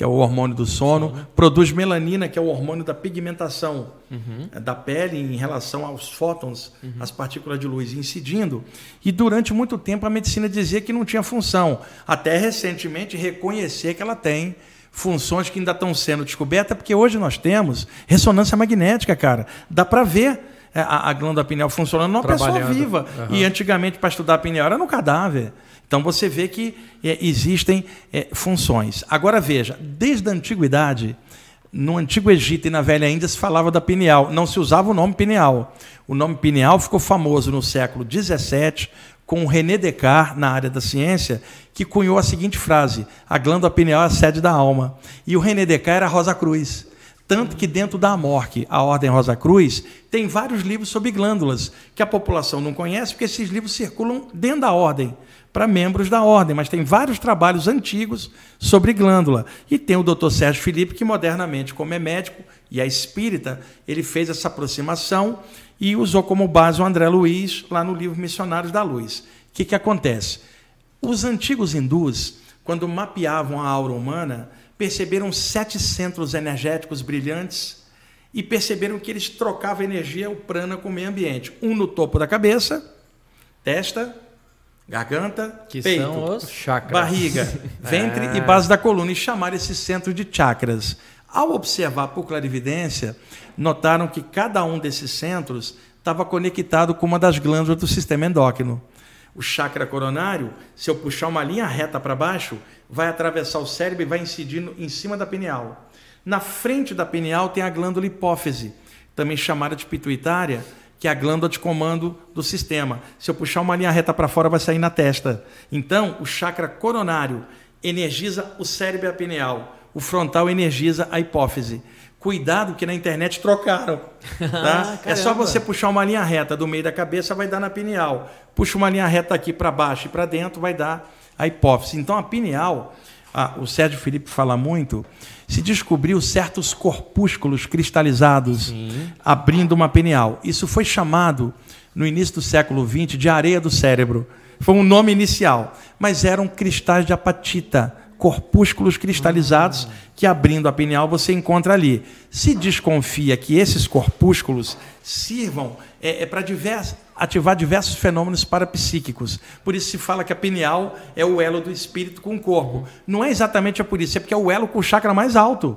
que é o hormônio do sono, produz melanina, que é o hormônio da pigmentação uhum. É, da pele em relação aos fótons, uhum. as partículas de luz incidindo. E durante muito tempo a medicina dizia que não tinha função, até recentemente reconhecer que ela tem funções que ainda estão sendo descobertas, porque hoje nós temos ressonância magnética, cara. Dá para ver é, a, a glândula pineal funcionando numa pessoa viva. Uhum. E antigamente, para estudar a pineal, era no cadáver. Então você vê que é, existem é, funções. Agora veja, desde a antiguidade, no Antigo Egito e na Velha Índia se falava da pineal, não se usava o nome pineal. O nome pineal ficou famoso no século XVII com René Descartes, na área da ciência, que cunhou a seguinte frase: a glândula pineal é a sede da alma. E o René Descartes era Rosa Cruz. Tanto que dentro da Amorque, a Ordem Rosa Cruz, tem vários livros sobre glândulas, que a população não conhece, porque esses livros circulam dentro da ordem para membros da ordem, mas tem vários trabalhos antigos sobre glândula. E tem o Dr. Sérgio Felipe, que modernamente, como é médico e é espírita, ele fez essa aproximação e usou como base o André Luiz lá no livro Missionários da Luz. O que, que acontece? Os antigos hindus, quando mapeavam a aura humana, perceberam sete centros energéticos brilhantes e perceberam que eles trocavam energia, o prana, com o meio ambiente. Um no topo da cabeça, testa, garganta, que peito, são os chakras. barriga, ventre e base da coluna, e chamaram esse centro de chakras. Ao observar por clarividência, notaram que cada um desses centros estava conectado com uma das glândulas do sistema endócrino. O chakra coronário, se eu puxar uma linha reta para baixo, vai atravessar o cérebro e vai incidir em cima da pineal. Na frente da pineal tem a glândula hipófise, também chamada de pituitária, que é a glândula de comando do sistema. Se eu puxar uma linha reta para fora, vai sair na testa. Então, o chakra coronário energiza o cérebro e a pineal. O frontal energiza a hipófise. Cuidado que na internet trocaram. Tá? é só você puxar uma linha reta do meio da cabeça, vai dar na pineal. Puxa uma linha reta aqui para baixo e para dentro, vai dar a hipófise. Então, a pineal, ah, o Sérgio Felipe fala muito, se descobriu certos corpúsculos cristalizados Sim. abrindo uma pineal. Isso foi chamado, no início do século XX, de areia do cérebro. Foi um nome inicial, mas eram cristais de apatita, corpúsculos cristalizados que abrindo a pineal você encontra ali. Se desconfia que esses corpúsculos sirvam é, é para ativar diversos fenômenos parapsíquicos. Por isso se fala que a pineal é o elo do espírito com o corpo. Não é exatamente por isso, é porque é o elo com o chakra mais alto.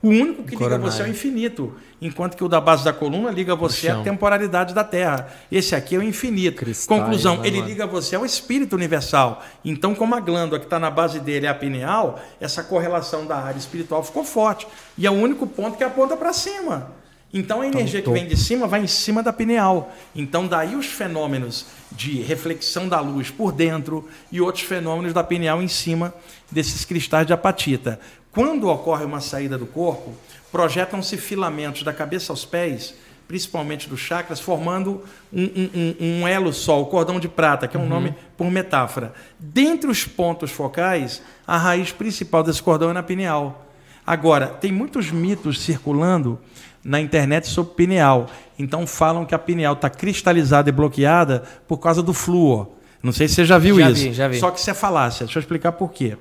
O único que liga você é o infinito, enquanto que o da base da coluna liga você à temporalidade da Terra. Esse aqui é o infinito. Cristais, Conclusão, ele mano? liga você ao espírito universal. Então, como a glândula que está na base dele é a pineal, essa correlação da área espiritual ficou forte. E é o único ponto que aponta para cima. Então a energia que vem de cima vai em cima da pineal. Então daí os fenômenos de reflexão da luz por dentro e outros fenômenos da pineal em cima desses cristais de apatita. Quando ocorre uma saída do corpo, projetam-se filamentos da cabeça aos pés, principalmente dos chakras, formando um, um, um, elo só, o cordão de prata, que é um uhum. nome por metáfora. Dentre os pontos focais, a raiz principal desse cordão é na pineal. Agora, tem muitos mitos circulando na internet sobre pineal. Então falam que a pineal está cristalizada e bloqueada por causa do flúor. Não sei se você já viu já isso. Vi, já vi. Só que isso é falácia. Deixa eu explicar por quê.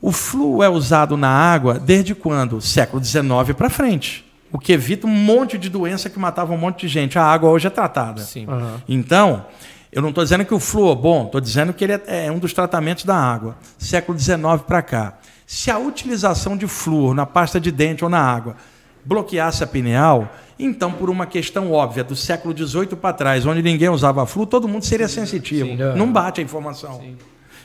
O flúor é usado na água desde quando? Século XIX para frente. O que evita um monte de doença que matava um monte de gente. A água hoje é tratada. Sim. Uhum. Então, eu não estou dizendo que o flúor é bom, estou dizendo que ele é, é um dos tratamentos da água. Século XIX para cá. Se a utilização de flúor na pasta de dente ou na água bloqueasse a pineal, então, por uma questão óbvia do século XVIII para trás, onde ninguém usava flu, todo mundo seria sensitivo. Sim, não. não bate a informação. Sim.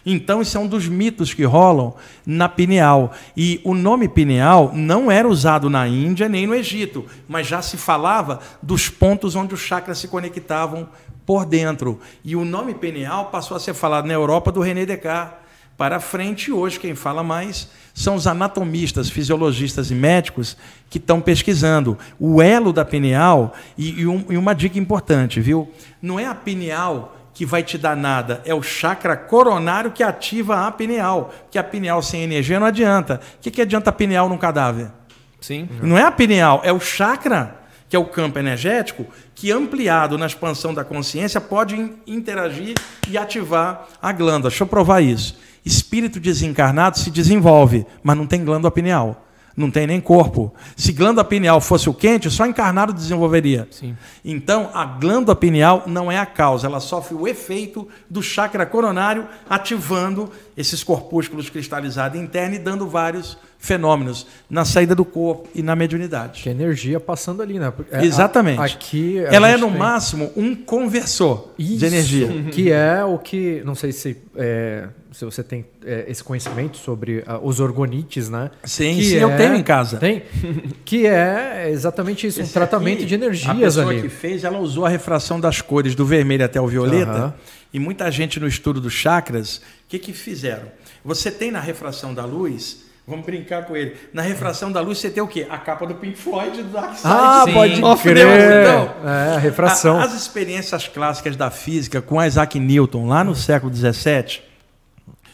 Então, isso é um dos mitos que rolam na pineal. E o nome pineal não era usado na Índia nem no Egito, mas já se falava dos pontos onde os chakras se conectavam por dentro. E o nome pineal passou a ser falado na Europa do René Descartes para frente. Hoje, quem fala mais são os anatomistas, fisiologistas e médicos que estão pesquisando o elo da pineal. E, e, um, e uma dica importante, viu? Não é a pineal que vai te dar nada, é o chakra coronário que ativa a pineal. Que a pineal sem energia não adianta. O que, que adianta a pineal num cadáver? Sim. Não é a pineal, é o chakra, que é o campo energético, que ampliado na expansão da consciência pode interagir e ativar a glândula. Deixa eu provar isso. Espírito desencarnado se desenvolve, mas não tem glândula pineal. Não tem nem corpo. Se glândula pineal fosse o quente, só encarnado desenvolveria. Sim. Então, a glândula pineal não é a causa, ela sofre o efeito do chakra coronário ativando esses corpúsculos cristalizados internos e dando vários fenômenos na saída do corpo e na mediunidade. Que energia passando ali, né? É, Exatamente. A, aqui ela é no tem... máximo um conversor Isso, de energia. Que é o que, não sei se é, se você tem é, esse conhecimento sobre uh, os orgonites, né? Sim, que sim é, eu tenho em casa. Tem. Que é exatamente isso, esse um tratamento aqui, de energias ali. A pessoa ali. que fez, ela usou a refração das cores do vermelho até o violeta. Uhum. E muita gente no estudo dos chakras, o que, que fizeram? Você tem na refração da luz Vamos brincar com ele. Na refração da luz, você tem o quê? A capa do Pink Floyd do Dark Side. Ah, Sim. pode oh, crer. Então, é, a refração. A, as experiências clássicas da física com Isaac Newton, lá no século XVII,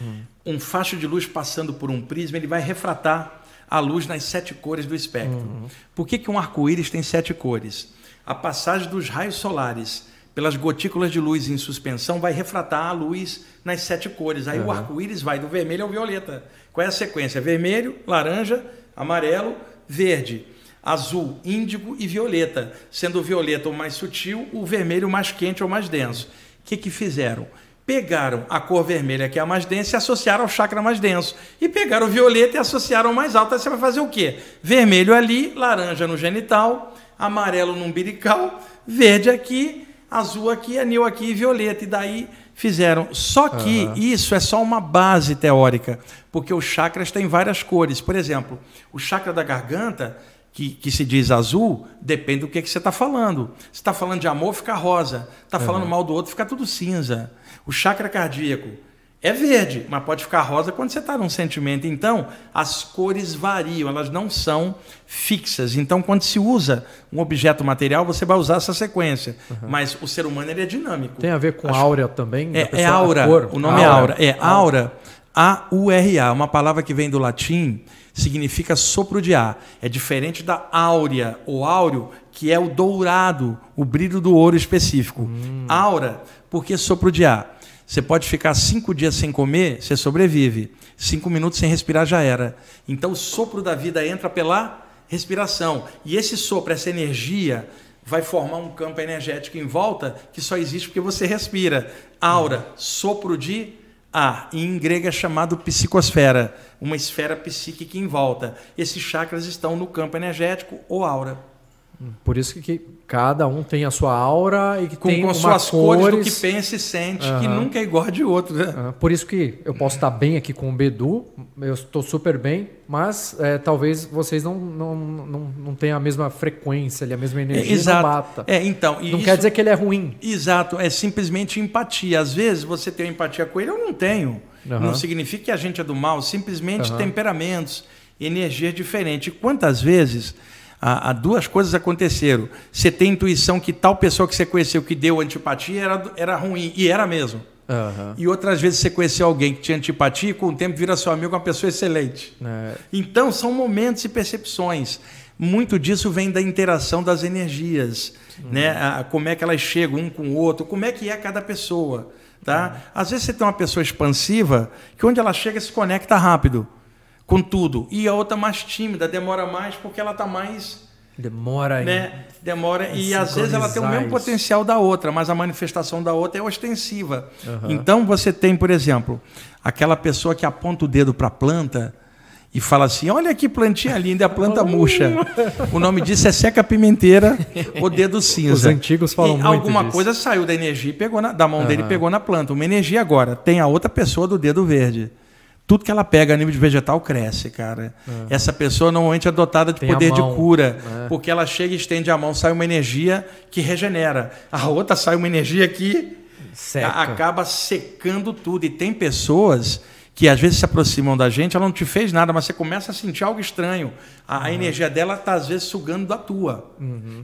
hum. um facho de luz passando por um prisma, ele vai refratar a luz nas sete cores do espectro. Uhum. Por que, que um arco-íris tem sete cores? A passagem dos raios solares pelas gotículas de luz em suspensão vai refratar a luz nas sete cores. Aí uhum. o arco-íris vai do vermelho ao violeta. Qual é a sequência? Vermelho, laranja, amarelo, verde, azul, índigo e violeta. Sendo o violeta o mais sutil, o vermelho o mais quente ou mais denso. O que, que fizeram? Pegaram a cor vermelha, que é a mais densa, e associaram ao chakra mais denso. E pegaram o violeta e associaram ao mais alto. Aí você vai fazer o quê? Vermelho ali, laranja no genital, amarelo no umbilical, verde aqui, azul aqui, anil aqui e violeta. E daí fizeram. Só que uhum. isso é só uma base teórica, porque os chakras têm várias cores. Por exemplo, o chakra da garganta, que, que se diz azul, depende do que, que você está falando. Se está falando de amor, fica rosa. Está falando uhum. mal do outro, fica tudo cinza. O chakra cardíaco é verde, mas pode ficar rosa quando você está num sentimento. Então, as cores variam, elas não são fixas. Então, quando se usa um objeto material, você vai usar essa sequência. Uhum. Mas o ser humano ele é dinâmico. Tem a ver com Acho... áurea também? É, é aura. O nome é aura. é aura. É aura. A-U-R-A, uma palavra que vem do latim, significa sopro de ar. É diferente da áurea, ou áureo, que é o dourado, o brilho do ouro específico. Hum. Aura, porque sopro de ar. Você pode ficar cinco dias sem comer, você sobrevive. Cinco minutos sem respirar já era. Então o sopro da vida entra pela respiração. E esse sopro, essa energia, vai formar um campo energético em volta que só existe porque você respira. Aura, sopro de E em grego é chamado psicosfera, uma esfera psíquica em volta. Esses chakras estão no campo energético ou aura. Por isso que cada um tem a sua aura e que Com, tem com suas cores, do cores que pensa e sente, que Aham. nunca é igual a de outro, né? Ah, Por isso que eu posso estar bem aqui com o Bedu, eu estou super bem, mas é, talvez vocês não, não, não, não tenham a mesma frequência, a mesma energia, não Exato. bata. É, então, não isso- quer dizer que ele é ruim. Exato, é simplesmente empatia. Às vezes você tem empatia com ele, eu não tenho. Aham. Não significa que a gente é do mal, simplesmente temperamentos, energias diferentes. E Quantas vezes há, há duas coisas aconteceram? Você tem intuição que tal pessoa que você conheceu que deu antipatia era, era ruim, e era mesmo. E outras vezes você conheceu alguém que tinha antipatia e com o tempo vira seu amigo, uma pessoa excelente. É, Então, são momentos e percepções. Muito disso vem da interação das energias, né? A- como é que elas chegam um com o outro, como é que é cada pessoa, tá? Às vezes você tem uma pessoa expansiva que onde ela chega se conecta rápido com tudo, e a outra mais tímida, demora mais porque ela está mais demora aí. né? Demora Em e às vezes ela tem o mesmo potencial da outra, mas a manifestação da outra é ostensiva. Então você tem, por exemplo, aquela pessoa que aponta o dedo para a planta e fala assim: "Olha que plantinha linda, e a planta murcha". O nome disso é seca pimenteira ou dedo cinza. Os antigos falam e muito alguma disso. coisa saiu da energia e pegou na, da mão dele e pegou na planta. Uma energia agora tem a outra pessoa do dedo verde. Tudo que ela pega a nível de vegetal cresce, cara. Essa pessoa normalmente é dotada de Tem poder de cura, É. porque ela chega e estende a mão, sai uma energia que regenera. A outra sai uma energia que Seca. acaba secando tudo. E tem pessoas que às vezes se aproximam da gente, ela não te fez nada, mas você começa a sentir algo estranho. A, a energia dela está às vezes sugando da tua.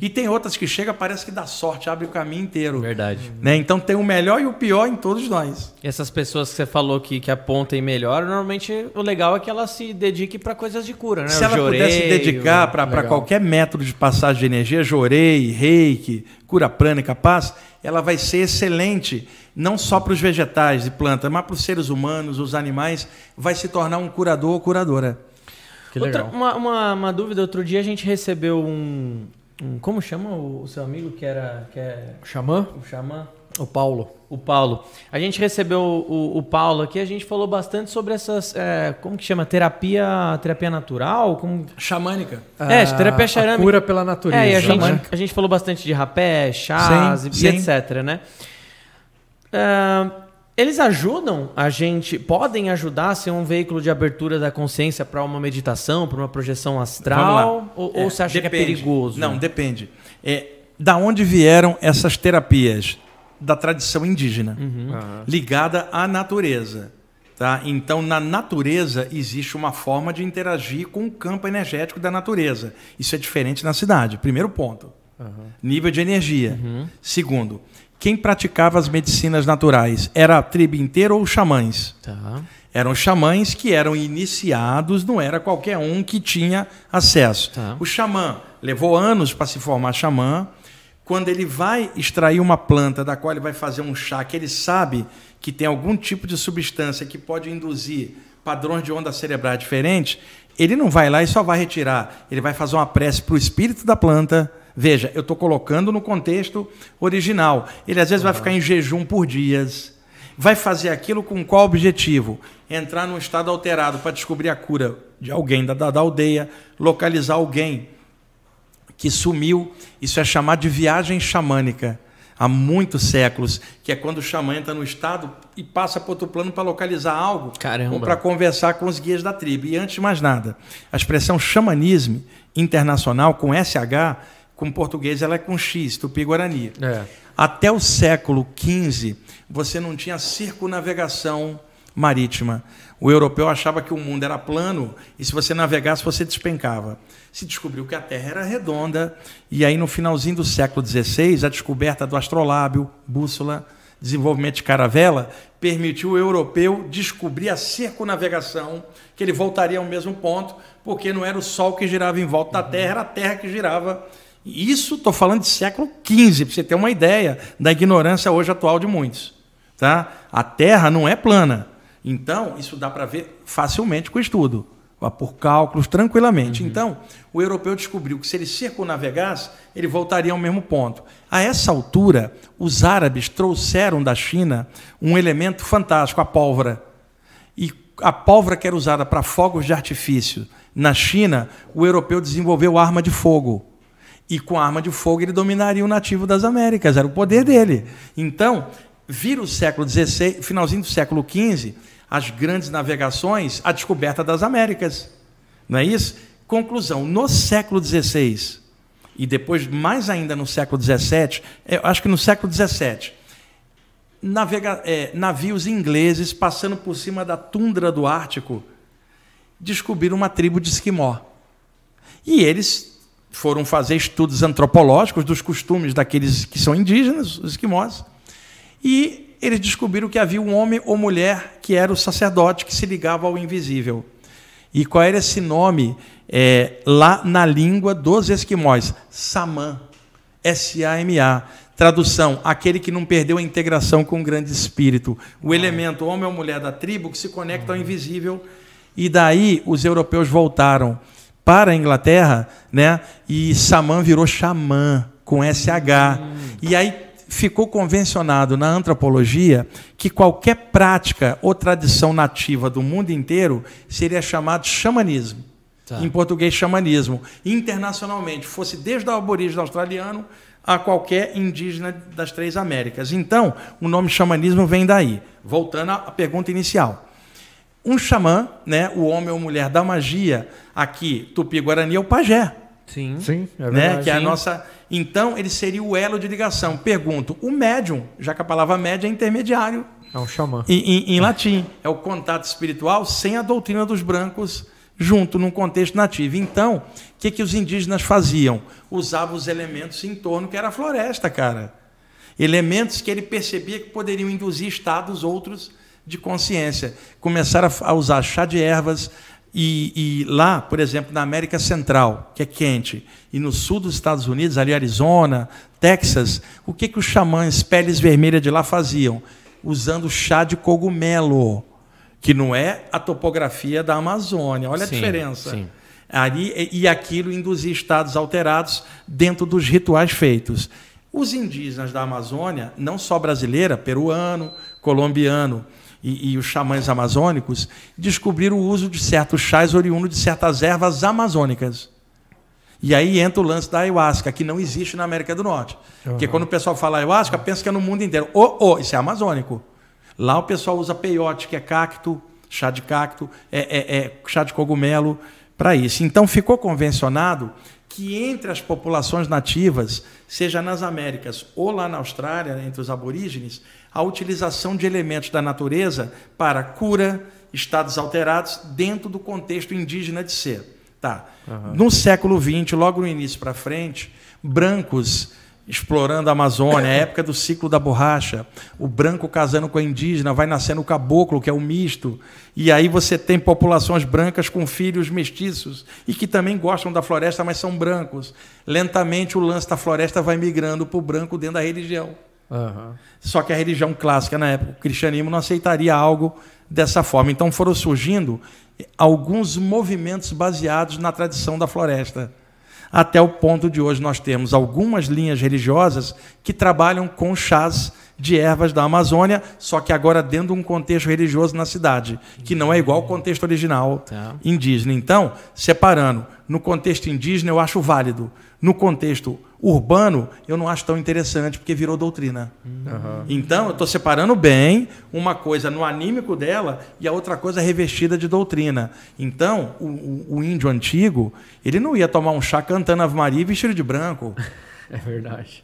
E tem outras que chega, parece que dá sorte, abre o caminho inteiro. Verdade. Né? Então tem o melhor e o pior em todos nós. E essas pessoas que você falou que, que apontem melhor, normalmente o legal é que ela se dedique para coisas de cura, né? Se O ela pudesse joreio, dedicar para qualquer método de passagem de energia, jorei, reiki, cura prânica, paz, ela vai ser excelente, não só para os vegetais e plantas, mas para os seres humanos, os animais, vai se tornar um curador ou curadora. Que Outra- legal. uma, uma, uma dúvida, outro dia a gente recebeu um. um- como chama o, o seu amigo que era. Que é, Xamã? o xamã? O Paulo. O Paulo. A gente recebeu o, o Paulo aqui, a gente falou bastante sobre essas. é, como que chama? Terapia, terapia natural? Como... Xamânica. É, terapia a xarâmica. cura pela natureza. É, e a gente, né? a gente falou bastante de rapé, chás Sim, e, sim. e etc, né? Ah, eles ajudam a gente, podem ajudar a ser um veículo de abertura da consciência para uma meditação, para uma projeção astral? Ou, ou você acha que é depende. perigoso? Não, depende. É, da onde vieram essas terapias? Da tradição indígena, Aham. ligada à natureza. Tá? Então, na natureza, existe uma forma de interagir com o campo energético da natureza. Isso é diferente na cidade. Primeiro ponto. Nível de energia. Segundo, quem praticava as medicinas naturais? Era a tribo inteira ou os xamãs? Tá. Eram xamãs que eram iniciados, não era qualquer um que tinha acesso. Tá. O xamã levou anos para se formar xamã. Quando ele vai extrair uma planta da qual ele vai fazer um chá, que ele sabe que tem algum tipo de substância que pode induzir padrões de onda cerebral diferentes, ele não vai lá e só vai retirar. Ele vai fazer uma prece para o espírito da planta. Veja, eu estou colocando no contexto original. Ele às vezes vai ficar em jejum por dias. Vai fazer aquilo com qual objetivo? Entrar num estado alterado para descobrir a cura de alguém da, da, da aldeia, localizar alguém que sumiu. Isso é chamado de viagem xamânica. Há muitos séculos, que é quando o xamã entra no estado e passa para outro plano para localizar algo Caramba. ou para conversar com os guias da tribo. E antes de mais nada, a expressão xamanismo internacional, com SH, com português ela é com X, tupi-guarani. É. Até o século XV, você não tinha circunavegação marítima. O europeu achava que o mundo era plano e se você navegasse, você despencava. Se descobriu que a Terra era redonda e aí no finalzinho do século XVI, a descoberta do astrolábio, bússola, desenvolvimento de caravela, permitiu o europeu descobrir a circunavegação, que ele voltaria ao mesmo ponto, porque não era o Sol que girava em volta da Terra, era a Terra que girava isso estou falando de século XV, para você ter uma ideia da ignorância hoje atual de muitos. Tá? A Terra não é plana. Então, isso dá para ver facilmente com o estudo, por cálculos, tranquilamente. Então, o europeu descobriu que se ele circunnavegasse, ele voltaria ao mesmo ponto. A essa altura, os árabes trouxeram da China um elemento fantástico, a pólvora. E a pólvora que era usada para fogos de artifício na China, o europeu desenvolveu arma de fogo. E com a arma de fogo ele dominaria o nativo das Américas, era o poder dele. Então, vira o século XVI, finalzinho do século XV, as grandes navegações, a descoberta das Américas. Não é isso? Conclusão: no século XVI, e depois mais ainda no século XVII, eu acho que no século XVII, navega, é, navios ingleses passando por cima da tundra do Ártico descobriram uma tribo de esquimó. E eles foram fazer estudos antropológicos dos costumes daqueles que são indígenas, os esquimós, e eles descobriram que havia um homem ou mulher que era o sacerdote que se ligava ao invisível. E qual era esse nome é, lá na língua dos esquimós? Samã. S-A-M-A. Tradução: aquele que não perdeu a integração com o grande espírito. O elemento homem ou mulher da tribo que se conecta ao invisível. E daí os europeus voltaram para a Inglaterra, né? E Samã virou xamã com SH. E aí ficou convencionado na antropologia que qualquer prática ou tradição nativa do mundo inteiro seria chamado xamanismo. Tá. Em português, xamanismo. Internacionalmente, fosse desde o aborígene australiano a qualquer indígena das três Américas. Então, o nome xamanismo vem daí. Voltando à pergunta inicial. Um xamã, né, o homem ou mulher da magia, aqui, Tupi-Guarani, é o pajé. Sim, Sim é verdade. Né, que é a nossa então, ele seria o elo de ligação. Pergunto, o médium, já que a palavra médium é intermediário. É um xamã. Em, em, em latim. É o contato espiritual sem a doutrina dos brancos junto, num contexto nativo. Então, o que, que os indígenas faziam? Usavam os elementos em torno, que era a floresta, cara. Elementos que ele percebia que poderiam induzir estados outros de consciência. Começaram a usar chá de ervas, e, e, lá, por exemplo, na América Central, que é quente, e no sul dos Estados Unidos, ali Arizona, Texas, o que, que os xamãs peles vermelhas de lá faziam? Usando chá de cogumelo, que não é a topografia da Amazônia. Olha sim, a diferença. Sim. Ali, e aquilo induzia estados alterados dentro dos rituais feitos. Os indígenas da Amazônia, não só brasileira, peruano, colombiano, e, e, os xamãs amazônicos descobriram o uso de certos chás oriundos de certas ervas amazônicas. E aí entra o lance da ayahuasca, que não existe na América do Norte. Uhum. Porque quando o pessoal fala ayahuasca, pensa que é no mundo inteiro. Oh, oh, isso é amazônico. Lá o pessoal usa peiote, que é cacto, chá de cacto, é, é, é chá de cogumelo, para isso. Então ficou convencionado que entre as populações nativas, seja nas Américas ou lá na Austrália, entre os aborígenes, a utilização de elementos da natureza para cura, estados alterados, dentro do contexto indígena de ser. Tá. Uhum. No século XX, logo no início para frente, brancos explorando a Amazônia, a época do ciclo da borracha, o branco casando com a indígena, vai nascendo o caboclo, que é o misto, e aí você tem populações brancas com filhos mestiços e que também gostam da floresta, mas são brancos. Lentamente o lance da floresta vai migrando para o branco dentro da religião. Uhum. Só que a religião clássica na época, o cristianismo, não aceitaria algo dessa forma. Então foram surgindo alguns movimentos baseados na tradição da floresta até o ponto de hoje nós temos algumas linhas religiosas que trabalham com chás de ervas da Amazônia, só que agora dentro de um contexto religioso na cidade, que não é igual ao contexto original tá. indígena. Então, separando, no contexto indígena eu acho válido, no contexto urbano eu não acho tão interessante, porque virou doutrina. Uhum. Então, eu estou separando bem uma coisa no anímico dela e a outra coisa revestida de doutrina. Então, o, o, índio antigo, ele não ia tomar um chá cantando Ave Maria e vestido de branco. É verdade.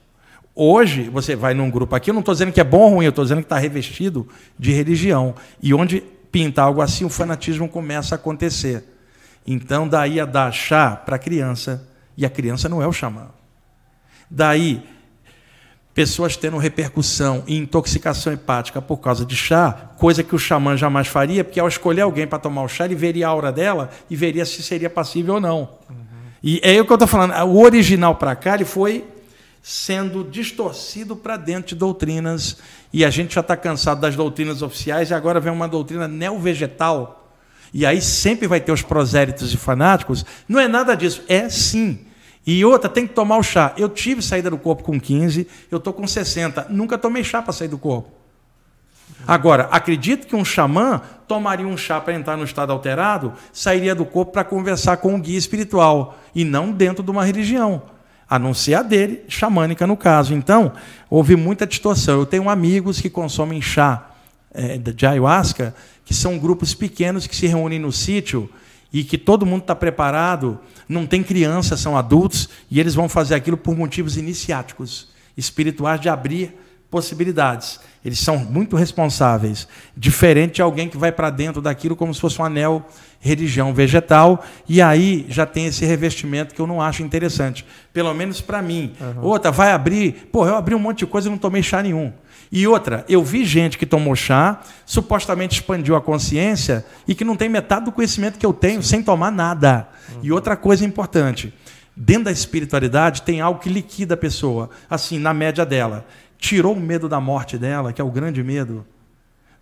Hoje, você vai num grupo aqui, eu não estou dizendo que é bom ou ruim, eu estou dizendo que está revestido de religião. E onde pinta algo assim, o fanatismo começa a acontecer. Então, daí a dar chá para criança, e a criança não é o xamã. Daí, pessoas tendo repercussão e intoxicação hepática por causa de chá, coisa que o xamã jamais faria, porque ao escolher alguém para tomar o chá, ele veria a aura dela e veria se seria passível ou não. Uhum. E é o que eu estou falando. O original para cá ele foi sendo distorcido para dentro de doutrinas, e a gente já está cansado das doutrinas oficiais, e agora vem uma doutrina neovegetal, e aí sempre vai ter os prosélitos e fanáticos. Não é nada disso, é sim. E outra, tem que tomar o chá. Eu tive saída do corpo com 15, eu estou com 60, nunca tomei chá para sair do corpo. Agora, acredito que um xamã tomaria um chá para entrar no estado alterado, sairia do corpo para conversar com um guia espiritual, e não dentro de uma religião. a não ser a dele, xamânica no caso. Então, houve muita distorção. Eu tenho amigos que consomem chá é, de ayahuasca, que são grupos pequenos que se reúnem no sítio e que todo mundo está preparado, não tem crianças, são adultos, e eles vão fazer aquilo por motivos iniciáticos, espirituais, de abrir possibilidades. Eles são muito responsáveis, diferente de alguém que vai para dentro daquilo como se fosse um anel religião vegetal, e aí já tem esse revestimento que eu não acho interessante, pelo menos para mim. Uhum. Outra, vai abrir, pô, eu abri um monte de coisa e não tomei chá nenhum. E outra, eu vi gente que tomou chá, supostamente expandiu a consciência e que não tem metade do conhecimento que eu tenho Sim. sem tomar nada. Uhum. E outra coisa importante, dentro da espiritualidade tem algo que liquida a pessoa, assim, na média dela. Tirou o medo da morte dela, que é o grande medo.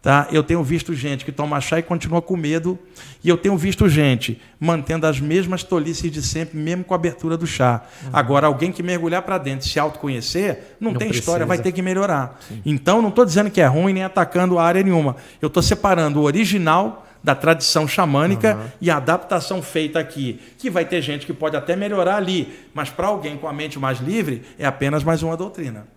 Tá? Eu tenho visto gente que toma chá e continua com medo, e eu tenho visto gente mantendo as mesmas tolices de sempre, mesmo com a abertura do chá. Uhum. Agora, alguém que mergulhar para dentro, se autoconhecer, não, não tem precisa. história, vai ter que melhorar. Sim. Então, não estou dizendo que é ruim nem atacando a área nenhuma. Eu estou separando o original da tradição xamânica uhum. e a adaptação feita aqui, que vai ter gente que pode até melhorar ali, mas para alguém com a mente mais livre, é apenas mais uma doutrina.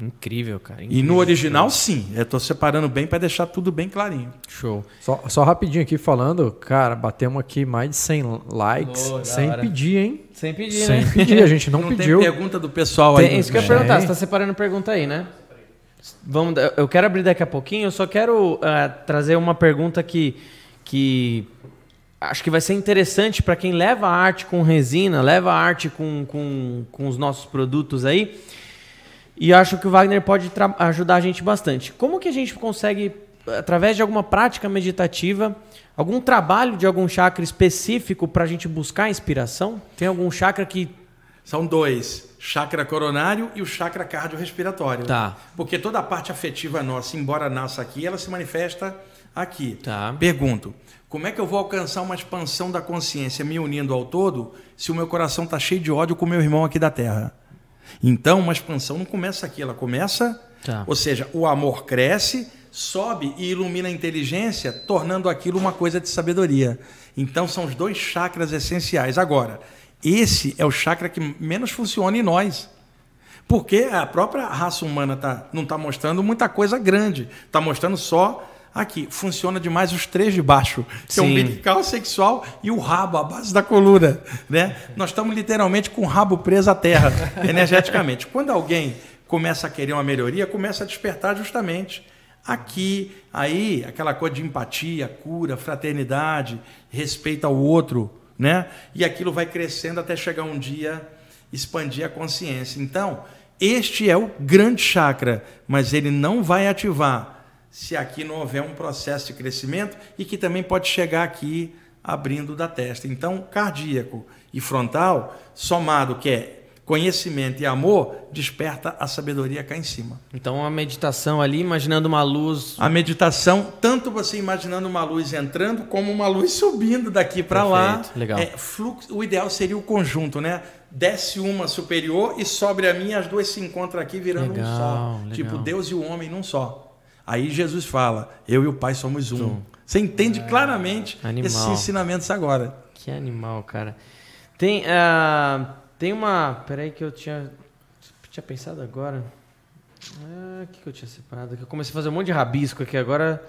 Incrível, cara. Incrível. E no original, sim. Eu estou separando bem para deixar tudo bem clarinho. Show. Só, só rapidinho aqui falando, cara, batemos aqui mais de 100 likes. Oh, sem pedir, hein? Sem pedir, Sem né? pedir, a gente não, não pediu. Tem pergunta do pessoal tem, aí. Isso que eu ia perguntar, você está separando pergunta aí, né? Vamos, eu quero abrir daqui a pouquinho, eu só quero uh, trazer uma pergunta que, que acho que vai ser interessante para quem leva a arte com resina, leva a arte com, com, com os nossos produtos aí. E acho que o Wagner pode ajudar a gente bastante. Como que a gente consegue, através de alguma prática meditativa, algum trabalho de algum chakra específico para a gente buscar inspiração? Tem algum chakra que. São dois: chakra coronário e o chakra cardiorrespiratório. Tá. Porque toda a parte afetiva nossa, embora nasça aqui, ela se manifesta aqui. Tá. Pergunto: como é que eu vou alcançar uma expansão da consciência me unindo ao todo se o meu coração está cheio de ódio com o meu irmão aqui da Terra? Então, uma expansão não começa aqui, ela começa. Tá. Ou seja, o amor cresce, sobe e ilumina a inteligência, tornando aquilo uma coisa de sabedoria. Então, são os dois chakras essenciais. Agora, esse é o chakra que menos funciona em nós. Porque a própria raça humana tá, não está mostrando muita coisa grande, está mostrando só Aqui, funciona demais os três de baixo, que Sim. é o umbilical, sexual e o rabo, a base da coluna. Né? Nós estamos literalmente com o rabo preso à terra, energeticamente. Quando alguém começa a querer uma melhoria, começa a despertar justamente aqui, aí, aquela coisa de empatia, cura, fraternidade, respeito ao outro, né? E aquilo vai crescendo até chegar um dia expandir a consciência. Então, este é o grande chakra, mas ele não vai ativar se aqui não houver um processo de crescimento e que também pode chegar aqui abrindo da testa. Então, cardíaco e frontal, somado que é conhecimento e amor, desperta a sabedoria cá em cima. Então, a meditação ali, imaginando uma luz. A meditação, tanto você imaginando uma luz entrando, como uma luz subindo daqui para lá. Legal. É, fluxo, o ideal seria o conjunto, né? Desce uma superior e sobre a minha, as duas se encontram aqui virando legal, um só. Legal. Tipo, Deus e o homem num só. Aí Jesus fala: Eu e o Pai somos um. Você entende claramente animal. esses ensinamentos agora. Que animal, cara. Tem, uh, tem uma. Peraí, que eu tinha, tinha pensado agora. Ah, o que, que eu tinha separado? Eu comecei a fazer um monte de rabisco aqui agora.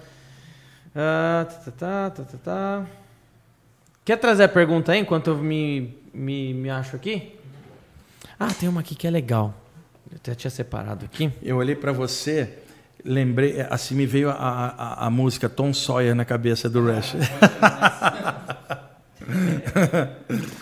Ah, tá, tá, tá, tá, tá. Quer trazer a pergunta aí enquanto eu me, me, me acho aqui? Ah, tem uma aqui que é legal. Eu até tinha separado aqui. Eu olhei para você lembrei, é, assim me veio a, a, a música Tom Sawyer na cabeça do Rush.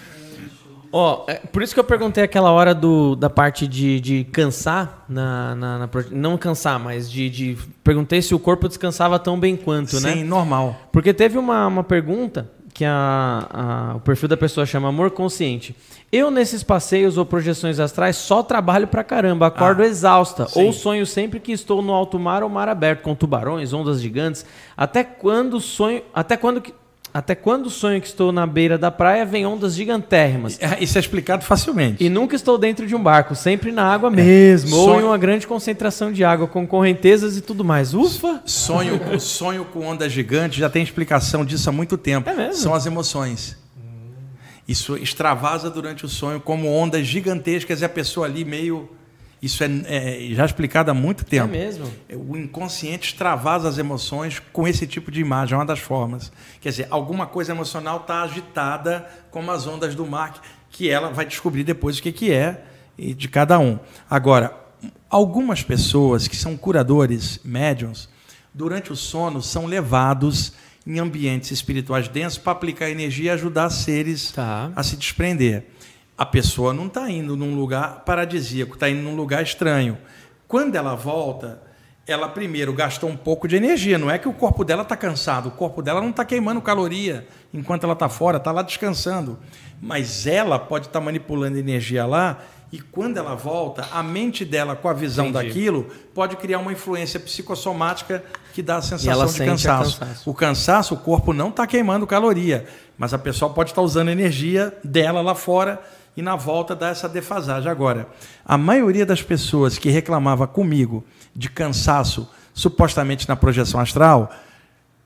Ó, oh, é, por isso que eu perguntei aquela hora do, da parte de, de cansar, na, na, na, não cansar, mas de, de. Perguntei se o corpo descansava tão bem quanto, Sim, né? Sim, normal. Porque teve uma, uma pergunta que a, a, o perfil da pessoa chama amor consciente. Eu, nesses passeios ou projeções astrais, só trabalho pra caramba, acordo ah, exausta, sim. ou sonho sempre que estou no alto mar ou mar aberto, com tubarões, ondas gigantes. Até quando sonho. Até quando que. Até quando sonho que estou na beira da praia, vem ondas gigantérrimas. É, isso é explicado facilmente. E nunca estou dentro de um barco, sempre na água mesmo, é. ou em uma grande concentração de água, com correntezas e tudo mais. Ufa! Sonho, sonho com ondas gigantes já tem explicação disso há muito tempo. É mesmo? São as emoções. Isso extravasa durante o sonho como ondas gigantescas e a pessoa ali meio. Isso é, é já explicado há muito tempo. É mesmo? O inconsciente extravasa as emoções com esse tipo de imagem, é uma das formas. Quer dizer, alguma coisa emocional está agitada, como as ondas do mar, que ela vai descobrir depois o que, que é de cada um. Agora, algumas pessoas que são curadores, médiums, durante o sono são levados em ambientes espirituais densos para aplicar energia e ajudar seres Tá. a se desprender. A pessoa não está indo num lugar paradisíaco, está indo num lugar estranho. Quando ela volta, ela primeiro gastou um pouco de energia. Não é que o corpo dela está cansado, o corpo dela não está queimando caloria enquanto ela está fora, está lá descansando. Mas ela pode estar manipulando energia lá e quando ela volta, a mente dela, com a visão Entendi. daquilo, pode criar uma influência psicossomática que dá a sensação de cansaço. cansaço. O cansaço, o corpo não está queimando caloria, mas a pessoa pode estar usando a energia dela lá fora e na volta dá essa defasagem. Agora, a maioria das pessoas que reclamava comigo de cansaço, supostamente na projeção astral,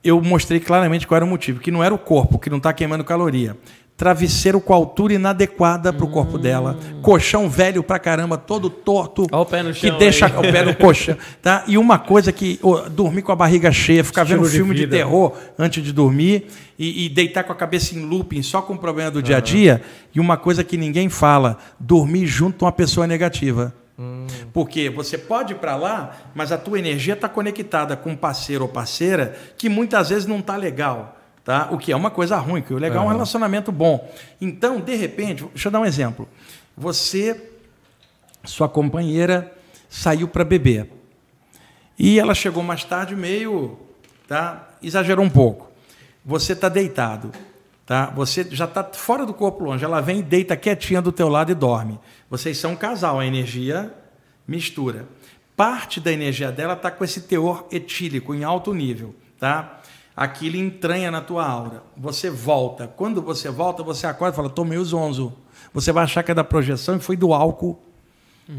eu mostrei claramente qual era o motivo, que não era o corpo, que não está queimando caloria. Travesseiro com altura inadequada para o corpo dela, colchão velho pra caramba, todo torto, Ó o pé no que chão deixa aí. o pé no colchão, tá? E uma coisa que ô, dormir com a barriga cheia, ficar Estilo vendo de filme de, vida. terror antes de dormir e, e deitar com a cabeça em looping só com o problema do dia a dia. E uma coisa que ninguém fala, dormir junto a uma pessoa negativa. Porque você pode ir para lá, mas a tua energia está conectada com um parceiro ou parceira que muitas vezes não está legal. Tá? O que é uma coisa ruim, que o legal é um relacionamento bom. Então, de repente, deixa eu dar um exemplo. Você, sua companheira, saiu para beber. E ela chegou mais tarde meio, tá? Exagerou um pouco. Você está deitado, tá? Você já está fora do corpo longe. Ela vem e deita quietinha do teu lado e dorme. Vocês são um casal, a energia mistura. Parte da energia dela está com esse teor etílico em alto nível, tá? Aquilo entranha na tua aura. Você volta. Quando você volta, você acorda e fala: "Tomei o zonzo". Você vai achar que é da projeção e foi do álcool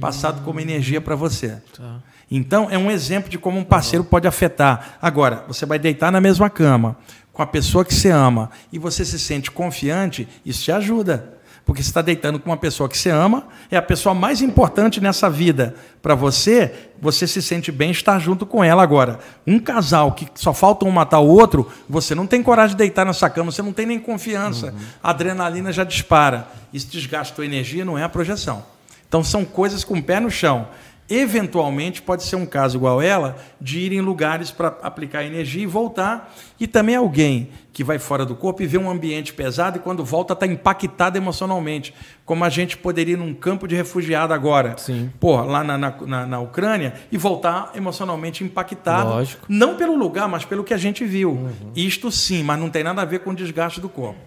passado como energia para você. Tá. Então, é um exemplo de como um parceiro pode afetar. Agora, você vai deitar na mesma cama com a pessoa que você ama e você se sente confiante, isso te ajuda. Porque você está deitando com uma pessoa que você ama, é a pessoa mais importante nessa vida para você, você se sente bem estar junto com ela agora. Um casal que só falta um matar o outro, você não tem coragem de deitar nessa cama, você não tem nem confiança. A adrenalina já dispara. Isso desgasta a energia, não é a projeção. Então são coisas com o pé no chão. Eventualmente pode ser um caso igual ela de ir em lugares para aplicar energia e voltar. E também alguém que vai fora do corpo e vê um ambiente pesado e quando volta está impactado emocionalmente. Como a gente poderia ir num campo de refugiado agora. Sim. Pô, lá na, na, na- na Ucrânia e voltar emocionalmente impactado. Lógico. Não pelo lugar, mas pelo que a gente viu. Isto sim, mas não tem nada a ver com o desgaste do corpo.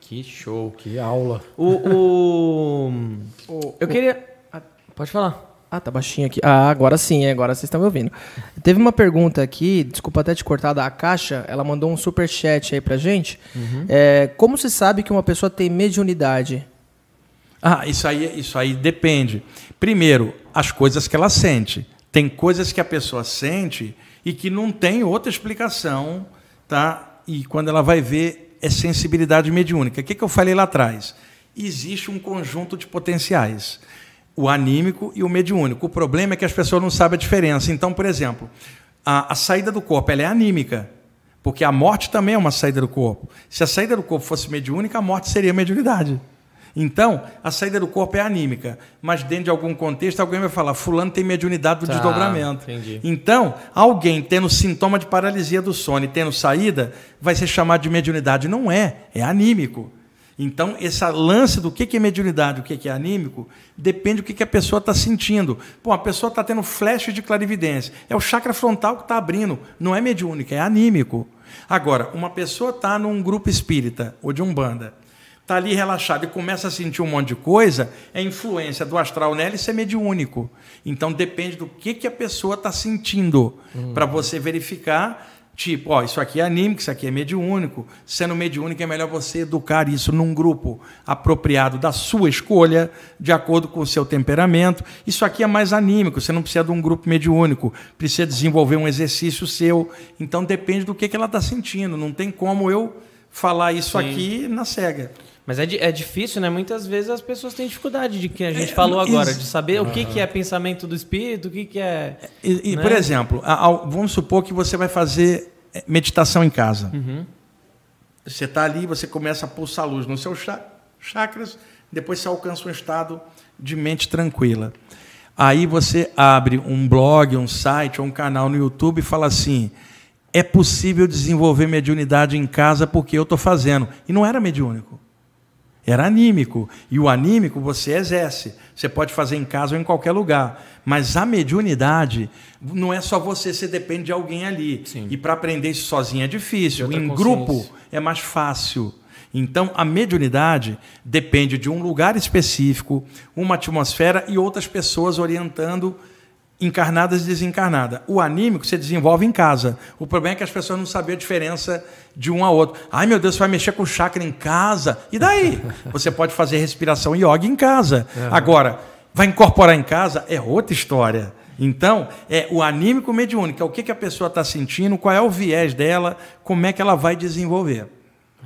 Que show. Que aula. O. o... Eu queria. Pode falar. Ah, tá baixinho aqui. Ah, agora sim, agora vocês estão me ouvindo. Teve uma pergunta aqui, desculpa até te cortar da caixa, ela mandou um super chat aí pra gente. É, como se sabe que uma pessoa tem mediunidade? Ah, isso aí, isso aí depende. Primeiro, as coisas que ela sente. Tem coisas que a pessoa sente e que não tem outra explicação, tá? E quando ela vai ver, é sensibilidade mediúnica. O que, que eu falei lá atrás? Existe um conjunto de potenciais. O anímico e o mediúnico. O problema é que as pessoas não sabem a diferença. Então, por exemplo, a, a saída do corpo é anímica. Porque a morte também é uma saída do corpo. Se a saída do corpo fosse mediúnica, a morte seria mediunidade. Então, a saída do corpo é anímica, mas dentro de algum contexto alguém vai falar, fulano tem mediunidade do Tá, desdobramento. entendi. Então, alguém tendo sintoma de paralisia do sono e tendo saída, vai ser chamado de mediunidade. Não é, é anímico. Então, esse lance do que é mediunidade, o que é anímico, depende do que a pessoa está sentindo. Pô, a pessoa está tendo flash de clarividência. É o chakra frontal que está abrindo. Não é mediúnica, é anímico. Agora, uma pessoa está num grupo espírita ou de umbanda, está ali relaxado e começa a sentir um monte de coisa, é influência do astral nela e isso é mediúnico. Então depende do que, que a pessoa está sentindo para você verificar. Tipo, ó, isso aqui é anímico, isso aqui é mediúnico. Sendo mediúnico, é melhor você educar isso num grupo apropriado da sua escolha, de acordo com o seu temperamento. Isso aqui é mais anímico, você não precisa de um grupo mediúnico, precisa desenvolver um exercício seu. Então depende do que, que ela está sentindo. Não tem como eu falar isso Sim. aqui na cega. Mas é, é difícil, né? Muitas vezes as pessoas têm dificuldade de que a gente É, falou agora, isso. de saber o que, que é pensamento do espírito, o que, que é. E, e, Né? por exemplo, vamos supor que você vai fazer eh, meditação em casa. Você está ali, você começa a pulsar luz nos seus cha- chakras, depois você alcança um estado de mente tranquila. Aí você abre um blog, um site ou um canal no YouTube e fala assim: é possível desenvolver mediunidade em casa porque eu estou fazendo. E não era mediúnico. Era anímico. E o anímico você exerce. Você pode fazer em casa ou em qualquer lugar. Mas a mediunidade não é só você, você depende de alguém ali. Sim. E para aprender isso sozinho é difícil. Em grupo é mais fácil. Então, a mediunidade depende de um lugar específico, uma atmosfera e outras pessoas orientando encarnadas e desencarnadas. O anímico você desenvolve em casa. O problema é que as pessoas não sabem a diferença de um a outro. Ai, meu Deus, você vai mexer com chakra em casa. E daí? Você pode fazer respiração yoga em casa. Agora, vai incorporar em casa é outra história. Então, é o anímico mediúnico, é o que, que a pessoa está sentindo, qual é o viés dela, como é que ela vai desenvolver.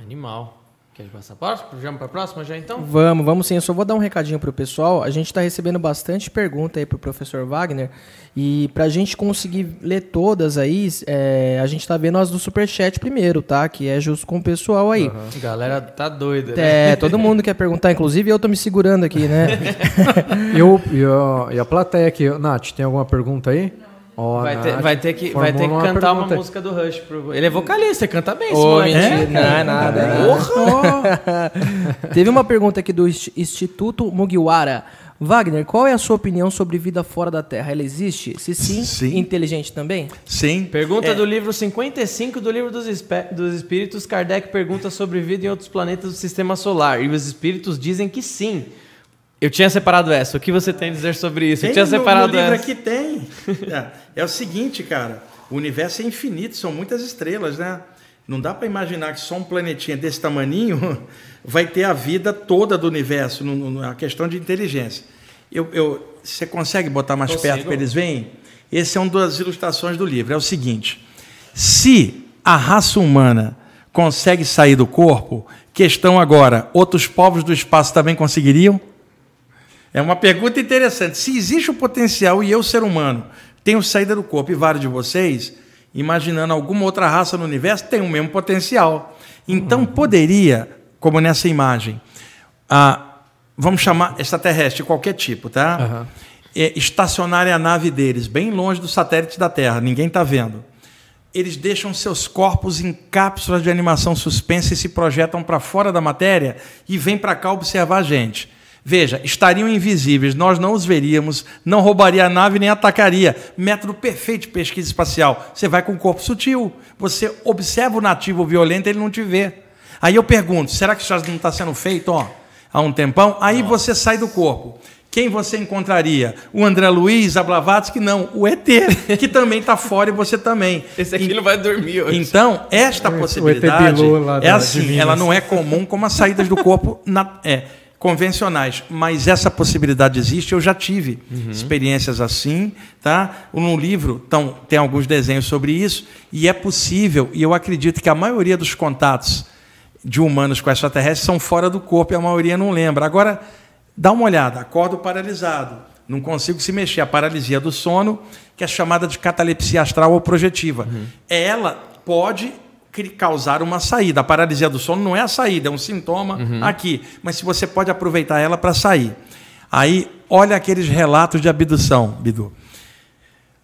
Animal. Quer passar para Vamos para a próxima já então? Vamos, vamos sim. Eu só vou dar um recadinho pro pessoal. A gente está recebendo bastante pergunta aí pro professor Wagner. E pra gente conseguir ler todas aí, é, a gente tá vendo as do Superchat primeiro, tá? Que é justo com o pessoal aí. Galera tá doida, né? É, todo mundo quer perguntar, inclusive eu tô me segurando aqui, né? Eu, e, a, e a plateia aqui, Nath, tem alguma pergunta aí? Ó, Vai ter, vai ter que, vai ter que cantar uma pergunta. música do Rush. Pro... Ele é vocalista, canta bem moleque. mentira, não é nada. Teve uma pergunta aqui do Insti- Instituto Mugiwara. Wagner, qual é a sua opinião sobre vida fora da Terra? Ela existe? Se sim, Sim. inteligente também? Sim. Pergunta É, do livro 55 do livro dos, dos Espíritos. Kardec pergunta sobre vida em outros planetas do Sistema Solar. E os Espíritos dizem que sim. Eu tinha separado essa. O que você tem a dizer sobre isso? Eu Tem tinha no- separado no livro essa. aqui tem. É, é o seguinte, cara. O universo é infinito, são muitas estrelas, né? Não dá para imaginar que só um planetinha desse tamaninho vai ter a vida toda do universo, na questão de inteligência. Eu, eu- você consegue botar mais Consigo. perto para eles verem? Esse é uma das ilustrações do livro. É o seguinte: se a raça humana consegue sair do corpo, questão agora, outros povos do espaço também conseguiriam? É uma pergunta interessante. Se existe o potencial e eu, ser humano, tenho saída do corpo e vários de vocês, imaginando alguma outra raça no universo, tem o mesmo potencial. Então poderia, como nessa imagem, vamos chamar extraterrestre, qualquer tipo, tá? Aham. É, estacionarem a nave deles bem longe do satélite da Terra, ninguém está vendo. Eles deixam seus corpos em cápsulas de animação suspensa e se projetam para fora da matéria e vêm para cá observar a gente. Veja, estariam invisíveis, nós não os veríamos, não roubaria a nave nem atacaria. Método perfeito de pesquisa espacial. Você vai com o corpo sutil, você observa o nativo violento, ele não te vê. Aí eu pergunto, será que isso já não está sendo feito ó, há um tempão? Aí você sai do corpo. Quem você encontraria? O André Luiz, a Blavatsky? Não, o ET, que também está fora e você também. Esse aqui não vai dormir hoje. Então, esta ET possibilidade é assim, ela não é comum como as saídas do corpo na- é, convencionais, mas essa possibilidade existe, eu já tive experiências assim, tá? No livro então, tem alguns desenhos sobre isso, e é possível, e eu acredito que a maioria dos contatos de humanos com extraterrestres são fora do corpo e a maioria não lembra. Agora, dá uma olhada, acordo paralisado, não consigo se mexer, a paralisia do sono, que é chamada de catalepsia astral ou projetiva. Ela pode causar uma saída. A paralisia do sono não é a saída, é um sintoma aqui, mas se você pode aproveitar ela para sair. Aí, olha aqueles relatos de abdução, Bidu.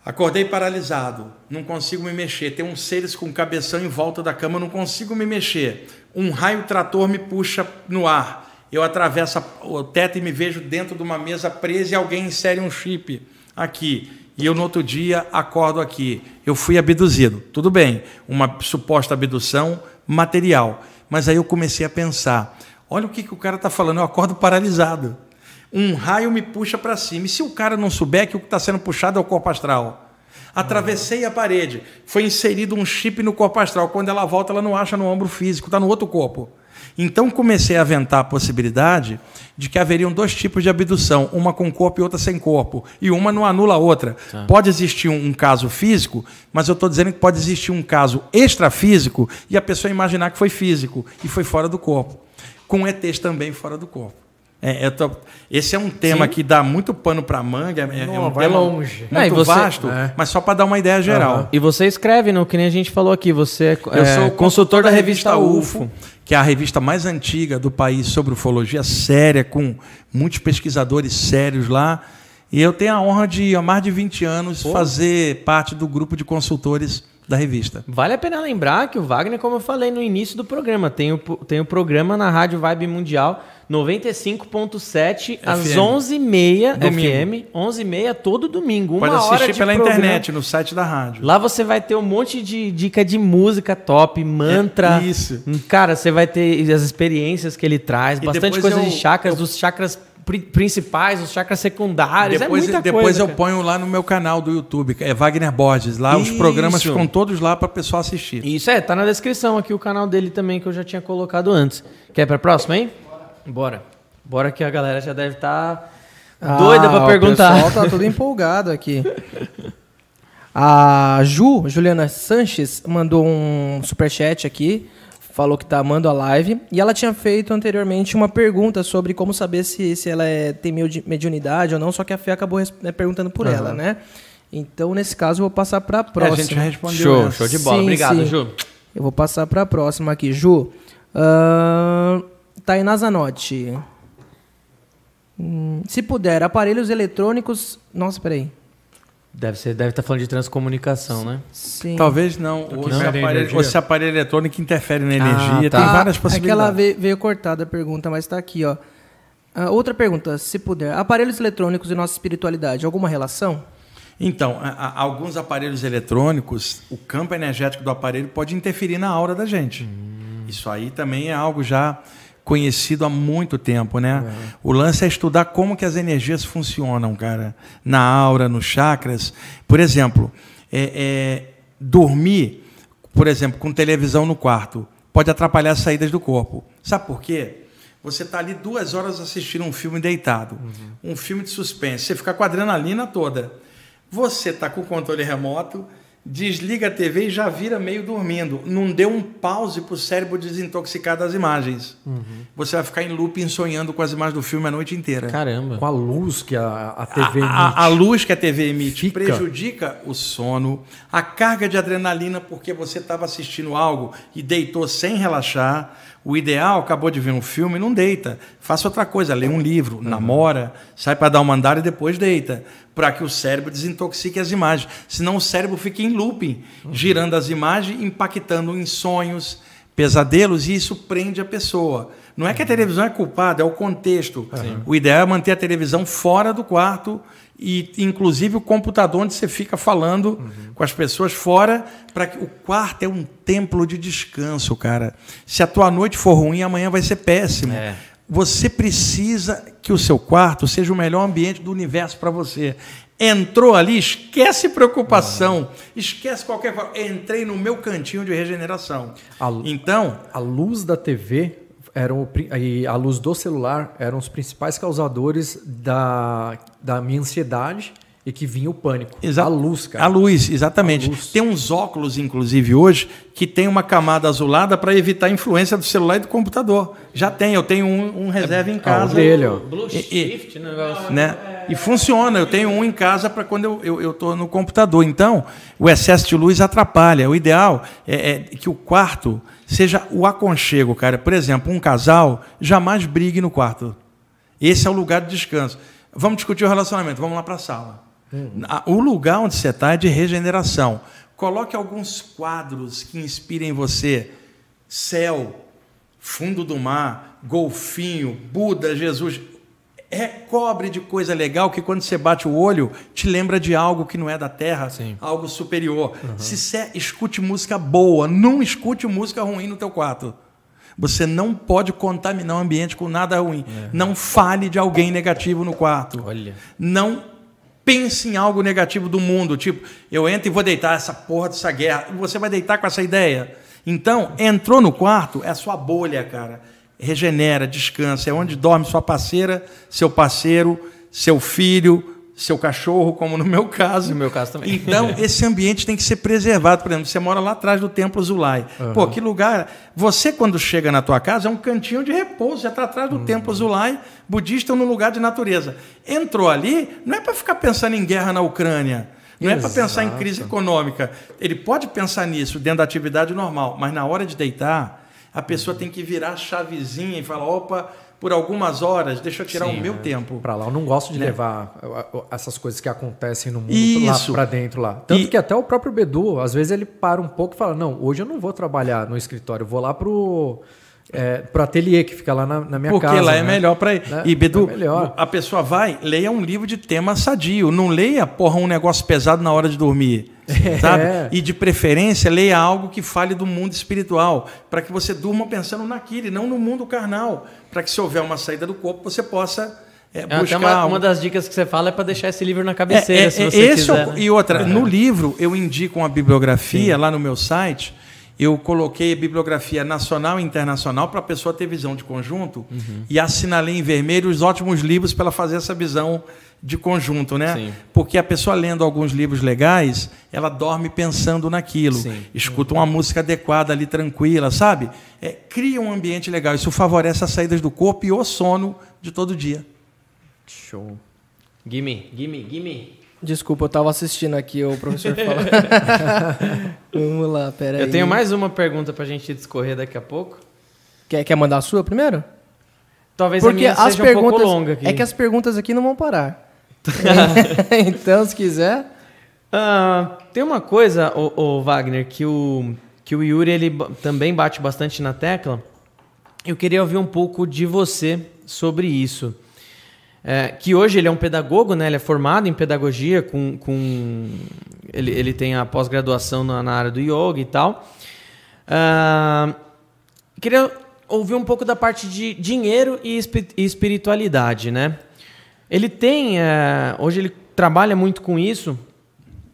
Acordei paralisado, não consigo me mexer. Tem uns seres com cabeção em volta da cama, não consigo me mexer. Um raio trator me puxa no ar. Eu atravesso o teto e me vejo dentro de uma mesa presa e alguém insere um chip aqui. E eu no outro dia acordo aqui. Eu fui abduzido. Tudo bem, uma suposta abdução material. Mas aí eu comecei a pensar: olha o que, que o cara está falando, eu acordo paralisado um raio me puxa para cima. E se o cara não souber que o que está sendo puxado é o corpo astral? Atravessei a parede, foi inserido um chip no corpo astral. Quando ela volta, ela não acha no ombro físico, está no outro corpo. Então comecei a aventar a possibilidade de que haveriam dois tipos de abdução, uma com corpo e outra sem corpo, e uma não anula a outra. Pode existir um, um caso físico, mas eu estou dizendo que pode existir um caso extrafísico e a pessoa imaginar que foi físico e foi fora do corpo, com ETs também fora do corpo. É, eu tô- esse é um tema que dá muito pano para manga, é, é Não, um vai tema longe. muito e você- vasto, É. mas só para dar uma ideia geral. E você escreve, no que nem a gente falou aqui, você é, Eu é, sou o consultor da revista UFO. que é a revista mais antiga do país sobre ufologia séria, com muitos pesquisadores sérios lá. E eu tenho a honra de, há mais de 20 anos, fazer parte do grupo de consultores da revista. Vale a pena lembrar que o Wagner, como eu falei no início do programa, tem o, tem o programa na Rádio Vibe Mundial 95.7 às FM. 11h30 Domingo. FM, 11h30 todo domingo, uma Pode hora assistir pela programa. internet, no site da rádio. Lá você vai ter um monte de dica de música top, mantra. É, isso. Cara, você vai ter as experiências que ele traz, E bastante coisa eu- de chakras, dos chakras pri- principais, os chakras secundários, Depois, é depois coisa. eu cara. ponho lá no meu canal do YouTube, é Wagner Borges. Lá os Isso. programas ficam todos lá para o pessoal assistir. Isso é, tá na descrição aqui o canal dele também que eu já tinha colocado antes. Quer pra próxima, hein? Bora. Bora que a galera já deve estar doida pra Ah, perguntar. O pessoal tá tudo empolgado aqui. A Ju, Juliana Sanches, mandou um superchat aqui. Falou que tá amando a live. E ela tinha feito anteriormente uma pergunta sobre como saber se, se ela é, tem medi- mediunidade ou não, só que a Fê acabou né, perguntando por ela, né? Então, nesse caso, eu vou passar pra É, a próxima. gente já respondeu Show, essa. show de bola. Sim, Obrigado, sim. Ju. Eu vou passar para a próxima aqui, Ju. Uh, Tainá Zanotti. Hum, se puder, aparelhos eletrônicos. Nossa, peraí. Deve ser, deve estar falando de transcomunicação, né? Sim. Talvez não. Ou não se, aparelho, ou se aparelho eletrônico interfere na energia. tá. Tem várias É que ela possibilidades. veio, veio cortada a pergunta, mas está aqui, ó. Ah, outra pergunta, se puder. Aparelhos eletrônicos e nossa espiritualidade, alguma relação? Então, a- a- alguns aparelhos eletrônicos, o campo energético do aparelho pode interferir na aura da gente. Isso aí também é algo já conhecido há muito tempo, né? O lance é estudar como que as energias funcionam, cara, na aura, nos chakras. Por exemplo, é- é, dormir, por exemplo, com televisão no quarto, pode atrapalhar as saídas do corpo. Sabe por quê? Você está ali duas horas assistindo um filme deitado, um filme de suspense, você fica com a adrenalina toda. Você está com o controle remoto, desliga a TV e já vira meio dormindo. Não deu um pause para o cérebro desintoxicar das imagens. Você vai ficar em looping sonhando com as imagens do filme a noite inteira. Caramba. Com a luz que a, a TV A, emite. a- a luz que a TV emite Fica. prejudica o sono, a carga de adrenalina porque você estava assistindo algo e deitou sem relaxar. O ideal, acabou de ver um filme, não deita. Faça outra coisa, lê um livro, namora, sai para dar uma andada e depois deita, para que o cérebro desintoxique as imagens. Senão o cérebro fica em looping, girando as imagens, impactando em sonhos, pesadelos, e isso prende a pessoa. Não é que a televisão é culpada, é o contexto. O ideal é manter a televisão fora do quarto e, inclusive, o computador onde você fica falando com as pessoas fora, para que o quarto é um templo de descanso, cara. Se a tua noite for ruim, amanhã vai ser péssimo. É. Você precisa que o seu quarto seja o melhor ambiente do universo para você. Entrou ali, esquece preocupação, esquece qualquer coisa. Entrei no meu cantinho de regeneração. A Então, A luz da TV eram o e a luz do celular eram os principais causadores da, da minha ansiedade e que vinha o pânico. Exa- A luz, cara. A luz, exatamente. A luz. Tem uns óculos, inclusive, hoje, que tem uma camada azulada para evitar a influência do celular e do computador. Já tem, eu tenho um, um reserva em Ah, o casa. dele, ó. Blue E- e- Shift, negócio. né? E funciona, eu tenho um em casa para quando eu estou eu, tô no computador. Então, o excesso de luz atrapalha. O ideal é, é que o quarto seja o aconchego, cara. Por exemplo, um casal jamais brigue no quarto. Esse é o lugar de descanso. Vamos discutir o relacionamento, vamos lá para a sala. A- O lugar onde você está é de regeneração. Coloque alguns quadros que inspirem você. Céu, fundo do mar, golfinho, Buda, Jesus. Recobre de coisa legal que quando você bate o olho, te lembra de algo que não é da terra, Sim. algo superior. Se você escute música boa, não escute música ruim no teu quarto. Você não pode contaminar o ambiente com nada ruim. Não fale de alguém negativo no quarto. Olha. Não pense em algo negativo do mundo, tipo, eu entro e vou deitar essa porra dessa guerra. Você vai deitar com essa ideia? Então, entrou no quarto, é a sua bolha, cara. Regenera, descansa, é onde dorme sua parceira, seu parceiro, seu filho, seu cachorro, como no meu caso. No meu caso também. Então, esse ambiente tem que ser preservado. Por exemplo, você mora lá atrás do Templo Zulai. Pô, que lugar. Você, quando chega na tua casa, é um cantinho de repouso. Já está atrás do Templo Zulai, budista, num lugar de natureza. Entrou ali, não é para ficar pensando em guerra na Ucrânia. Não é para pensar em crise econômica. Ele pode pensar nisso dentro da atividade normal, mas na hora de deitar, a pessoa tem que virar a chavezinha e falar: opa, por algumas horas, deixa eu tirar Sim, o meu tempo. Pra lá, eu não gosto de Né? levar essas coisas que acontecem no mundo Isso. lá pra dentro lá. Tanto E- que até o próprio Bedu, às vezes ele para um pouco e fala: Não, hoje eu não vou trabalhar no escritório, vou lá pro, é, pro ateliê que fica lá na, na minha Porque casa. lá é né? melhor para ir. Né? E, Bedu, É a pessoa vai, leia um livro de tema sadio. Não leia, porra, um negócio pesado na hora de dormir. Sabe? É. E de preferência, leia algo que fale do mundo espiritual. Para que você durma pensando naquilo e não no mundo carnal. Para que se houver uma saída do corpo, você possa é, É, buscar. uma, algo. uma das dicas que você fala é para deixar esse livro na cabeceira, É, é, se é, você esse é o- quiser. né? E outra, no livro eu indico uma bibliografia lá no meu site. Eu coloquei a bibliografia nacional e internacional para a pessoa ter visão de conjunto Uhum. e assinalei em vermelho os ótimos livros para ela fazer essa visão de conjunto, né? Sim. Porque a pessoa lendo alguns livros legais, ela dorme pensando naquilo, Sim. escuta uma música adequada ali, tranquila, sabe? É, cria um ambiente legal. Isso favorece as saídas do corpo e o sono de todo dia. Show. Gimme, gimme, gimme. Desculpa, eu tava assistindo aqui o professor falar. Vamos lá, pera aí. Eu tenho mais uma pergunta pra gente discorrer daqui a pouco. Quer, quer mandar a sua primeiro? Talvez a Porque minha as seja um pouco perguntas. longa aqui. É que as perguntas aqui não vão parar. então, se quiser. Ah, tem uma coisa, o, Wagner, que o, que o Yuri ele também bate bastante na tecla. Eu queria ouvir um pouco de você sobre isso. É, que hoje ele é um pedagogo, né? Ele é formado em pedagogia, com, com ele, ele tem a pós-graduação na, na área do yoga e tal. Ah, queria ouvir um pouco da parte de dinheiro e espi- espiritualidade, né? Ele tem, é, hoje ele trabalha muito com isso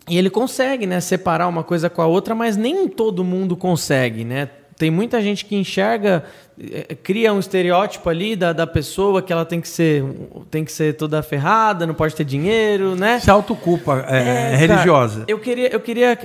e ele consegue, né, separar uma coisa com a outra, mas nem todo mundo consegue, né? Tem muita gente que enxerga, cria um estereótipo ali da, da pessoa que ela tem que ser, tem que ser toda ferrada, não pode ter dinheiro, né? Se autoculpa é, É, religiosa. cara, eu queria, eu queria,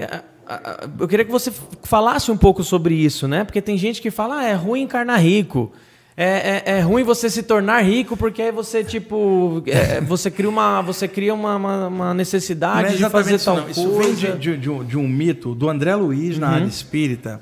eu queria que você falasse um pouco sobre isso, né? Porque tem gente que fala, ah, é ruim encarnar rico. É, é, é ruim você se tornar rico porque aí você tipo é, você cria uma você cria uma, uma, uma é necessidade de fazer isso, tal não. Isso coisa. vem de, de- de um, de um mito do André Luiz na Uhum. área espírita,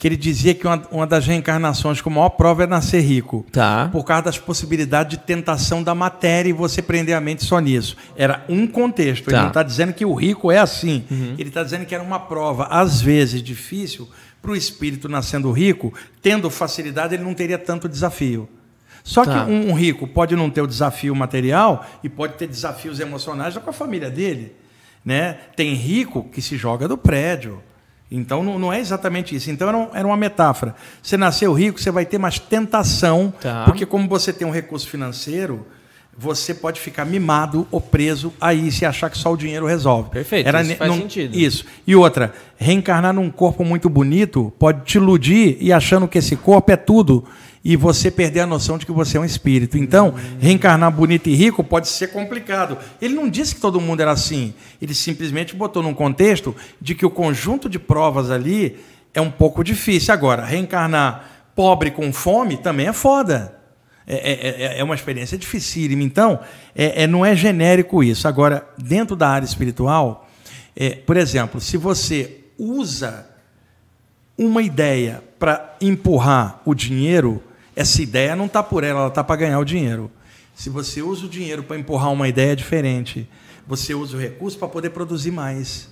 que ele dizia que uma, uma das reencarnações com maior prova é nascer rico. Tá. Por causa das possibilidades de tentação da matéria e você prender a mente só nisso. Era um contexto. Ele Tá. não está dizendo que o rico é assim. Uhum. Ele está dizendo que era uma prova, às vezes, difícil para o espírito nascendo rico, tendo facilidade, ele não teria tanto desafio. Só Tá. que um, um rico pode não ter o desafio material e pode ter desafios emocionais com a família dele. Né? Tem rico que se joga do prédio. Então não, não é exatamente isso. Então era, um- era uma metáfora. Você nasceu rico, você vai ter mais tentação, Tá. porque como você tem um recurso financeiro, você pode ficar mimado ou preso aí se achar que só o dinheiro resolve. Perfeito, isso ne- faz sentido. Isso. E outra, reencarnar num corpo muito bonito pode te iludir e achando que esse corpo é tudo e você perder a noção de que você é um espírito. Então, reencarnar bonito e rico pode ser complicado. Ele não disse que todo mundo era assim. Ele simplesmente botou num contexto de que o conjunto de provas ali é um pouco difícil. Agora, reencarnar pobre com fome também é foda. É, é- é- é uma experiência dificílima. Então, é- é- não é genérico isso. Agora, dentro da área espiritual, é, por exemplo, se você usa uma ideia para empurrar o dinheiro, essa ideia não está por ela, ela está para ganhar o dinheiro. Se você usa o dinheiro para empurrar uma ideia diferente, você usa o recurso para poder produzir mais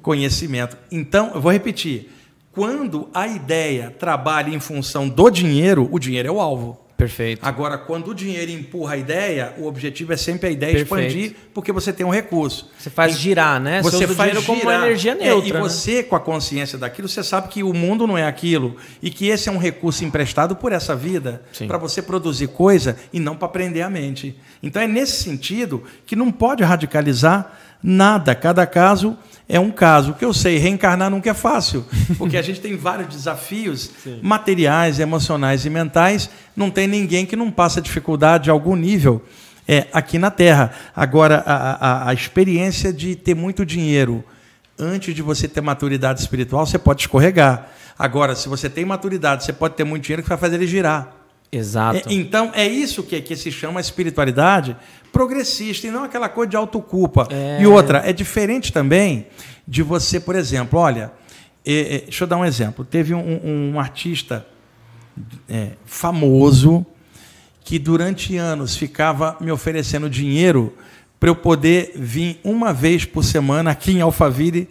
conhecimento. Então, eu vou repetir: quando a ideia trabalha em função do dinheiro, o dinheiro é o alvo. Perfeito. Agora, quando o dinheiro empurra a ideia, o objetivo é sempre a ideia Perfeito. expandir, porque você tem um recurso. Você faz girar, né? Você o faz dinheiro como uma girar. energia É, neutra. e né? você, com a consciência daquilo, você sabe que o mundo não é aquilo e que esse é um recurso emprestado por essa vida para você produzir coisa e não para prender a mente. Então é nesse sentido que não pode radicalizar nada. Cada caso é um caso. O que eu sei, reencarnar nunca é fácil, porque a gente tem vários desafios materiais, emocionais e mentais. Não tem ninguém que não passa dificuldade de algum nível é, aqui na Terra. Agora, a, a, a experiência de ter muito dinheiro antes de você ter maturidade espiritual, você pode escorregar. Agora, se você tem maturidade, você pode ter muito dinheiro que vai fazer ele girar. Exato. É, então, é isso que, que se chama espiritualidade progressista e não aquela coisa de autoculpa. É. E outra, é diferente também de você, por exemplo, olha, é, é, deixa eu dar um exemplo. Teve um, um artista é, famoso que durante anos ficava me oferecendo dinheiro para eu poder vir uma vez por semana aqui em Alphaville,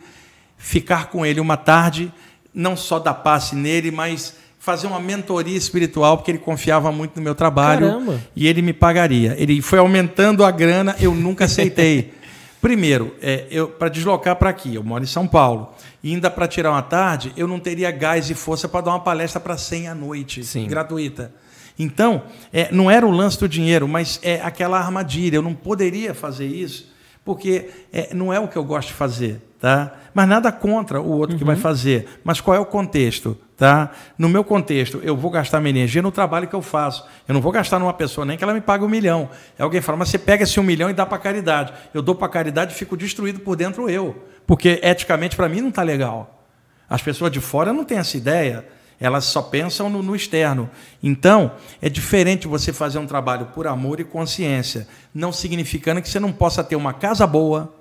ficar com ele uma tarde, não só dar passe nele, mas fazer uma mentoria espiritual, porque ele confiava muito no meu trabalho Caramba. e ele me pagaria. Ele foi aumentando a grana, eu nunca aceitei. Primeiro, é, eu para deslocar para aqui, eu moro em São Paulo, e ainda para tirar uma tarde, eu não teria gás e força para dar uma palestra para 100 à noite, Sim. gratuita. Então, é, não era o lance do dinheiro, mas é aquela armadilha. Eu não poderia fazer isso, porque é, não é o que eu gosto de fazer. Tá? Mas nada contra o outro que vai fazer. Mas qual é o contexto? Tá? No meu contexto, eu vou gastar minha energia no trabalho que eu faço. Eu não vou gastar numa pessoa nem que ela me pague um milhão. É alguém fala, mas você pega esse um milhão e dá para caridade. Eu dou para caridade e fico destruído por dentro eu. Porque eticamente para mim não está legal. As pessoas de fora não têm essa ideia. Elas só pensam no, no, externo. Então, é diferente você fazer um trabalho por amor e consciência, não significando que você não possa ter uma casa boa,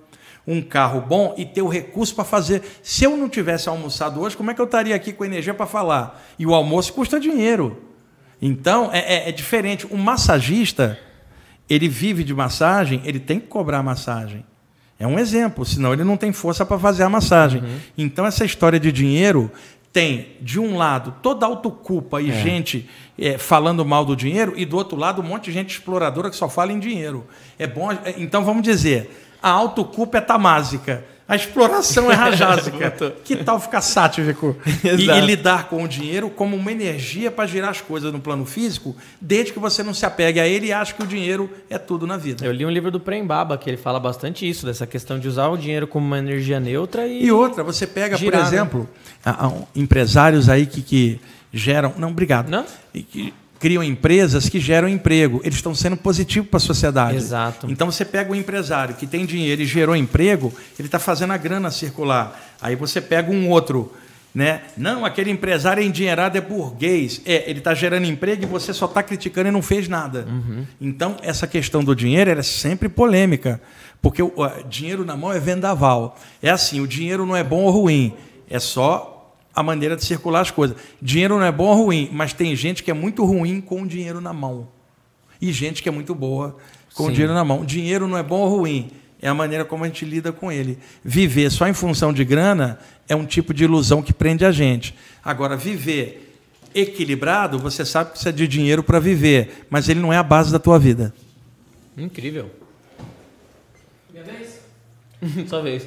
um carro bom e ter o recurso para fazer. Se eu não tivesse almoçado hoje, como é que eu estaria aqui com energia para falar? E o almoço custa dinheiro. Então, é, é, é diferente. Um massagista, ele vive de massagem, ele tem que cobrar a massagem. É um exemplo, senão ele não tem força para fazer a massagem. Uhum. Então, essa história de dinheiro tem, de um lado, toda autoculpa e é. gente é, falando mal do dinheiro, e do outro lado, um monte de gente exploradora que só fala em dinheiro. É bom. Então, vamos dizer, a autoculpa é tamásica. A exploração é rajásica. que tal ficar sático e, e, lidar com o dinheiro como uma energia para girar as coisas no plano físico, desde que você não se apegue a ele e ache que o dinheiro é tudo na vida. Eu li um livro do Prem Baba que ele fala bastante isso, dessa questão de usar o dinheiro como uma energia neutra e. E outra, você pega, girar, por exemplo, né? empresários aí que, que geram. Não, obrigado. Não? E que criam empresas que geram emprego. Eles estão sendo positivos para a sociedade. Exato. Então você pega o empresário que tem dinheiro e gerou emprego, ele está fazendo a grana circular. Aí você pega um outro. Né? Não, aquele empresário é endinheirado, é burguês. É, ele está gerando emprego e você só está criticando e não fez nada. Uhum. Então, essa questão do dinheiro é sempre polêmica. Porque o dinheiro na mão é vendaval. É assim, o dinheiro não é bom ou ruim. É só a maneira de circular as coisas. Dinheiro não é bom ou ruim, mas tem gente que é muito ruim com o dinheiro na mão. E gente que é muito boa com Sim. o dinheiro na mão. Dinheiro não é bom ou ruim, é a maneira como a gente lida com ele. Viver só em função de grana é um tipo de ilusão que prende a gente. Agora, viver equilibrado, você sabe que precisa de dinheiro para viver, mas ele não é a base da tua vida. Incrível. Sua vez.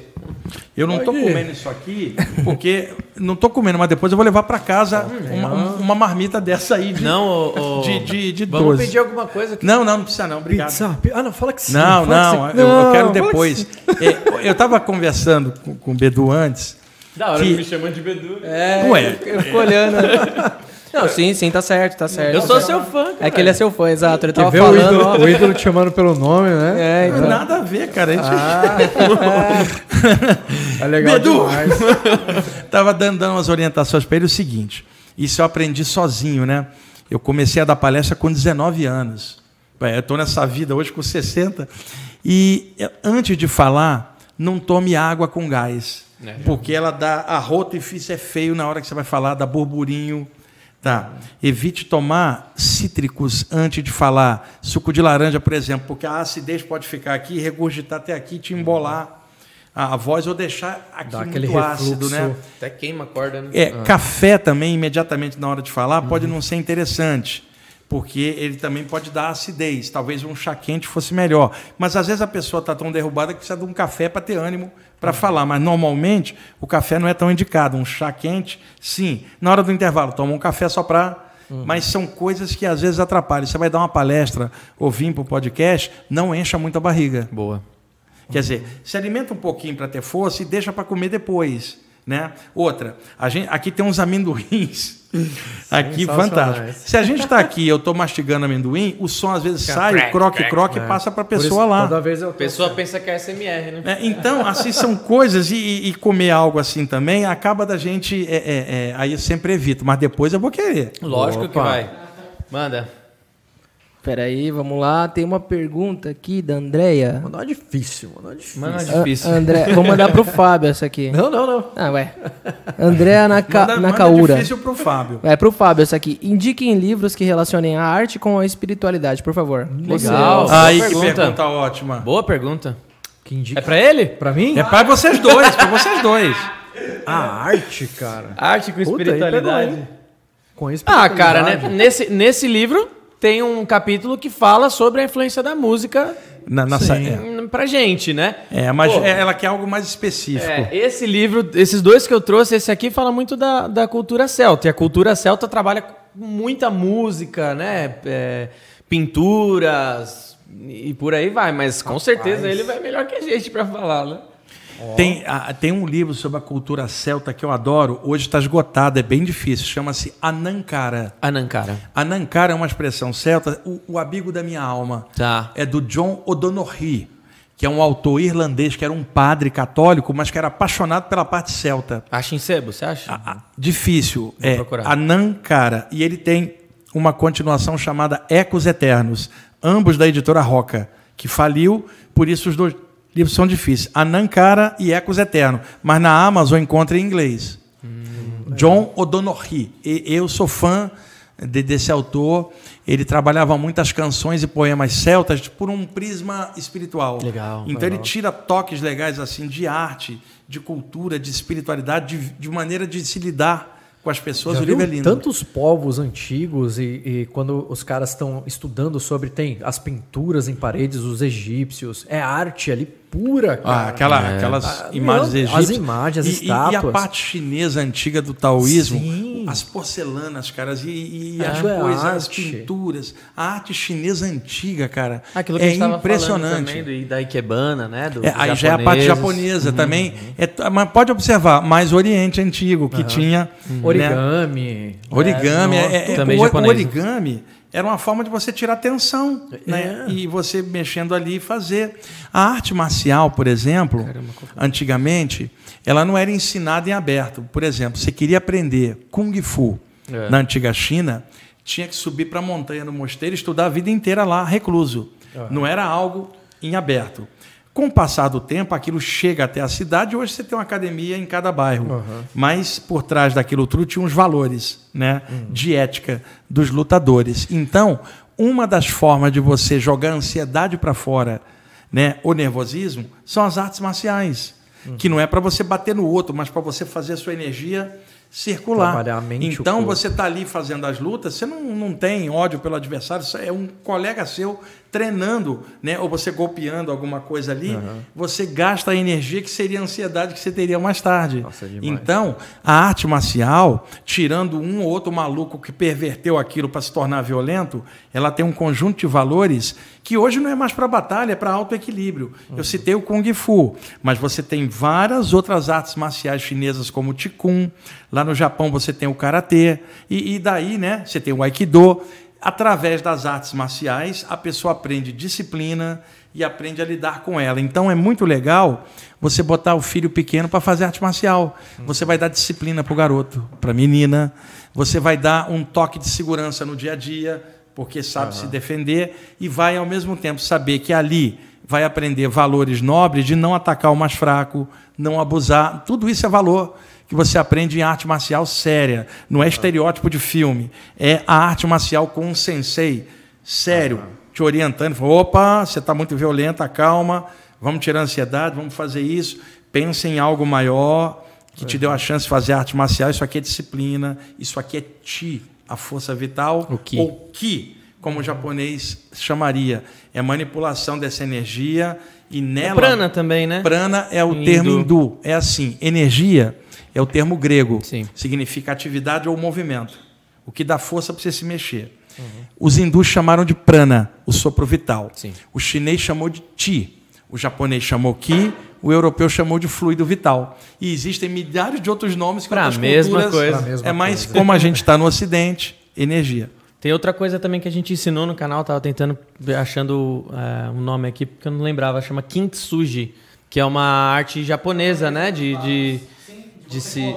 Eu não estou comendo isso aqui porque não estou comendo, mas depois eu vou levar para casa uma, uma, marmita dessa aí. De, não, o, o... de, de, de Vamos 12. pedir alguma coisa. Aqui. Não, não, não precisa não, obrigado. Pizza. Ah, não, fala que sim. Não, não, que eu, eu, quero depois. É, eu estava conversando com, com o Bedu antes. Da hora que... me chamando de Bedu. É, Ué. eu fico olhando. Não, sim, sim, tá certo, tá certo. Eu sou seu fã. Cara. É que ele é seu fã, exato. Ele tava falando. O ídolo, o ídolo te chamando pelo nome, né? É, então. Nada a ver, cara. A gente... ah, é legal demais. Tava dando, dando umas orientações para ele o seguinte. Isso eu aprendi sozinho, né? Eu comecei a dar palestra com 19 anos. Eu estou nessa vida hoje com 60. E antes de falar, não tome água com gás. É. Porque ela dá arroto e isso é feio na hora que você vai falar, dá burburinho. Tá. Evite tomar cítricos antes de falar. Suco de laranja, por exemplo, porque a acidez pode ficar aqui, regurgitar até aqui, te embolar a, voz ou deixar aqui Dá muito ácido, né? Até queima a corda, né? É, Café também, imediatamente na hora de falar, pode não ser interessante, porque ele também pode dar acidez. Talvez um chá quente fosse melhor. Mas às vezes a pessoa está tão derrubada que precisa de um café para ter ânimo para falar. Mas normalmente o café não é tão indicado. Um chá quente, sim. Na hora do intervalo, toma um café só para. Mas são coisas que às vezes atrapalham. Você vai dar uma palestra ou vir para o podcast, não encha muito a barriga. Boa. Quer dizer, se alimenta um pouquinho para ter força e deixa para comer depois. Né? Outra, gente, aqui tem uns amendoins. Aqui, fantástico. Se a gente está aqui e eu estou mastigando amendoim, o som às vezes sai, o croque-croque passa para a Por isso, pessoa lá. Toda vez eu A pessoa pensa que é SMR, né? É, então, assim, são coisas, e, e comer algo assim também acaba da gente. é, é, é, aí eu sempre evito, mas depois eu vou querer. Lógico que Opa. vai. Manda. Peraí, vamos lá. Tem uma pergunta aqui da Andrea. Mandou uma difícil, mandou uma difícil. Manda Ah, difícil. André, vou mandar pro Fábio essa aqui. Não, não, não. Ah, ué. Andréa Naka, Manda, manda Nakaura. difícil pro Fábio. É pro Fábio essa aqui. Indiquem livros que relacionem a arte com a espiritualidade, por favor. Legal. Você- Boa Aí que pergunta. pergunta ótima. Boa pergunta. Que indica. É pra ele? Pra mim? É para vocês dois, para vocês dois. A arte, cara. Arte com Puta, aí pegou, espiritualidade. Com Ah, cara, né? espiritualidade. Nesse, nesse livro tem um capítulo que fala sobre a influência da música Na, na é. pra gente, né? É, mas Pô, é- ela quer algo mais específico. É, esse livro, esses dois que eu trouxe, esse aqui fala muito da, da cultura celta. E a cultura celta trabalha com muita música, né? É, pinturas e por aí vai. Mas com certeza ele vai melhor que a gente pra falar, né? Tem, ah, tem um livro sobre a cultura celta que eu adoro, hoje está esgotado, é bem difícil, chama-se Anankara. Anankara. Anankara é uma expressão celta, o, o abrigo da minha alma. Tá. É do John O'Donoghue, que é um autor irlandês, que era um padre católico, mas que era apaixonado pela parte celta. Acha em sebo, você acha? Ah, ah, difícil. é procurar. Anankara. E ele tem uma continuação chamada Ecos Eternos, ambos da editora Roca, que faliu, por isso os dois livros são difíceis. Anankara e Ecos Eternos. Mas na Amazon encontra em inglês. John O'Donoghue. E- Eu sou fã de- desse autor. Ele trabalhava muitas canções e poemas celtas por um prisma espiritual. Legal, Então ele tira toques legais assim de arte, de cultura, de espiritualidade, de, de maneira de se lidar com as pessoas. Já o livro é lindo. tantos povos antigos e, e quando os caras estão estudando sobre tem as pinturas em paredes os egípcios é arte ali pura cara. Ah, aquela, aquelas Ah, imagens egípcias. as imagens, as e, e- E a estátuas. parte chinesa antiga do taoísmo, Sim. As porcelanas, caras, e, e as é coisas, as pinturas. A arte chinesa antiga, cara, Aquilo que é a gente impressionante. também do, da Ikebana, né? Do, É, aí já é a parte japonesa também. É mas pode observar, mais Oriente Antigo, que tinha. né, origami Origami, É, é, é- também o, o japonês. origami era uma forma de você tirar tensão, né? E você mexendo ali e fazer. A arte marcial, por exemplo, antigamente, ela não era ensinada em aberto. Por exemplo, você queria aprender Kung Fu É. na antiga China, tinha que subir para a montanha no mosteiro e estudar a vida inteira lá, recluso. Não era algo em aberto. Com o passar do tempo, aquilo chega até a cidade. Hoje você tem uma academia em cada bairro. Mas por trás daquilo tudo tinha uns valores né, de ética dos lutadores. Então, uma das formas de você jogar a ansiedade para fora, né, o nervosismo, são as artes marciais. Que não é para você bater no outro, mas para você fazer a sua energia circular. Então, você está ali fazendo as lutas, você não, não tem ódio pelo adversário, é um colega seu treinando, né? ou você golpeando alguma coisa ali, você gasta a energia que seria a ansiedade que você teria mais tarde. Nossa, é então, a arte marcial, tirando um ou outro maluco que perverteu aquilo para se tornar violento, ela tem um conjunto de valores que hoje não é mais para batalha, é para alto equilíbrio. Eu citei o Kung Fu, mas você tem várias outras artes marciais chinesas, como o Qigong. Lá no Japão você tem o Karatê. E, e daí, né, você tem o Aikido. Através das artes marciais, a pessoa aprende disciplina e aprende a lidar com ela. Então é muito legal você botar o filho pequeno para fazer arte marcial. Você vai dar disciplina para o garoto, para a menina. Você vai dar um toque de segurança no dia a dia, porque sabe se defender e vai ao mesmo tempo saber que ali vai aprender valores nobres de não atacar o mais fraco, não abusar. Tudo isso é valor que você aprende em arte marcial séria. Não é estereótipo de filme. É a arte marcial com um sensei sério, te orientando. Falando, Opa, você está muito violenta, calma. Vamos tirar a ansiedade, vamos fazer isso. Pense em algo maior que te deu a chance de fazer arte marcial. Isso aqui é disciplina. Isso aqui é ti, a força vital. O ki. Ou ki, como o japonês chamaria. É manipulação dessa energia. E nela. Prana também, né? Prana é o Em termo hindu. hindu. É assim, energia é o termo grego. Sim. Significa atividade ou movimento. O que dá força para você se mexer. Os hindus chamaram de prana, o sopro vital. Sim. O chinês chamou de ti, O japonês chamou Ki, o europeu chamou de fluido vital. E existem milhares de outros nomes que Pra outras mesma culturas... coisa. Mesma é mais coisa. como a gente está no Ocidente, energia. Tem outra coisa também que a gente ensinou no canal, tava tentando, achando é, um nome aqui, porque eu não lembrava, chama Kintsugi, que é uma arte japonesa, né? De, de, de se.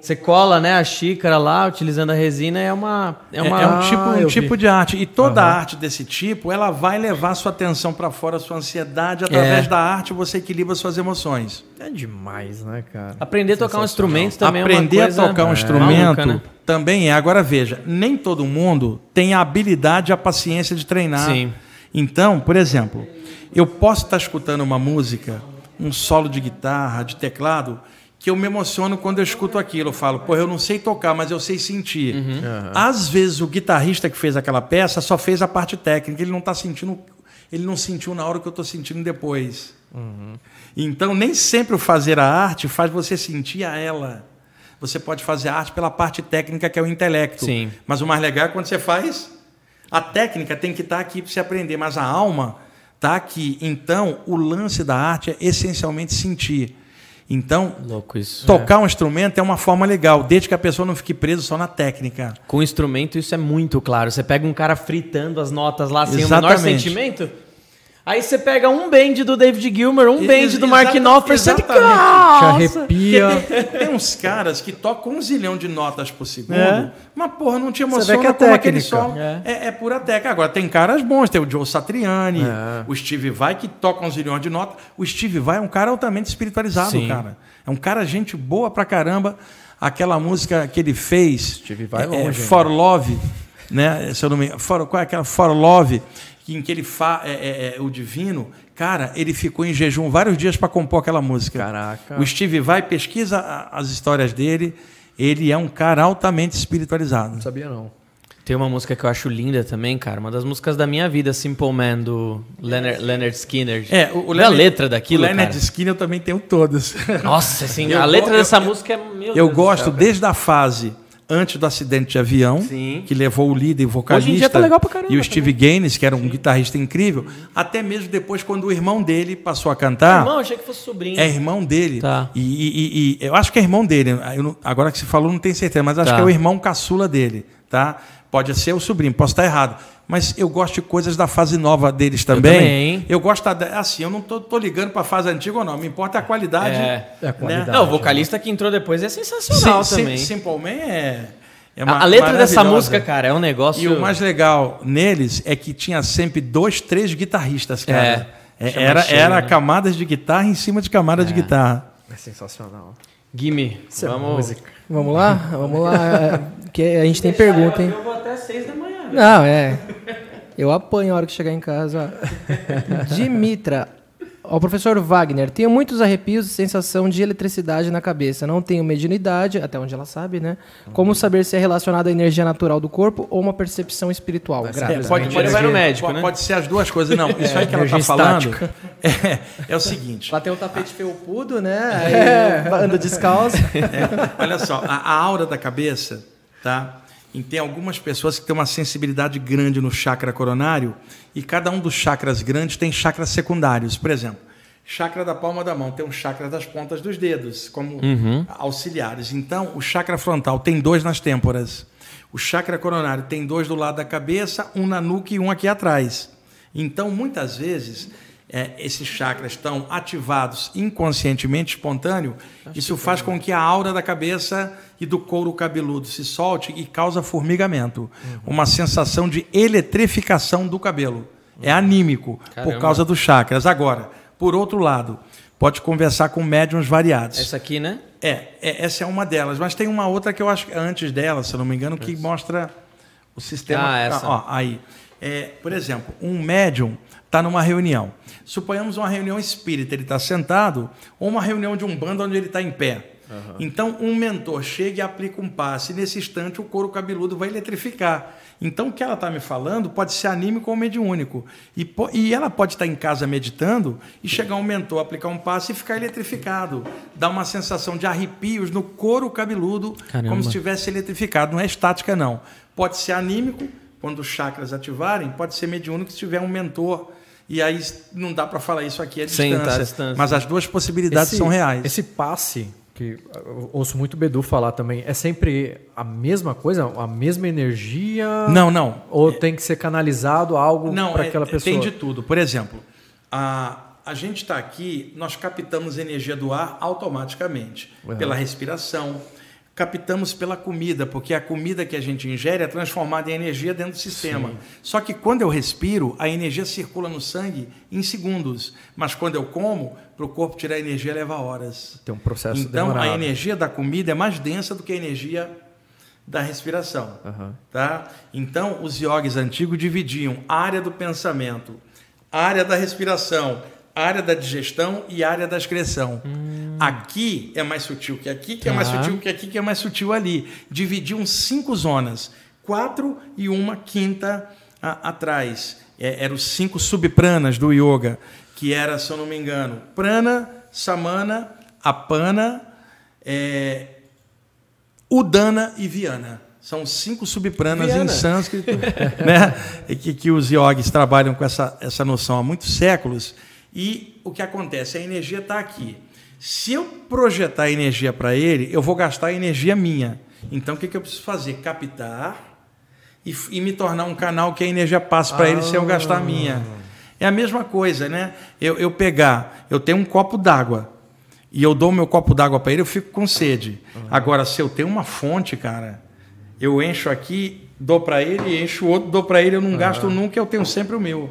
Você cola né, a xícara lá, utilizando a resina, é uma. É, É, uma, é um tipo, Ah, um tipo vi. de arte. E toda arte desse tipo, ela vai levar sua atenção para fora, sua ansiedade. Através É. da arte, você equilibra suas emoções. É demais, né, cara? Aprender a tocar um instrumento também Aprender é uma a coisa tocar um é, instrumento maluca, né? também é. Agora veja, nem todo mundo tem a habilidade e a paciência de treinar. Sim. Então, por exemplo, eu posso estar escutando uma música, um solo de guitarra, de teclado, que eu me emociono quando eu escuto aquilo. Eu falo, pô, eu não sei tocar, mas eu sei sentir. Uhum. Às vezes o guitarrista que fez aquela peça só fez a parte técnica, ele não está sentindo, ele não sentiu na hora que eu estou sentindo depois. Então, nem sempre o fazer a arte faz você sentir a ela. Você pode fazer a arte pela parte técnica, que é o intelecto. Sim. Mas o mais legal é quando você faz. A técnica tem que estar aqui para você aprender, mas a alma está aqui. Então, o lance da arte é essencialmente sentir. Então, isso. tocar um instrumento é uma forma legal, desde que a pessoa não fique presa só na técnica. Com instrumento isso é muito claro. Você pega um cara fritando as notas lá sem o menor Exatamente. sentimento. Aí você pega um bend do David Gilmer, um bend do Mark Knopfler, você exatamente. Te arrepia. Tem uns caras que tocam um zilhão de notas por segundo, É. mas porra, não te Você vê emociona que é como aquele técnica. solo. É. É. é pura técnica. Agora, tem caras bons, tem o Joe Satriani, É. o Steve Vai, que toca um zilhão de notas. O Steve Vai é um cara altamente espiritualizado, Sim. cara. É um cara gente boa pra caramba. Aquela música que ele fez, Steve Vai é, longe, é, hein? For Love, né? Se eu não me engano, For, qual é aquela For Love, em que ele fa, é, é, é, o divino, cara, ele ficou em jejum vários dias para compor aquela música. Caraca. O Steve vai, pesquisa as histórias dele. Ele é um cara altamente espiritualizado. Não sabia, não. Tem uma música que eu acho linda também, cara. Uma das músicas da minha vida, Simple Man, do Leonard, Leonard Skinner. É, o, o Vê a letra daquilo, o Leonard cara. Skinner eu também tenho todas. Nossa, assim, Eu a letra eu- dessa eu- música é... Meu Eu Deus gosto céu, desde a fase antes do acidente de avião, Sim. que levou o líder e vocalista, Hoje em dia tá legal pra caramba e o Steve Gaines, que era um guitarrista incrível, até mesmo depois quando o irmão dele passou a cantar. Irmão, achei que fosse sobrinho. É irmão dele. Tá. E, e- e- eu acho que é irmão dele. Não- agora que você falou, não tenho certeza, mas acho Tá. que é o irmão caçula dele, tá? Pode ser o sobrinho, posso estar errado. Mas eu gosto de coisas da fase nova deles também. também. Eu gosto da, assim, eu não tô, tô ligando para a fase antiga ou não, me importa a qualidade. É. É a qualidade. Não, o vocalista que entrou depois é sensacional Sim, também. Sim, Simple Man é, é A- ma- a letra dessa música, cara, é um negócio... E o mais legal neles é que tinha sempre dois, três guitarristas, cara. É, É, era cheio, era né? camadas de guitarra em cima de camadas de guitarra. É sensacional. Gimme, é vamos... música. Vamos lá? Vamos lá. é, Que a gente tem pergunta, hein? Eu vou até seis da manhã. Não, é. Eu apanho a hora que chegar em casa. Dimitra. Ó, professor Wagner, tenho muitos arrepios e sensação de eletricidade na cabeça. Não tenho mediunidade, até onde ela sabe, né? Como saber se é relacionado à energia natural do corpo ou uma percepção espiritual? É, pode, Ele vai no médico, pode, né? pode ser as duas coisas. Não, isso aí que ela está falando é, é o seguinte. Lá tem um tapete felpudo, né? Aí anda descalço. É, olha só, a, a aura da cabeça, tá? E tem algumas pessoas que têm uma sensibilidade grande no chakra coronário e cada um dos chakras grandes tem chakras secundários. Por exemplo, chakra da palma da mão tem um chakra das pontas dos dedos como auxiliares. Então, o chakra frontal tem dois nas têmporas. O chakra coronário tem dois do lado da cabeça, um na nuca e um aqui atrás. Então, muitas vezes, é, esses chakras estão ativados inconscientemente, espontâneo. Isso faz com que a aura da cabeça e do couro cabeludo se solte e causa formigamento. Uma sensação de eletrificação do cabelo. É anímico, Caramba. por causa dos chakras. Agora, por outro lado, pode conversar com médiums variados. Essa aqui, né? É, é, essa é uma delas. Mas tem uma outra que eu acho que é antes dela, se eu não me engano, que mostra o sistema. Ah, essa. ó, aí. É, por exemplo, um médium está numa reunião. Suponhamos uma reunião espírita, ele está sentado, ou uma reunião de um bando onde ele está em pé. Então, um mentor chega e aplica um passe, e nesse instante o couro cabeludo vai eletrificar. Então, o que ela está me falando pode ser anímico ou mediúnico. E, e ela pode estar em casa meditando e chegar um mentor, aplicar um passe e ficar eletrificado. Dá uma sensação de arrepios no couro cabeludo, Caramba. como se estivesse eletrificado. Não é estática, não. Pode ser anímico, quando os chakras ativarem, pode ser mediúnico se tiver um mentor E aí não dá para falar isso aqui à Sem distância, distância. Mas as duas possibilidades Esse- são reais. Esse passe, que eu ouço muito o Bedu falar também, é sempre a mesma coisa, a mesma energia? Não, não. Ou tem que ser canalizado algo para é- aquela é- pessoa? tem de tudo. Por exemplo, a, a gente está aqui, nós captamos energia do ar automaticamente, pela respiração, captamos pela comida, porque a comida que a gente ingere é transformada em energia dentro do sistema. Só que quando eu respiro, a energia circula no sangue em segundos, mas quando eu como, para o corpo tirar energia leva horas. Tem um processo Então, demorado. a energia da comida é mais densa do que a energia da respiração. Aham. Tá? Então, os yogis antigos dividiam área do pensamento, área da respiração, área da digestão e área da excreção. Aqui é mais sutil que aqui, que é mais Tá. sutil que aqui, que é mais sutil ali. Dividiam cinco zonas, quatro e uma quinta a- atrás. É, eram os cinco subpranas do yoga, que era, se eu não me engano, prana, samana, apana, é, Udana e Viana. São cinco subpranas Viana. em sânscrito, né? Que, que os yogis trabalham com essa, essa noção há muitos séculos. E o que acontece? A energia está aqui. Se eu projetar energia para ele, eu vou gastar energia minha. Então, o que, que eu preciso fazer? Captar e, e me tornar um canal que a energia passe para ele sem eu gastar a minha. É a mesma coisa, né? Eu, eu pegar, eu tenho um copo d'água e eu dou meu copo d'água para ele, eu fico com sede. Agora, se eu tenho uma fonte, cara, eu encho aqui, dou para ele, encho o outro, dou para ele, eu não gasto nunca, eu tenho sempre o meu.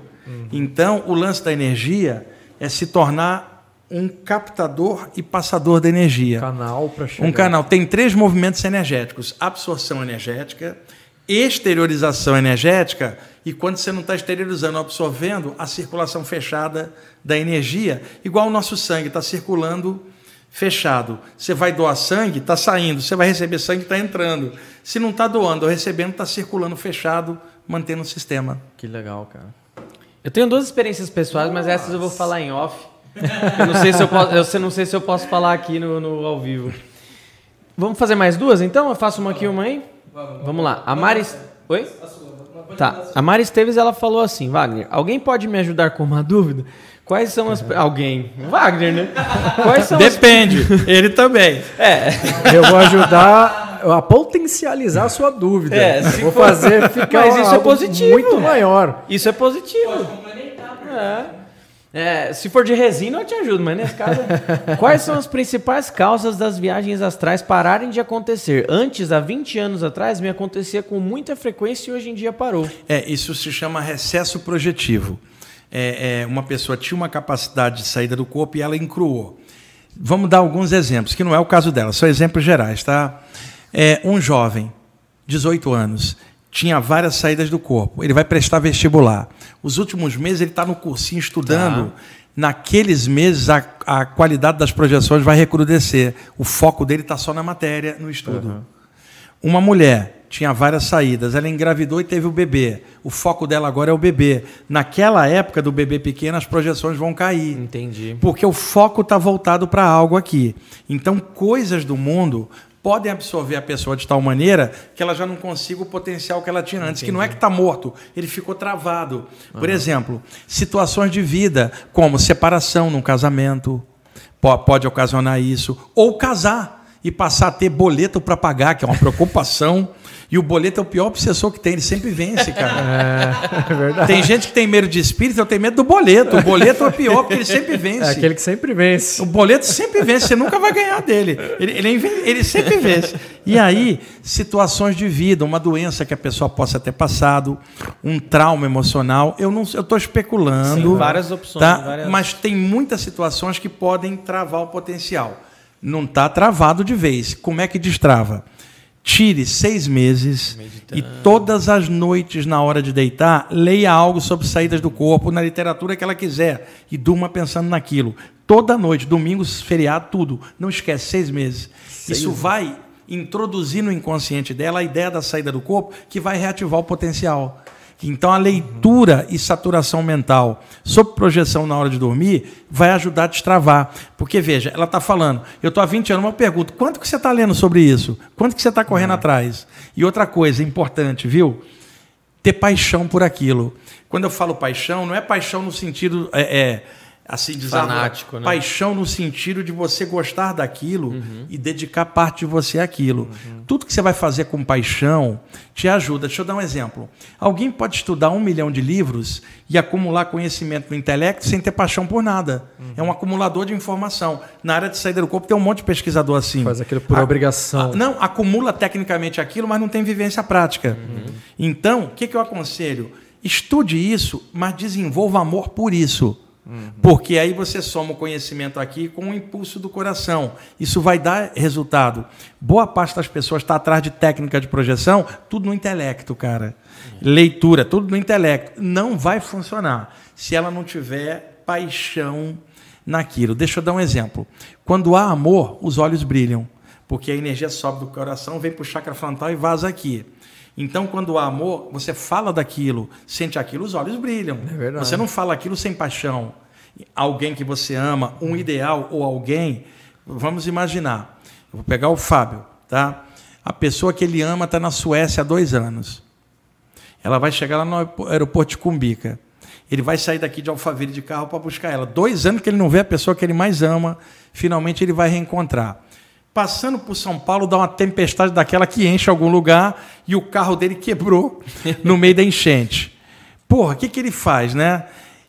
Então, o lance da energia é se tornar um captador e passador da energia. Canal para chegar. Um canal tem três movimentos energéticos: absorção energética, exteriorização energética e quando você não está exteriorizando, absorvendo, a circulação fechada da energia, igual o nosso sangue está circulando fechado. Você vai doar sangue, está saindo. Você vai receber sangue, está entrando. Se não está doando ou recebendo, está circulando fechado, mantendo o sistema. Que legal, cara. Eu tenho duas experiências pessoais, mas essas eu vou falar em off. Eu não sei se eu posso, eu não sei se eu posso falar aqui no, no ao vivo. Vamos fazer mais duas então? Eu faço uma aqui e uma aí? Vamos lá. A Mari. Oi? Tá. A Mari Esteves ela falou assim, Wagner, alguém pode me ajudar com uma dúvida? Quais são as. Alguém. Wagner, né? Quais são as. Depende, ele também. É. Eu vou ajudar a potencializar a sua dúvida. É, se vou for- fazer ficar Mas isso é positivo. muito maior. Isso é positivo. É. É, se for de resina, eu te ajudo, mas nesse caso. Quais são as principais causas das viagens astrais pararem de acontecer? Antes, há 20 anos atrás, me acontecia com muita frequência e hoje em dia parou. É, isso se chama recesso projetivo. É, é, uma pessoa tinha uma capacidade de saída do corpo e ela encruou. Vamos dar alguns exemplos, que não é o caso dela, são exemplos gerais, tá? É, um jovem, 18 anos, tinha várias saídas do corpo. Ele vai prestar vestibular. Os últimos meses ele está no cursinho estudando. Naqueles meses a, a qualidade das projeções vai recrudescer. O foco dele está só na matéria, no estudo. Uma mulher tinha várias saídas, ela engravidou e teve o bebê. O foco dela agora é o bebê. Naquela época do bebê pequeno, as projeções vão cair. Entendi. Porque o foco está voltado para algo aqui. Então, coisas do mundo podem absorver a pessoa de tal maneira que ela já não consiga o potencial que ela tinha antes, que não é que está morto, ele ficou travado. Por exemplo, situações de vida, como separação num casamento, po- pode ocasionar isso, ou casar e passar a ter boleto para pagar, que é uma preocupação. E o boleto é o pior obsessor que tem, ele sempre vence, cara. É verdade. Tem gente que tem medo de espírito, eu tenho medo do boleto. O boleto é o pior, porque ele sempre vence. É aquele que sempre vence. O boleto sempre vence, você nunca vai ganhar dele. Ele, ele, é ele sempre vence. E aí, situações de vida, uma doença que a pessoa possa ter passado, um trauma emocional, eu não eu estou especulando. Sim, várias opções, Tá? várias- Mas tem muitas situações que podem travar o potencial. Não está travado de vez. Como é que destrava? Tire seis meses e todas as noites, na hora de deitar, leia algo sobre saídas do corpo, na literatura que ela quiser, e durma pensando naquilo. Toda noite, domingos, feriado, tudo. Não esquece, seis meses. Isso vai introduzir no inconsciente dela a ideia da saída do corpo, que vai reativar o potencial. Então, a leitura e saturação mental sob projeção na hora de dormir vai ajudar a destravar. Porque, veja, ela está falando, eu estou há 20 anos, uma pergunta, quanto que você está lendo sobre isso? Quanto que você está correndo atrás? E outra coisa importante, viu? ter paixão por aquilo. Quando eu falo paixão, não é paixão no sentido é, é, assim. Fanático, né? Paixão no sentido de você gostar daquilo e dedicar parte de você àquilo. Tudo que você vai fazer com paixão te ajuda. Deixa eu dar um exemplo. Alguém pode estudar um milhão de livros e acumular conhecimento no intelecto sem ter paixão por nada. É um acumulador de informação. Na área de saída do corpo tem um monte de pesquisador assim. Faz aquilo por A- obrigação. a- não, acumula tecnicamente aquilo, mas não tem vivência prática. Então, o que, que eu aconselho? Estude isso, mas desenvolva amor por isso. Porque aí você soma o conhecimento aqui com o impulso do coração. Isso vai dar resultado. Boa parte das pessoas está atrás de técnica de projeção, tudo no intelecto, cara. Leitura, tudo no intelecto. Não vai funcionar se ela não tiver paixão naquilo. Deixa eu dar um exemplo. Quando há amor, os olhos brilham, porque a energia sobe do coração, vem para o chakra frontal e vaza aqui. Então, quando há amor, você fala daquilo, sente aquilo, os olhos brilham. É verdade. Você não fala aquilo sem paixão. Alguém que você ama, um ideal ou alguém, vamos imaginar. Eu vou pegar o Fábio, tá? A pessoa que ele ama está na Suécia há dois anos. Ela vai chegar lá no aeroporto de Cumbica. Ele vai sair daqui de Alphaville de carro para buscar ela. Dois anos que ele não vê a pessoa que ele mais ama, finalmente ele vai reencontrar. Passando por São Paulo, dá uma tempestade daquela que enche algum lugar e o carro dele quebrou no meio da enchente. Porra, o que, que ele faz, né?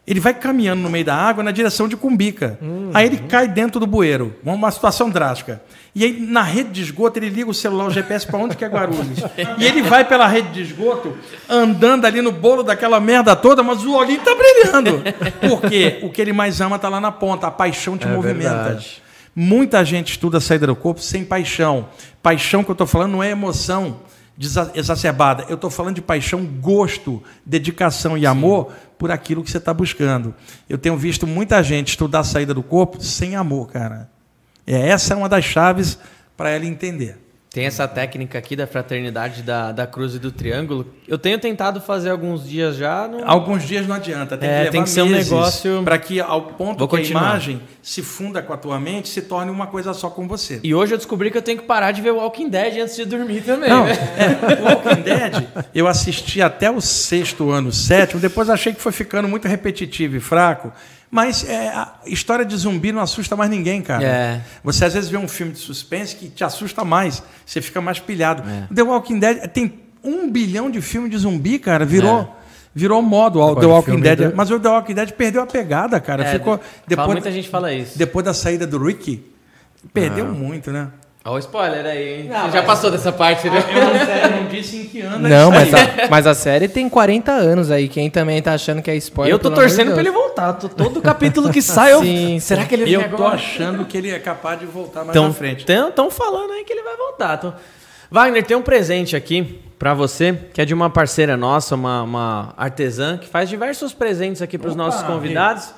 Ele vai caminhando no meio da água na direção de Cumbica. Aí ele cai dentro do bueiro. Uma situação drástica. E aí, na rede de esgoto, ele liga o celular, o GPS, para onde que é Guarulhos. E ele vai pela rede de esgoto, andando ali no bolo daquela merda toda, mas o olhinho tá brilhando. Por quê? O que ele mais ama tá lá na ponta. A paixão te É movimenta. verdade. Muita gente estuda a saída do corpo sem paixão. Paixão que eu estou falando não é emoção exacerbada. Eu estou falando de paixão, gosto, dedicação e amor por aquilo que você está buscando. Eu tenho visto muita gente estudar a saída do corpo sem amor, cara. É, essa é uma das chaves para ela entender. Tem essa técnica aqui da fraternidade da, da cruz e do triângulo. Eu tenho tentado fazer alguns dias já. Não... Alguns dias não adianta, tem É, que levar tem que ser um negócio- para que ao ponto Vou que continuar. a imagem se funda com a tua mente, se torne uma coisa só com você. E hoje eu descobri que eu tenho que parar de ver Walking Dead antes de dormir também. Não, né? é, o Walking Dead, eu assisti até o sexto ano, sétimo, depois achei que foi ficando muito repetitivo e fraco. Mas é, a história de zumbi não assusta mais ninguém, cara. É. Você às vezes vê um filme de suspense que te assusta mais, você fica mais pilhado. É. The Walking Dead tem um bilhão de filmes de zumbi, cara, virou. É. Virou modo Agora, The Walking Dead. da- Mas o The Walking Dead perdeu a pegada, cara. É, Ficou, fala- depois, muita gente fala isso. depois da saída do Ricky, perdeu muito, né? Olha o spoiler aí, hein? Você já passou dessa parte, né? Eu não, eu não disse em que ano é Não, mas a, mas a série tem 40 anos aí. Quem também tá achando que é spoiler. eu tô de torcendo pra ele voltar. Tô- todo capítulo que sai, eu... Sim, será que ele E eu tô agora? achando que ele é capaz de voltar mais Então, na frente. Estão falando aí que ele vai voltar. Tão- Wagner, tem um presente aqui pra você, que é de uma parceira nossa, uma, uma artesã, que faz diversos presentes aqui pros Opa, nossos convidados.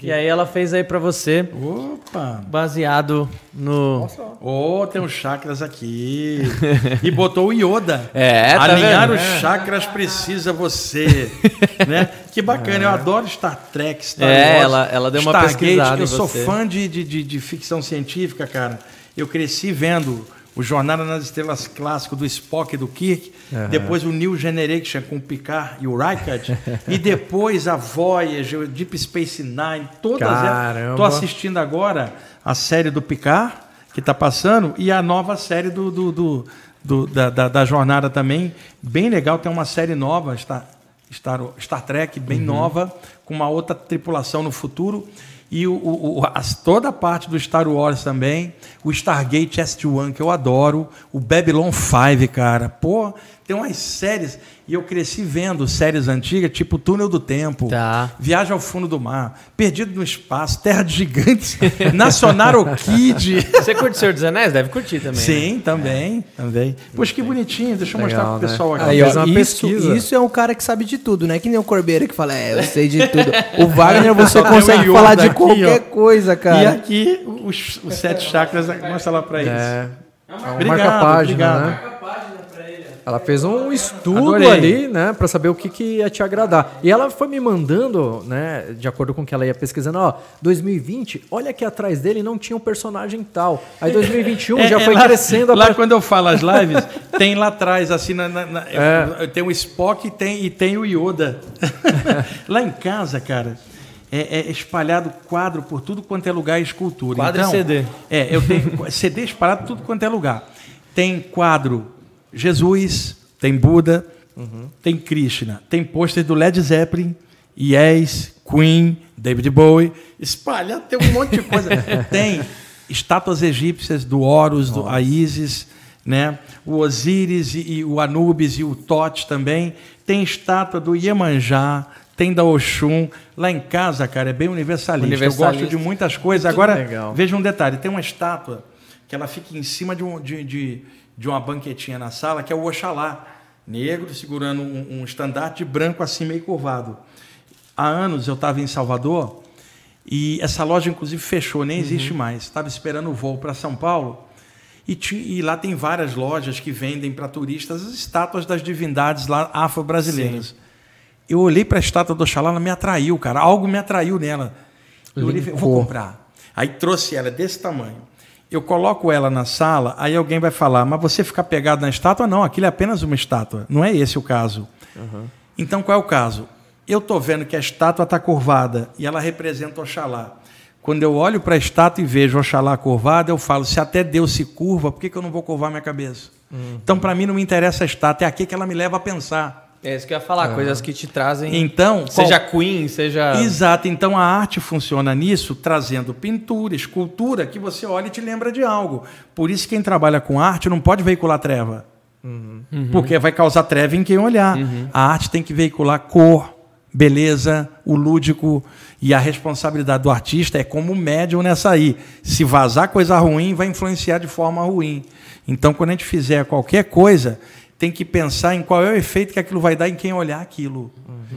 E aí ela fez aí pra você, Opa! baseado no... Ô, tem os chakras aqui. e botou o Yoda. É, tá Alinhar vendo? os chakras precisa você. né? Que bacana, eu adoro Star Trek, Star É, Wars. ela- ela deu uma Stargate. pesquisada Eu em sou você. fã de, de, de, de ficção científica, cara. Eu cresci vendo o Jornada nas Estrelas clássico do Spock e do Kirk, depois o New Generation com o Picard e o Riker, e depois a Voyager, o Deep Space Nine, todas elas. Caramba. Estou assistindo agora a série do Picard, que está passando, e a nova série do, do, do- do- da, da, da jornada também. Bem legal, tem uma série nova, Star, Star, Star Trek, bem nova, com uma outra tripulação no futuro. E o, o- as- toda a parte do Star Wars também, o Stargate SG-1, que eu adoro, o Babylon 5, cara. Pô, tem umas séries, e eu cresci vendo séries antigas, tipo Túnel do Tempo, Tá. Viagem ao Fundo do Mar, Perdido no Espaço, Terra de Gigantes, Nacional Kid. Você curte Senhor dos Anéis? Deve curtir também. né? Sim, também, também. Poxa, que bonitinho, deixa eu mostrar pro né? pessoal aqui. Aí, ó, uma isso, pesquisa. isso é um cara que sabe de tudo, né? Que nem o Corbeira que fala, é, eu sei de tudo. O Wagner, você o consegue falar de aqui, qualquer ó. coisa, E cara. aqui, os, os sete chakras, mostra lá pra eles. É, é uma Obrigado, marca-página, obrigado. né? a página pra ele. Ela fez um estudo Adorei. ali, né, para saber o que, que ia te agradar. E ela foi me mandando, né, de acordo com o que ela ia pesquisando, ó, 2020, olha que atrás dele não tinha um personagem tal. Aí 2021 já foi É, lá, crescendo a Lá per- quando eu falo as lives, tem lá atrás, assim, na, na- na- É. tem o Spock e tem, e tem o Yoda. lá em casa, cara, é, é espalhado quadro por tudo quanto é lugar e escultura. Quadro e então, CD. É, eu tenho CD espalhado tudo quanto é lugar. Tem quadro Jesus, tem Buda, tem Krishna, tem pôster do Led Zeppelin, Yes, Queen, David Bowie, espalhado, tem um monte de coisa. tem estátuas egípcias do Horus, do a Isis, né? o Osíris e, e o Anubis e o Tote também. Tem estátua do Iemanjá, tem da Oxum. Lá em casa, cara, é bem universalista. Eu Universalista. gosto de muitas coisas. Agora, legal. veja um detalhe: tem uma estátua que ela fica em cima de, um, de, de, de uma banquetinha na sala, que é o Oxalá, negro, segurando um, um estandarte branco assim, meio curvado. Há anos eu estava em Salvador e essa loja, inclusive, fechou, nem existe mais. Estava esperando o voo para São Paulo e, ti- e lá tem várias lojas que vendem para turistas as estátuas das divindades lá afro-brasileiras. Eu olhei para a estátua do Oxalá, ela me atraiu, cara. Algo me atraiu nela. Eu olhei vou comprar. Aí trouxe ela desse tamanho. Eu coloco ela na sala, aí alguém vai falar, mas você ficar pegado na estátua? Não, aquilo é apenas uma estátua. Não é esse o caso. Então, qual é o caso? Eu estou vendo que a estátua está curvada e ela representa Oxalá. Quando eu olho para a estátua e vejo Oxalá curvada, eu falo: se até Deus se curva, por que, que eu não vou curvar minha cabeça? Então, para mim, não me interessa a estátua, é aqui que ela me leva a pensar. É isso que eu ia falar, coisas que te trazem. Então, seja qual- Queen, seja. Exato, então a arte funciona nisso, trazendo pintura, escultura, que você olha e te lembra de algo. Por isso, quem trabalha com arte não pode veicular treva. Porque vai causar treva em quem olhar. A arte tem que veicular cor, beleza, o lúdico. E a responsabilidade do artista é como médium nessa aí. Se vazar coisa ruim, vai influenciar de forma ruim. Então, quando a gente fizer qualquer coisa, tem que pensar em qual é o efeito que aquilo vai dar em quem olhar aquilo.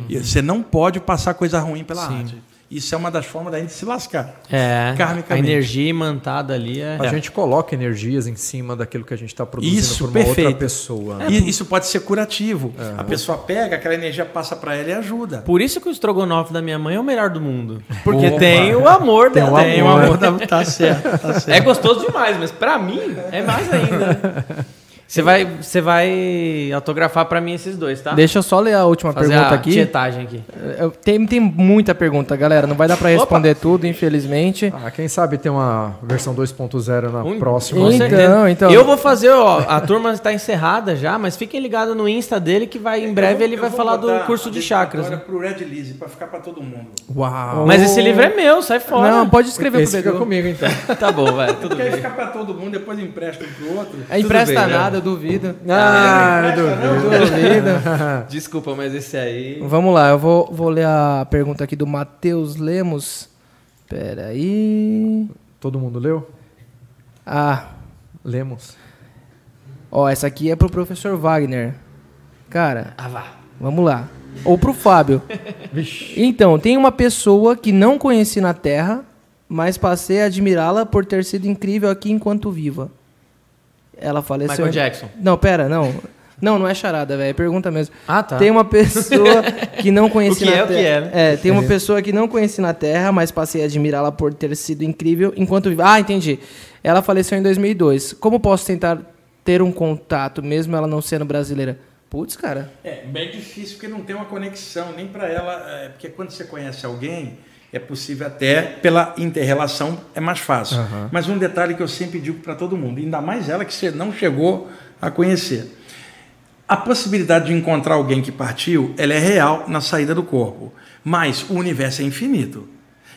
E Você não pode passar coisa ruim pela arte. Isso é uma das formas da gente se lascar. É. A energia imantada ali é. A gente coloca energias em cima daquilo que a gente está produzindo Isso, por uma perfeito. outra pessoa. né? E isso pode ser curativo. A pessoa pega, aquela energia passa para ela e ajuda. Por isso que o estrogonofe da minha mãe é o melhor do mundo. Porque Opa. tem o amor Tem dela. o Tem o amor. da... Tá certo, tá certo. É gostoso demais, mas pra mim é mais ainda. Você vai, você vai autografar pra mim esses dois, tá? Deixa eu só ler a última Fazer pergunta a aqui. tietagem aqui. Eu- Tem, tem muita pergunta, galera. Não vai dar pra responder tudo, infelizmente. Ah, quem sabe tem uma versão 2.0 na Um- próxima. Então, então. Eu vou fazer, ó, a turma está encerrada já, mas fiquem ligados no Insta dele que vai em breve ele Eu vai falar do curso de chakras. Agora né? pro Red Lise, para ficar para todo mundo. Uau! Mas esse livro é meu, sai fora. Não, pode escrever Esse pro fica comigo, então. Tá bom, vai, tudo Quer bem. ficar para todo mundo, depois empresta um pro outro. É, empresta bem, né? Nada, eu duvido. Ah, eu duvido. Duvido. Desculpa, mas esse aí. Vamos lá, eu vou, vou ler a pergunta aqui do Matheus Lemos. Pera aí. Todo mundo leu? Ah, Lemos. ó, essa aqui é pro professor Wagner. Cara, Ah, vá. vamos lá. Ou pro Fábio. Vixe. Então, tem uma pessoa que não conheci na Terra, mas passei a admirá-la por ter sido incrível aqui enquanto viva. Ela faleceu. Michael Jackson. Não, pera, não. Não, não é charada, velho. É pergunta mesmo. Ah, tá. Tem uma pessoa que não conheci O que na é, o que Terra. é, né? É, tem uma pessoa que não conheci na Terra, mas passei a admirá-la por ter sido incrível enquanto. Ah, entendi. Ela faleceu em 2002. Como posso tentar ter um contato, mesmo ela não sendo brasileira? Putz, cara. É bem difícil porque não tem uma conexão nem para ela, é, porque quando você conhece alguém é possível até pela interrelação é mais fácil. Mas um detalhe que eu sempre digo para todo mundo, ainda mais ela que você não chegou a conhecer, a possibilidade de encontrar alguém que partiu, ela é real na saída do corpo, mas o universo é infinito.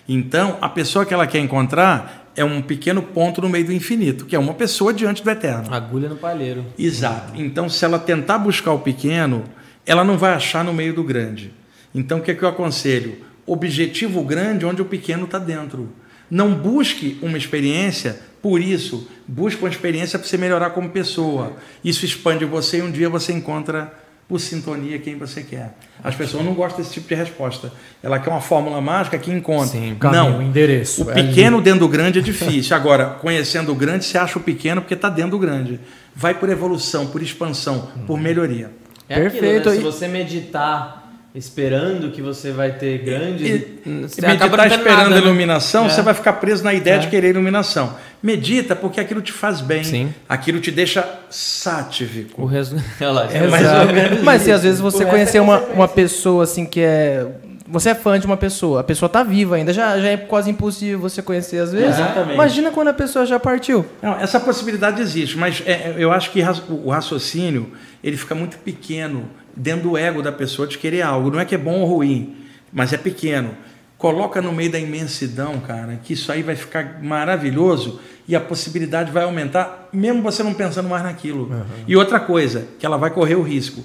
Então, a pessoa que ela quer encontrar é um pequeno ponto no meio do infinito, que é uma pessoa diante do eterno. Agulha no palheiro. Exato. Então, se ela tentar buscar o pequeno, ela não vai achar no meio do grande. Então, o que, é que eu aconselho? Objetivo grande onde o pequeno está dentro. Não busque uma experiência por isso. Busque uma experiência para você melhorar como pessoa. Isso expande você e um dia você encontra por sintonia quem você quer. As pessoas não gostam desse tipo de resposta. Ela quer uma fórmula mágica que encontra. Sim, o caminho, não, o endereço. O É pequeno dentro do grande é difícil. Agora, conhecendo o grande, você acha o pequeno porque está dentro do grande. Vai por evolução, por expansão, por melhoria. É Perfeito. Aquilo, né? Se você meditar esperando que você vai ter grandes. E, você e meditar tendo esperando nada, a né? iluminação, É. você vai ficar preso na ideia de querer iluminação. Medita porque aquilo te faz bem. Sim. Aquilo te deixa sátivico. O. Olha lá, É mais Exato. ou menos Mas se isso. às vezes você O conhecer é uma, uma pessoa assim que é. Você é fã de uma pessoa, a pessoa tá viva ainda, já, já é quase impossível você conhecer às vezes. Exatamente. Imagina quando a pessoa já partiu. Não, essa possibilidade existe, mas é, é, eu acho que o raciocínio ele fica muito pequeno dentro do ego da pessoa de querer algo. Não é que é bom ou ruim, mas é pequeno. Coloca no meio da imensidão, cara, que isso aí vai ficar maravilhoso e a possibilidade vai aumentar, mesmo você não pensando mais naquilo. E outra coisa, que ela vai correr o risco.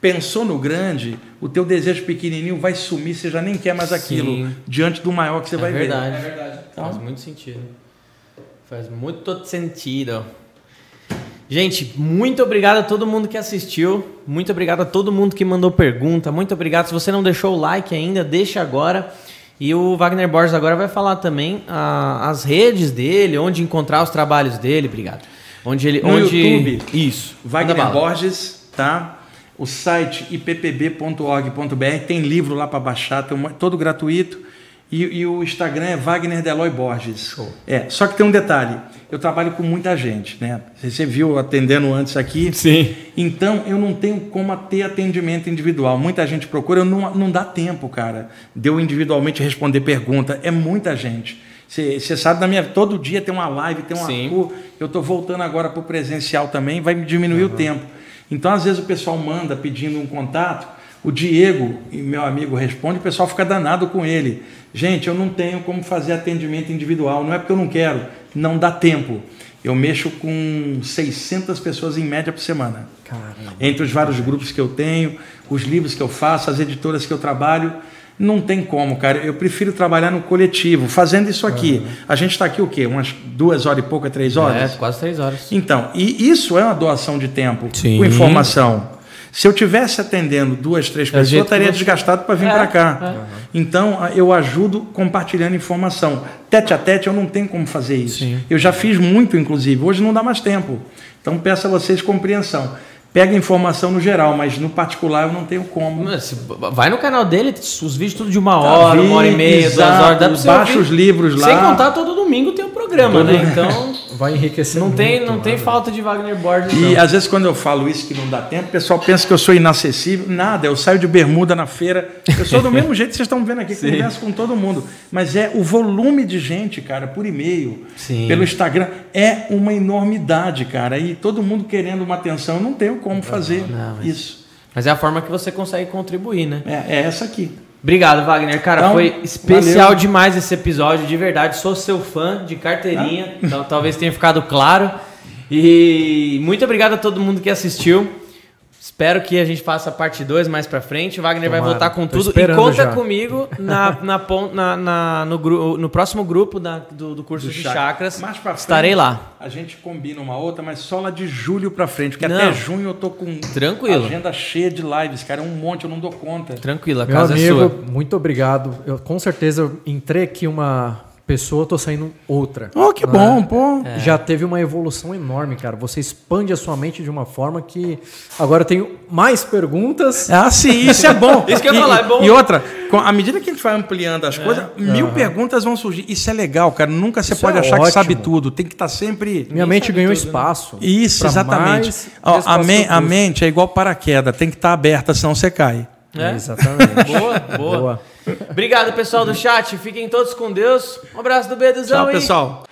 Pensou no grande, o teu desejo pequenininho vai sumir, você já nem quer mais aquilo Sim. diante do maior que você É vai verdade. ver. Faz Então- muito sentido. Faz muito sentido. Gente, muito obrigado a todo mundo que assistiu. Muito obrigado a todo mundo que mandou pergunta. Muito obrigado. Se você não deixou o like ainda, deixa agora. E o Wagner Borges agora vai falar também ah, as redes dele, onde encontrar os trabalhos dele. Obrigado. Onde ele, No onde... YouTube. Isso. Wagner. Borges, tá? O site ippb.org.br tem livro lá para baixar, tem uma- todo gratuito. E, e o Instagram é Wagner Deloy Borges. É, só que tem um detalhe. Eu trabalho com muita gente, né? Você viu atendendo antes aqui. Sim. Então, eu não tenho como ter atendimento individual. Muita gente procura, não, não dá tempo, cara, de eu individualmente responder pergunta. É muita gente. Você sabe, na minha, todo dia tem uma live, tem um Sim. Eu estou voltando agora para o presencial também, vai me diminuir o tempo. Então, às vezes, o pessoal manda pedindo um contato, o Diego, meu amigo, responde, o pessoal fica danado com ele. Gente, eu não tenho como fazer atendimento individual, não é porque eu não quero, não dá tempo. Eu mexo com 600 pessoas em média por semana. Caramba. Entre os vários grupos que eu tenho, os livros que eu faço, as editoras que eu trabalho, não tem como, cara. Eu prefiro trabalhar no coletivo, fazendo isso aqui. A gente está aqui o quê? Umas duas horas e pouca, três horas? É, quase três horas. Então, e isso é uma doação de tempo Sim. com informação. Se eu tivesse atendendo duas, três pessoas, eu estaria você- desgastado para vir É, para cá. Então, a- eu ajudo compartilhando informação. Tete a tete, eu não tenho como fazer isso. Sim. Eu já fiz muito, inclusive. Hoje não dá mais tempo. Então, peço a vocês compreensão. Pega informação no geral, mas no particular eu não tenho como. Mas, Vai no canal dele, os vídeos tudo de uma hora, Davi, uma hora e meia, duas exato, horas. Dá pra você baixa ouvir. os livros lá. Sem contar, todo domingo tem programa, né? Então, Vai enriquecer não tem, muito, não tem né, falta de Wagner Borges, E não. às vezes quando eu falo isso que não dá tempo, o pessoal pensa que eu sou inacessível. Nada, eu saio de bermuda na feira. Eu sou do mesmo jeito que vocês estão vendo aqui, converso com todo mundo. Mas é o volume de gente, cara, por e-mail, Sim. pelo Instagram, é uma enormidade, cara. E todo mundo querendo uma atenção. Eu não tenho como fazer não, mas- isso. Mas é a forma que você consegue contribuir, né? É, é essa aqui. Obrigado, Wagner. Cara, Então, foi especial valeu. demais esse episódio, de verdade. Sou seu fã de carteirinha, então talvez tenha ficado claro. E muito obrigado a todo mundo que assistiu. Espero que a gente faça a parte 2 mais pra frente. O Wagner vai Tomara. voltar com Tô tudo. E conta já. comigo na, na, na- na- no, gru- no próximo grupo da- do, do curso Do de chakra. chakras. Mais pra Estarei frente, lá. A gente combina uma outra, mas só lá de julho pra frente, porque Não. até junho eu tô com Tranquilo. agenda cheia de lives, cara. É um monte, eu não dou conta. Tranquilo, a Meu casa é amigo, sua. muito obrigado. Eu, com certeza eu entrei aqui uma pessoa, tô saindo outra. Oh, que né? bom, pô. Já teve uma evolução enorme, cara. Você expande a sua mente de uma forma que agora eu tenho mais perguntas. Ah, sim, isso é bom. Isso que eu ia falar, é bom. E outra, com- à medida que a gente vai ampliando as coisas, mil perguntas vão surgir. Isso é legal, cara. Nunca você Isso pode é achar que sabe ótimo. tudo. Tem que estar sempre. Minha mente ganhou espaço. Isso, pra exatamente. a, eu a mente é igual paraquedas, tem que estar aberta, senão você cai. É? Exatamente. Boa, boa, Boa. Obrigado, pessoal do chat. Fiquem todos com Deus. Um abraço do Beduzão Tchau, e pessoal.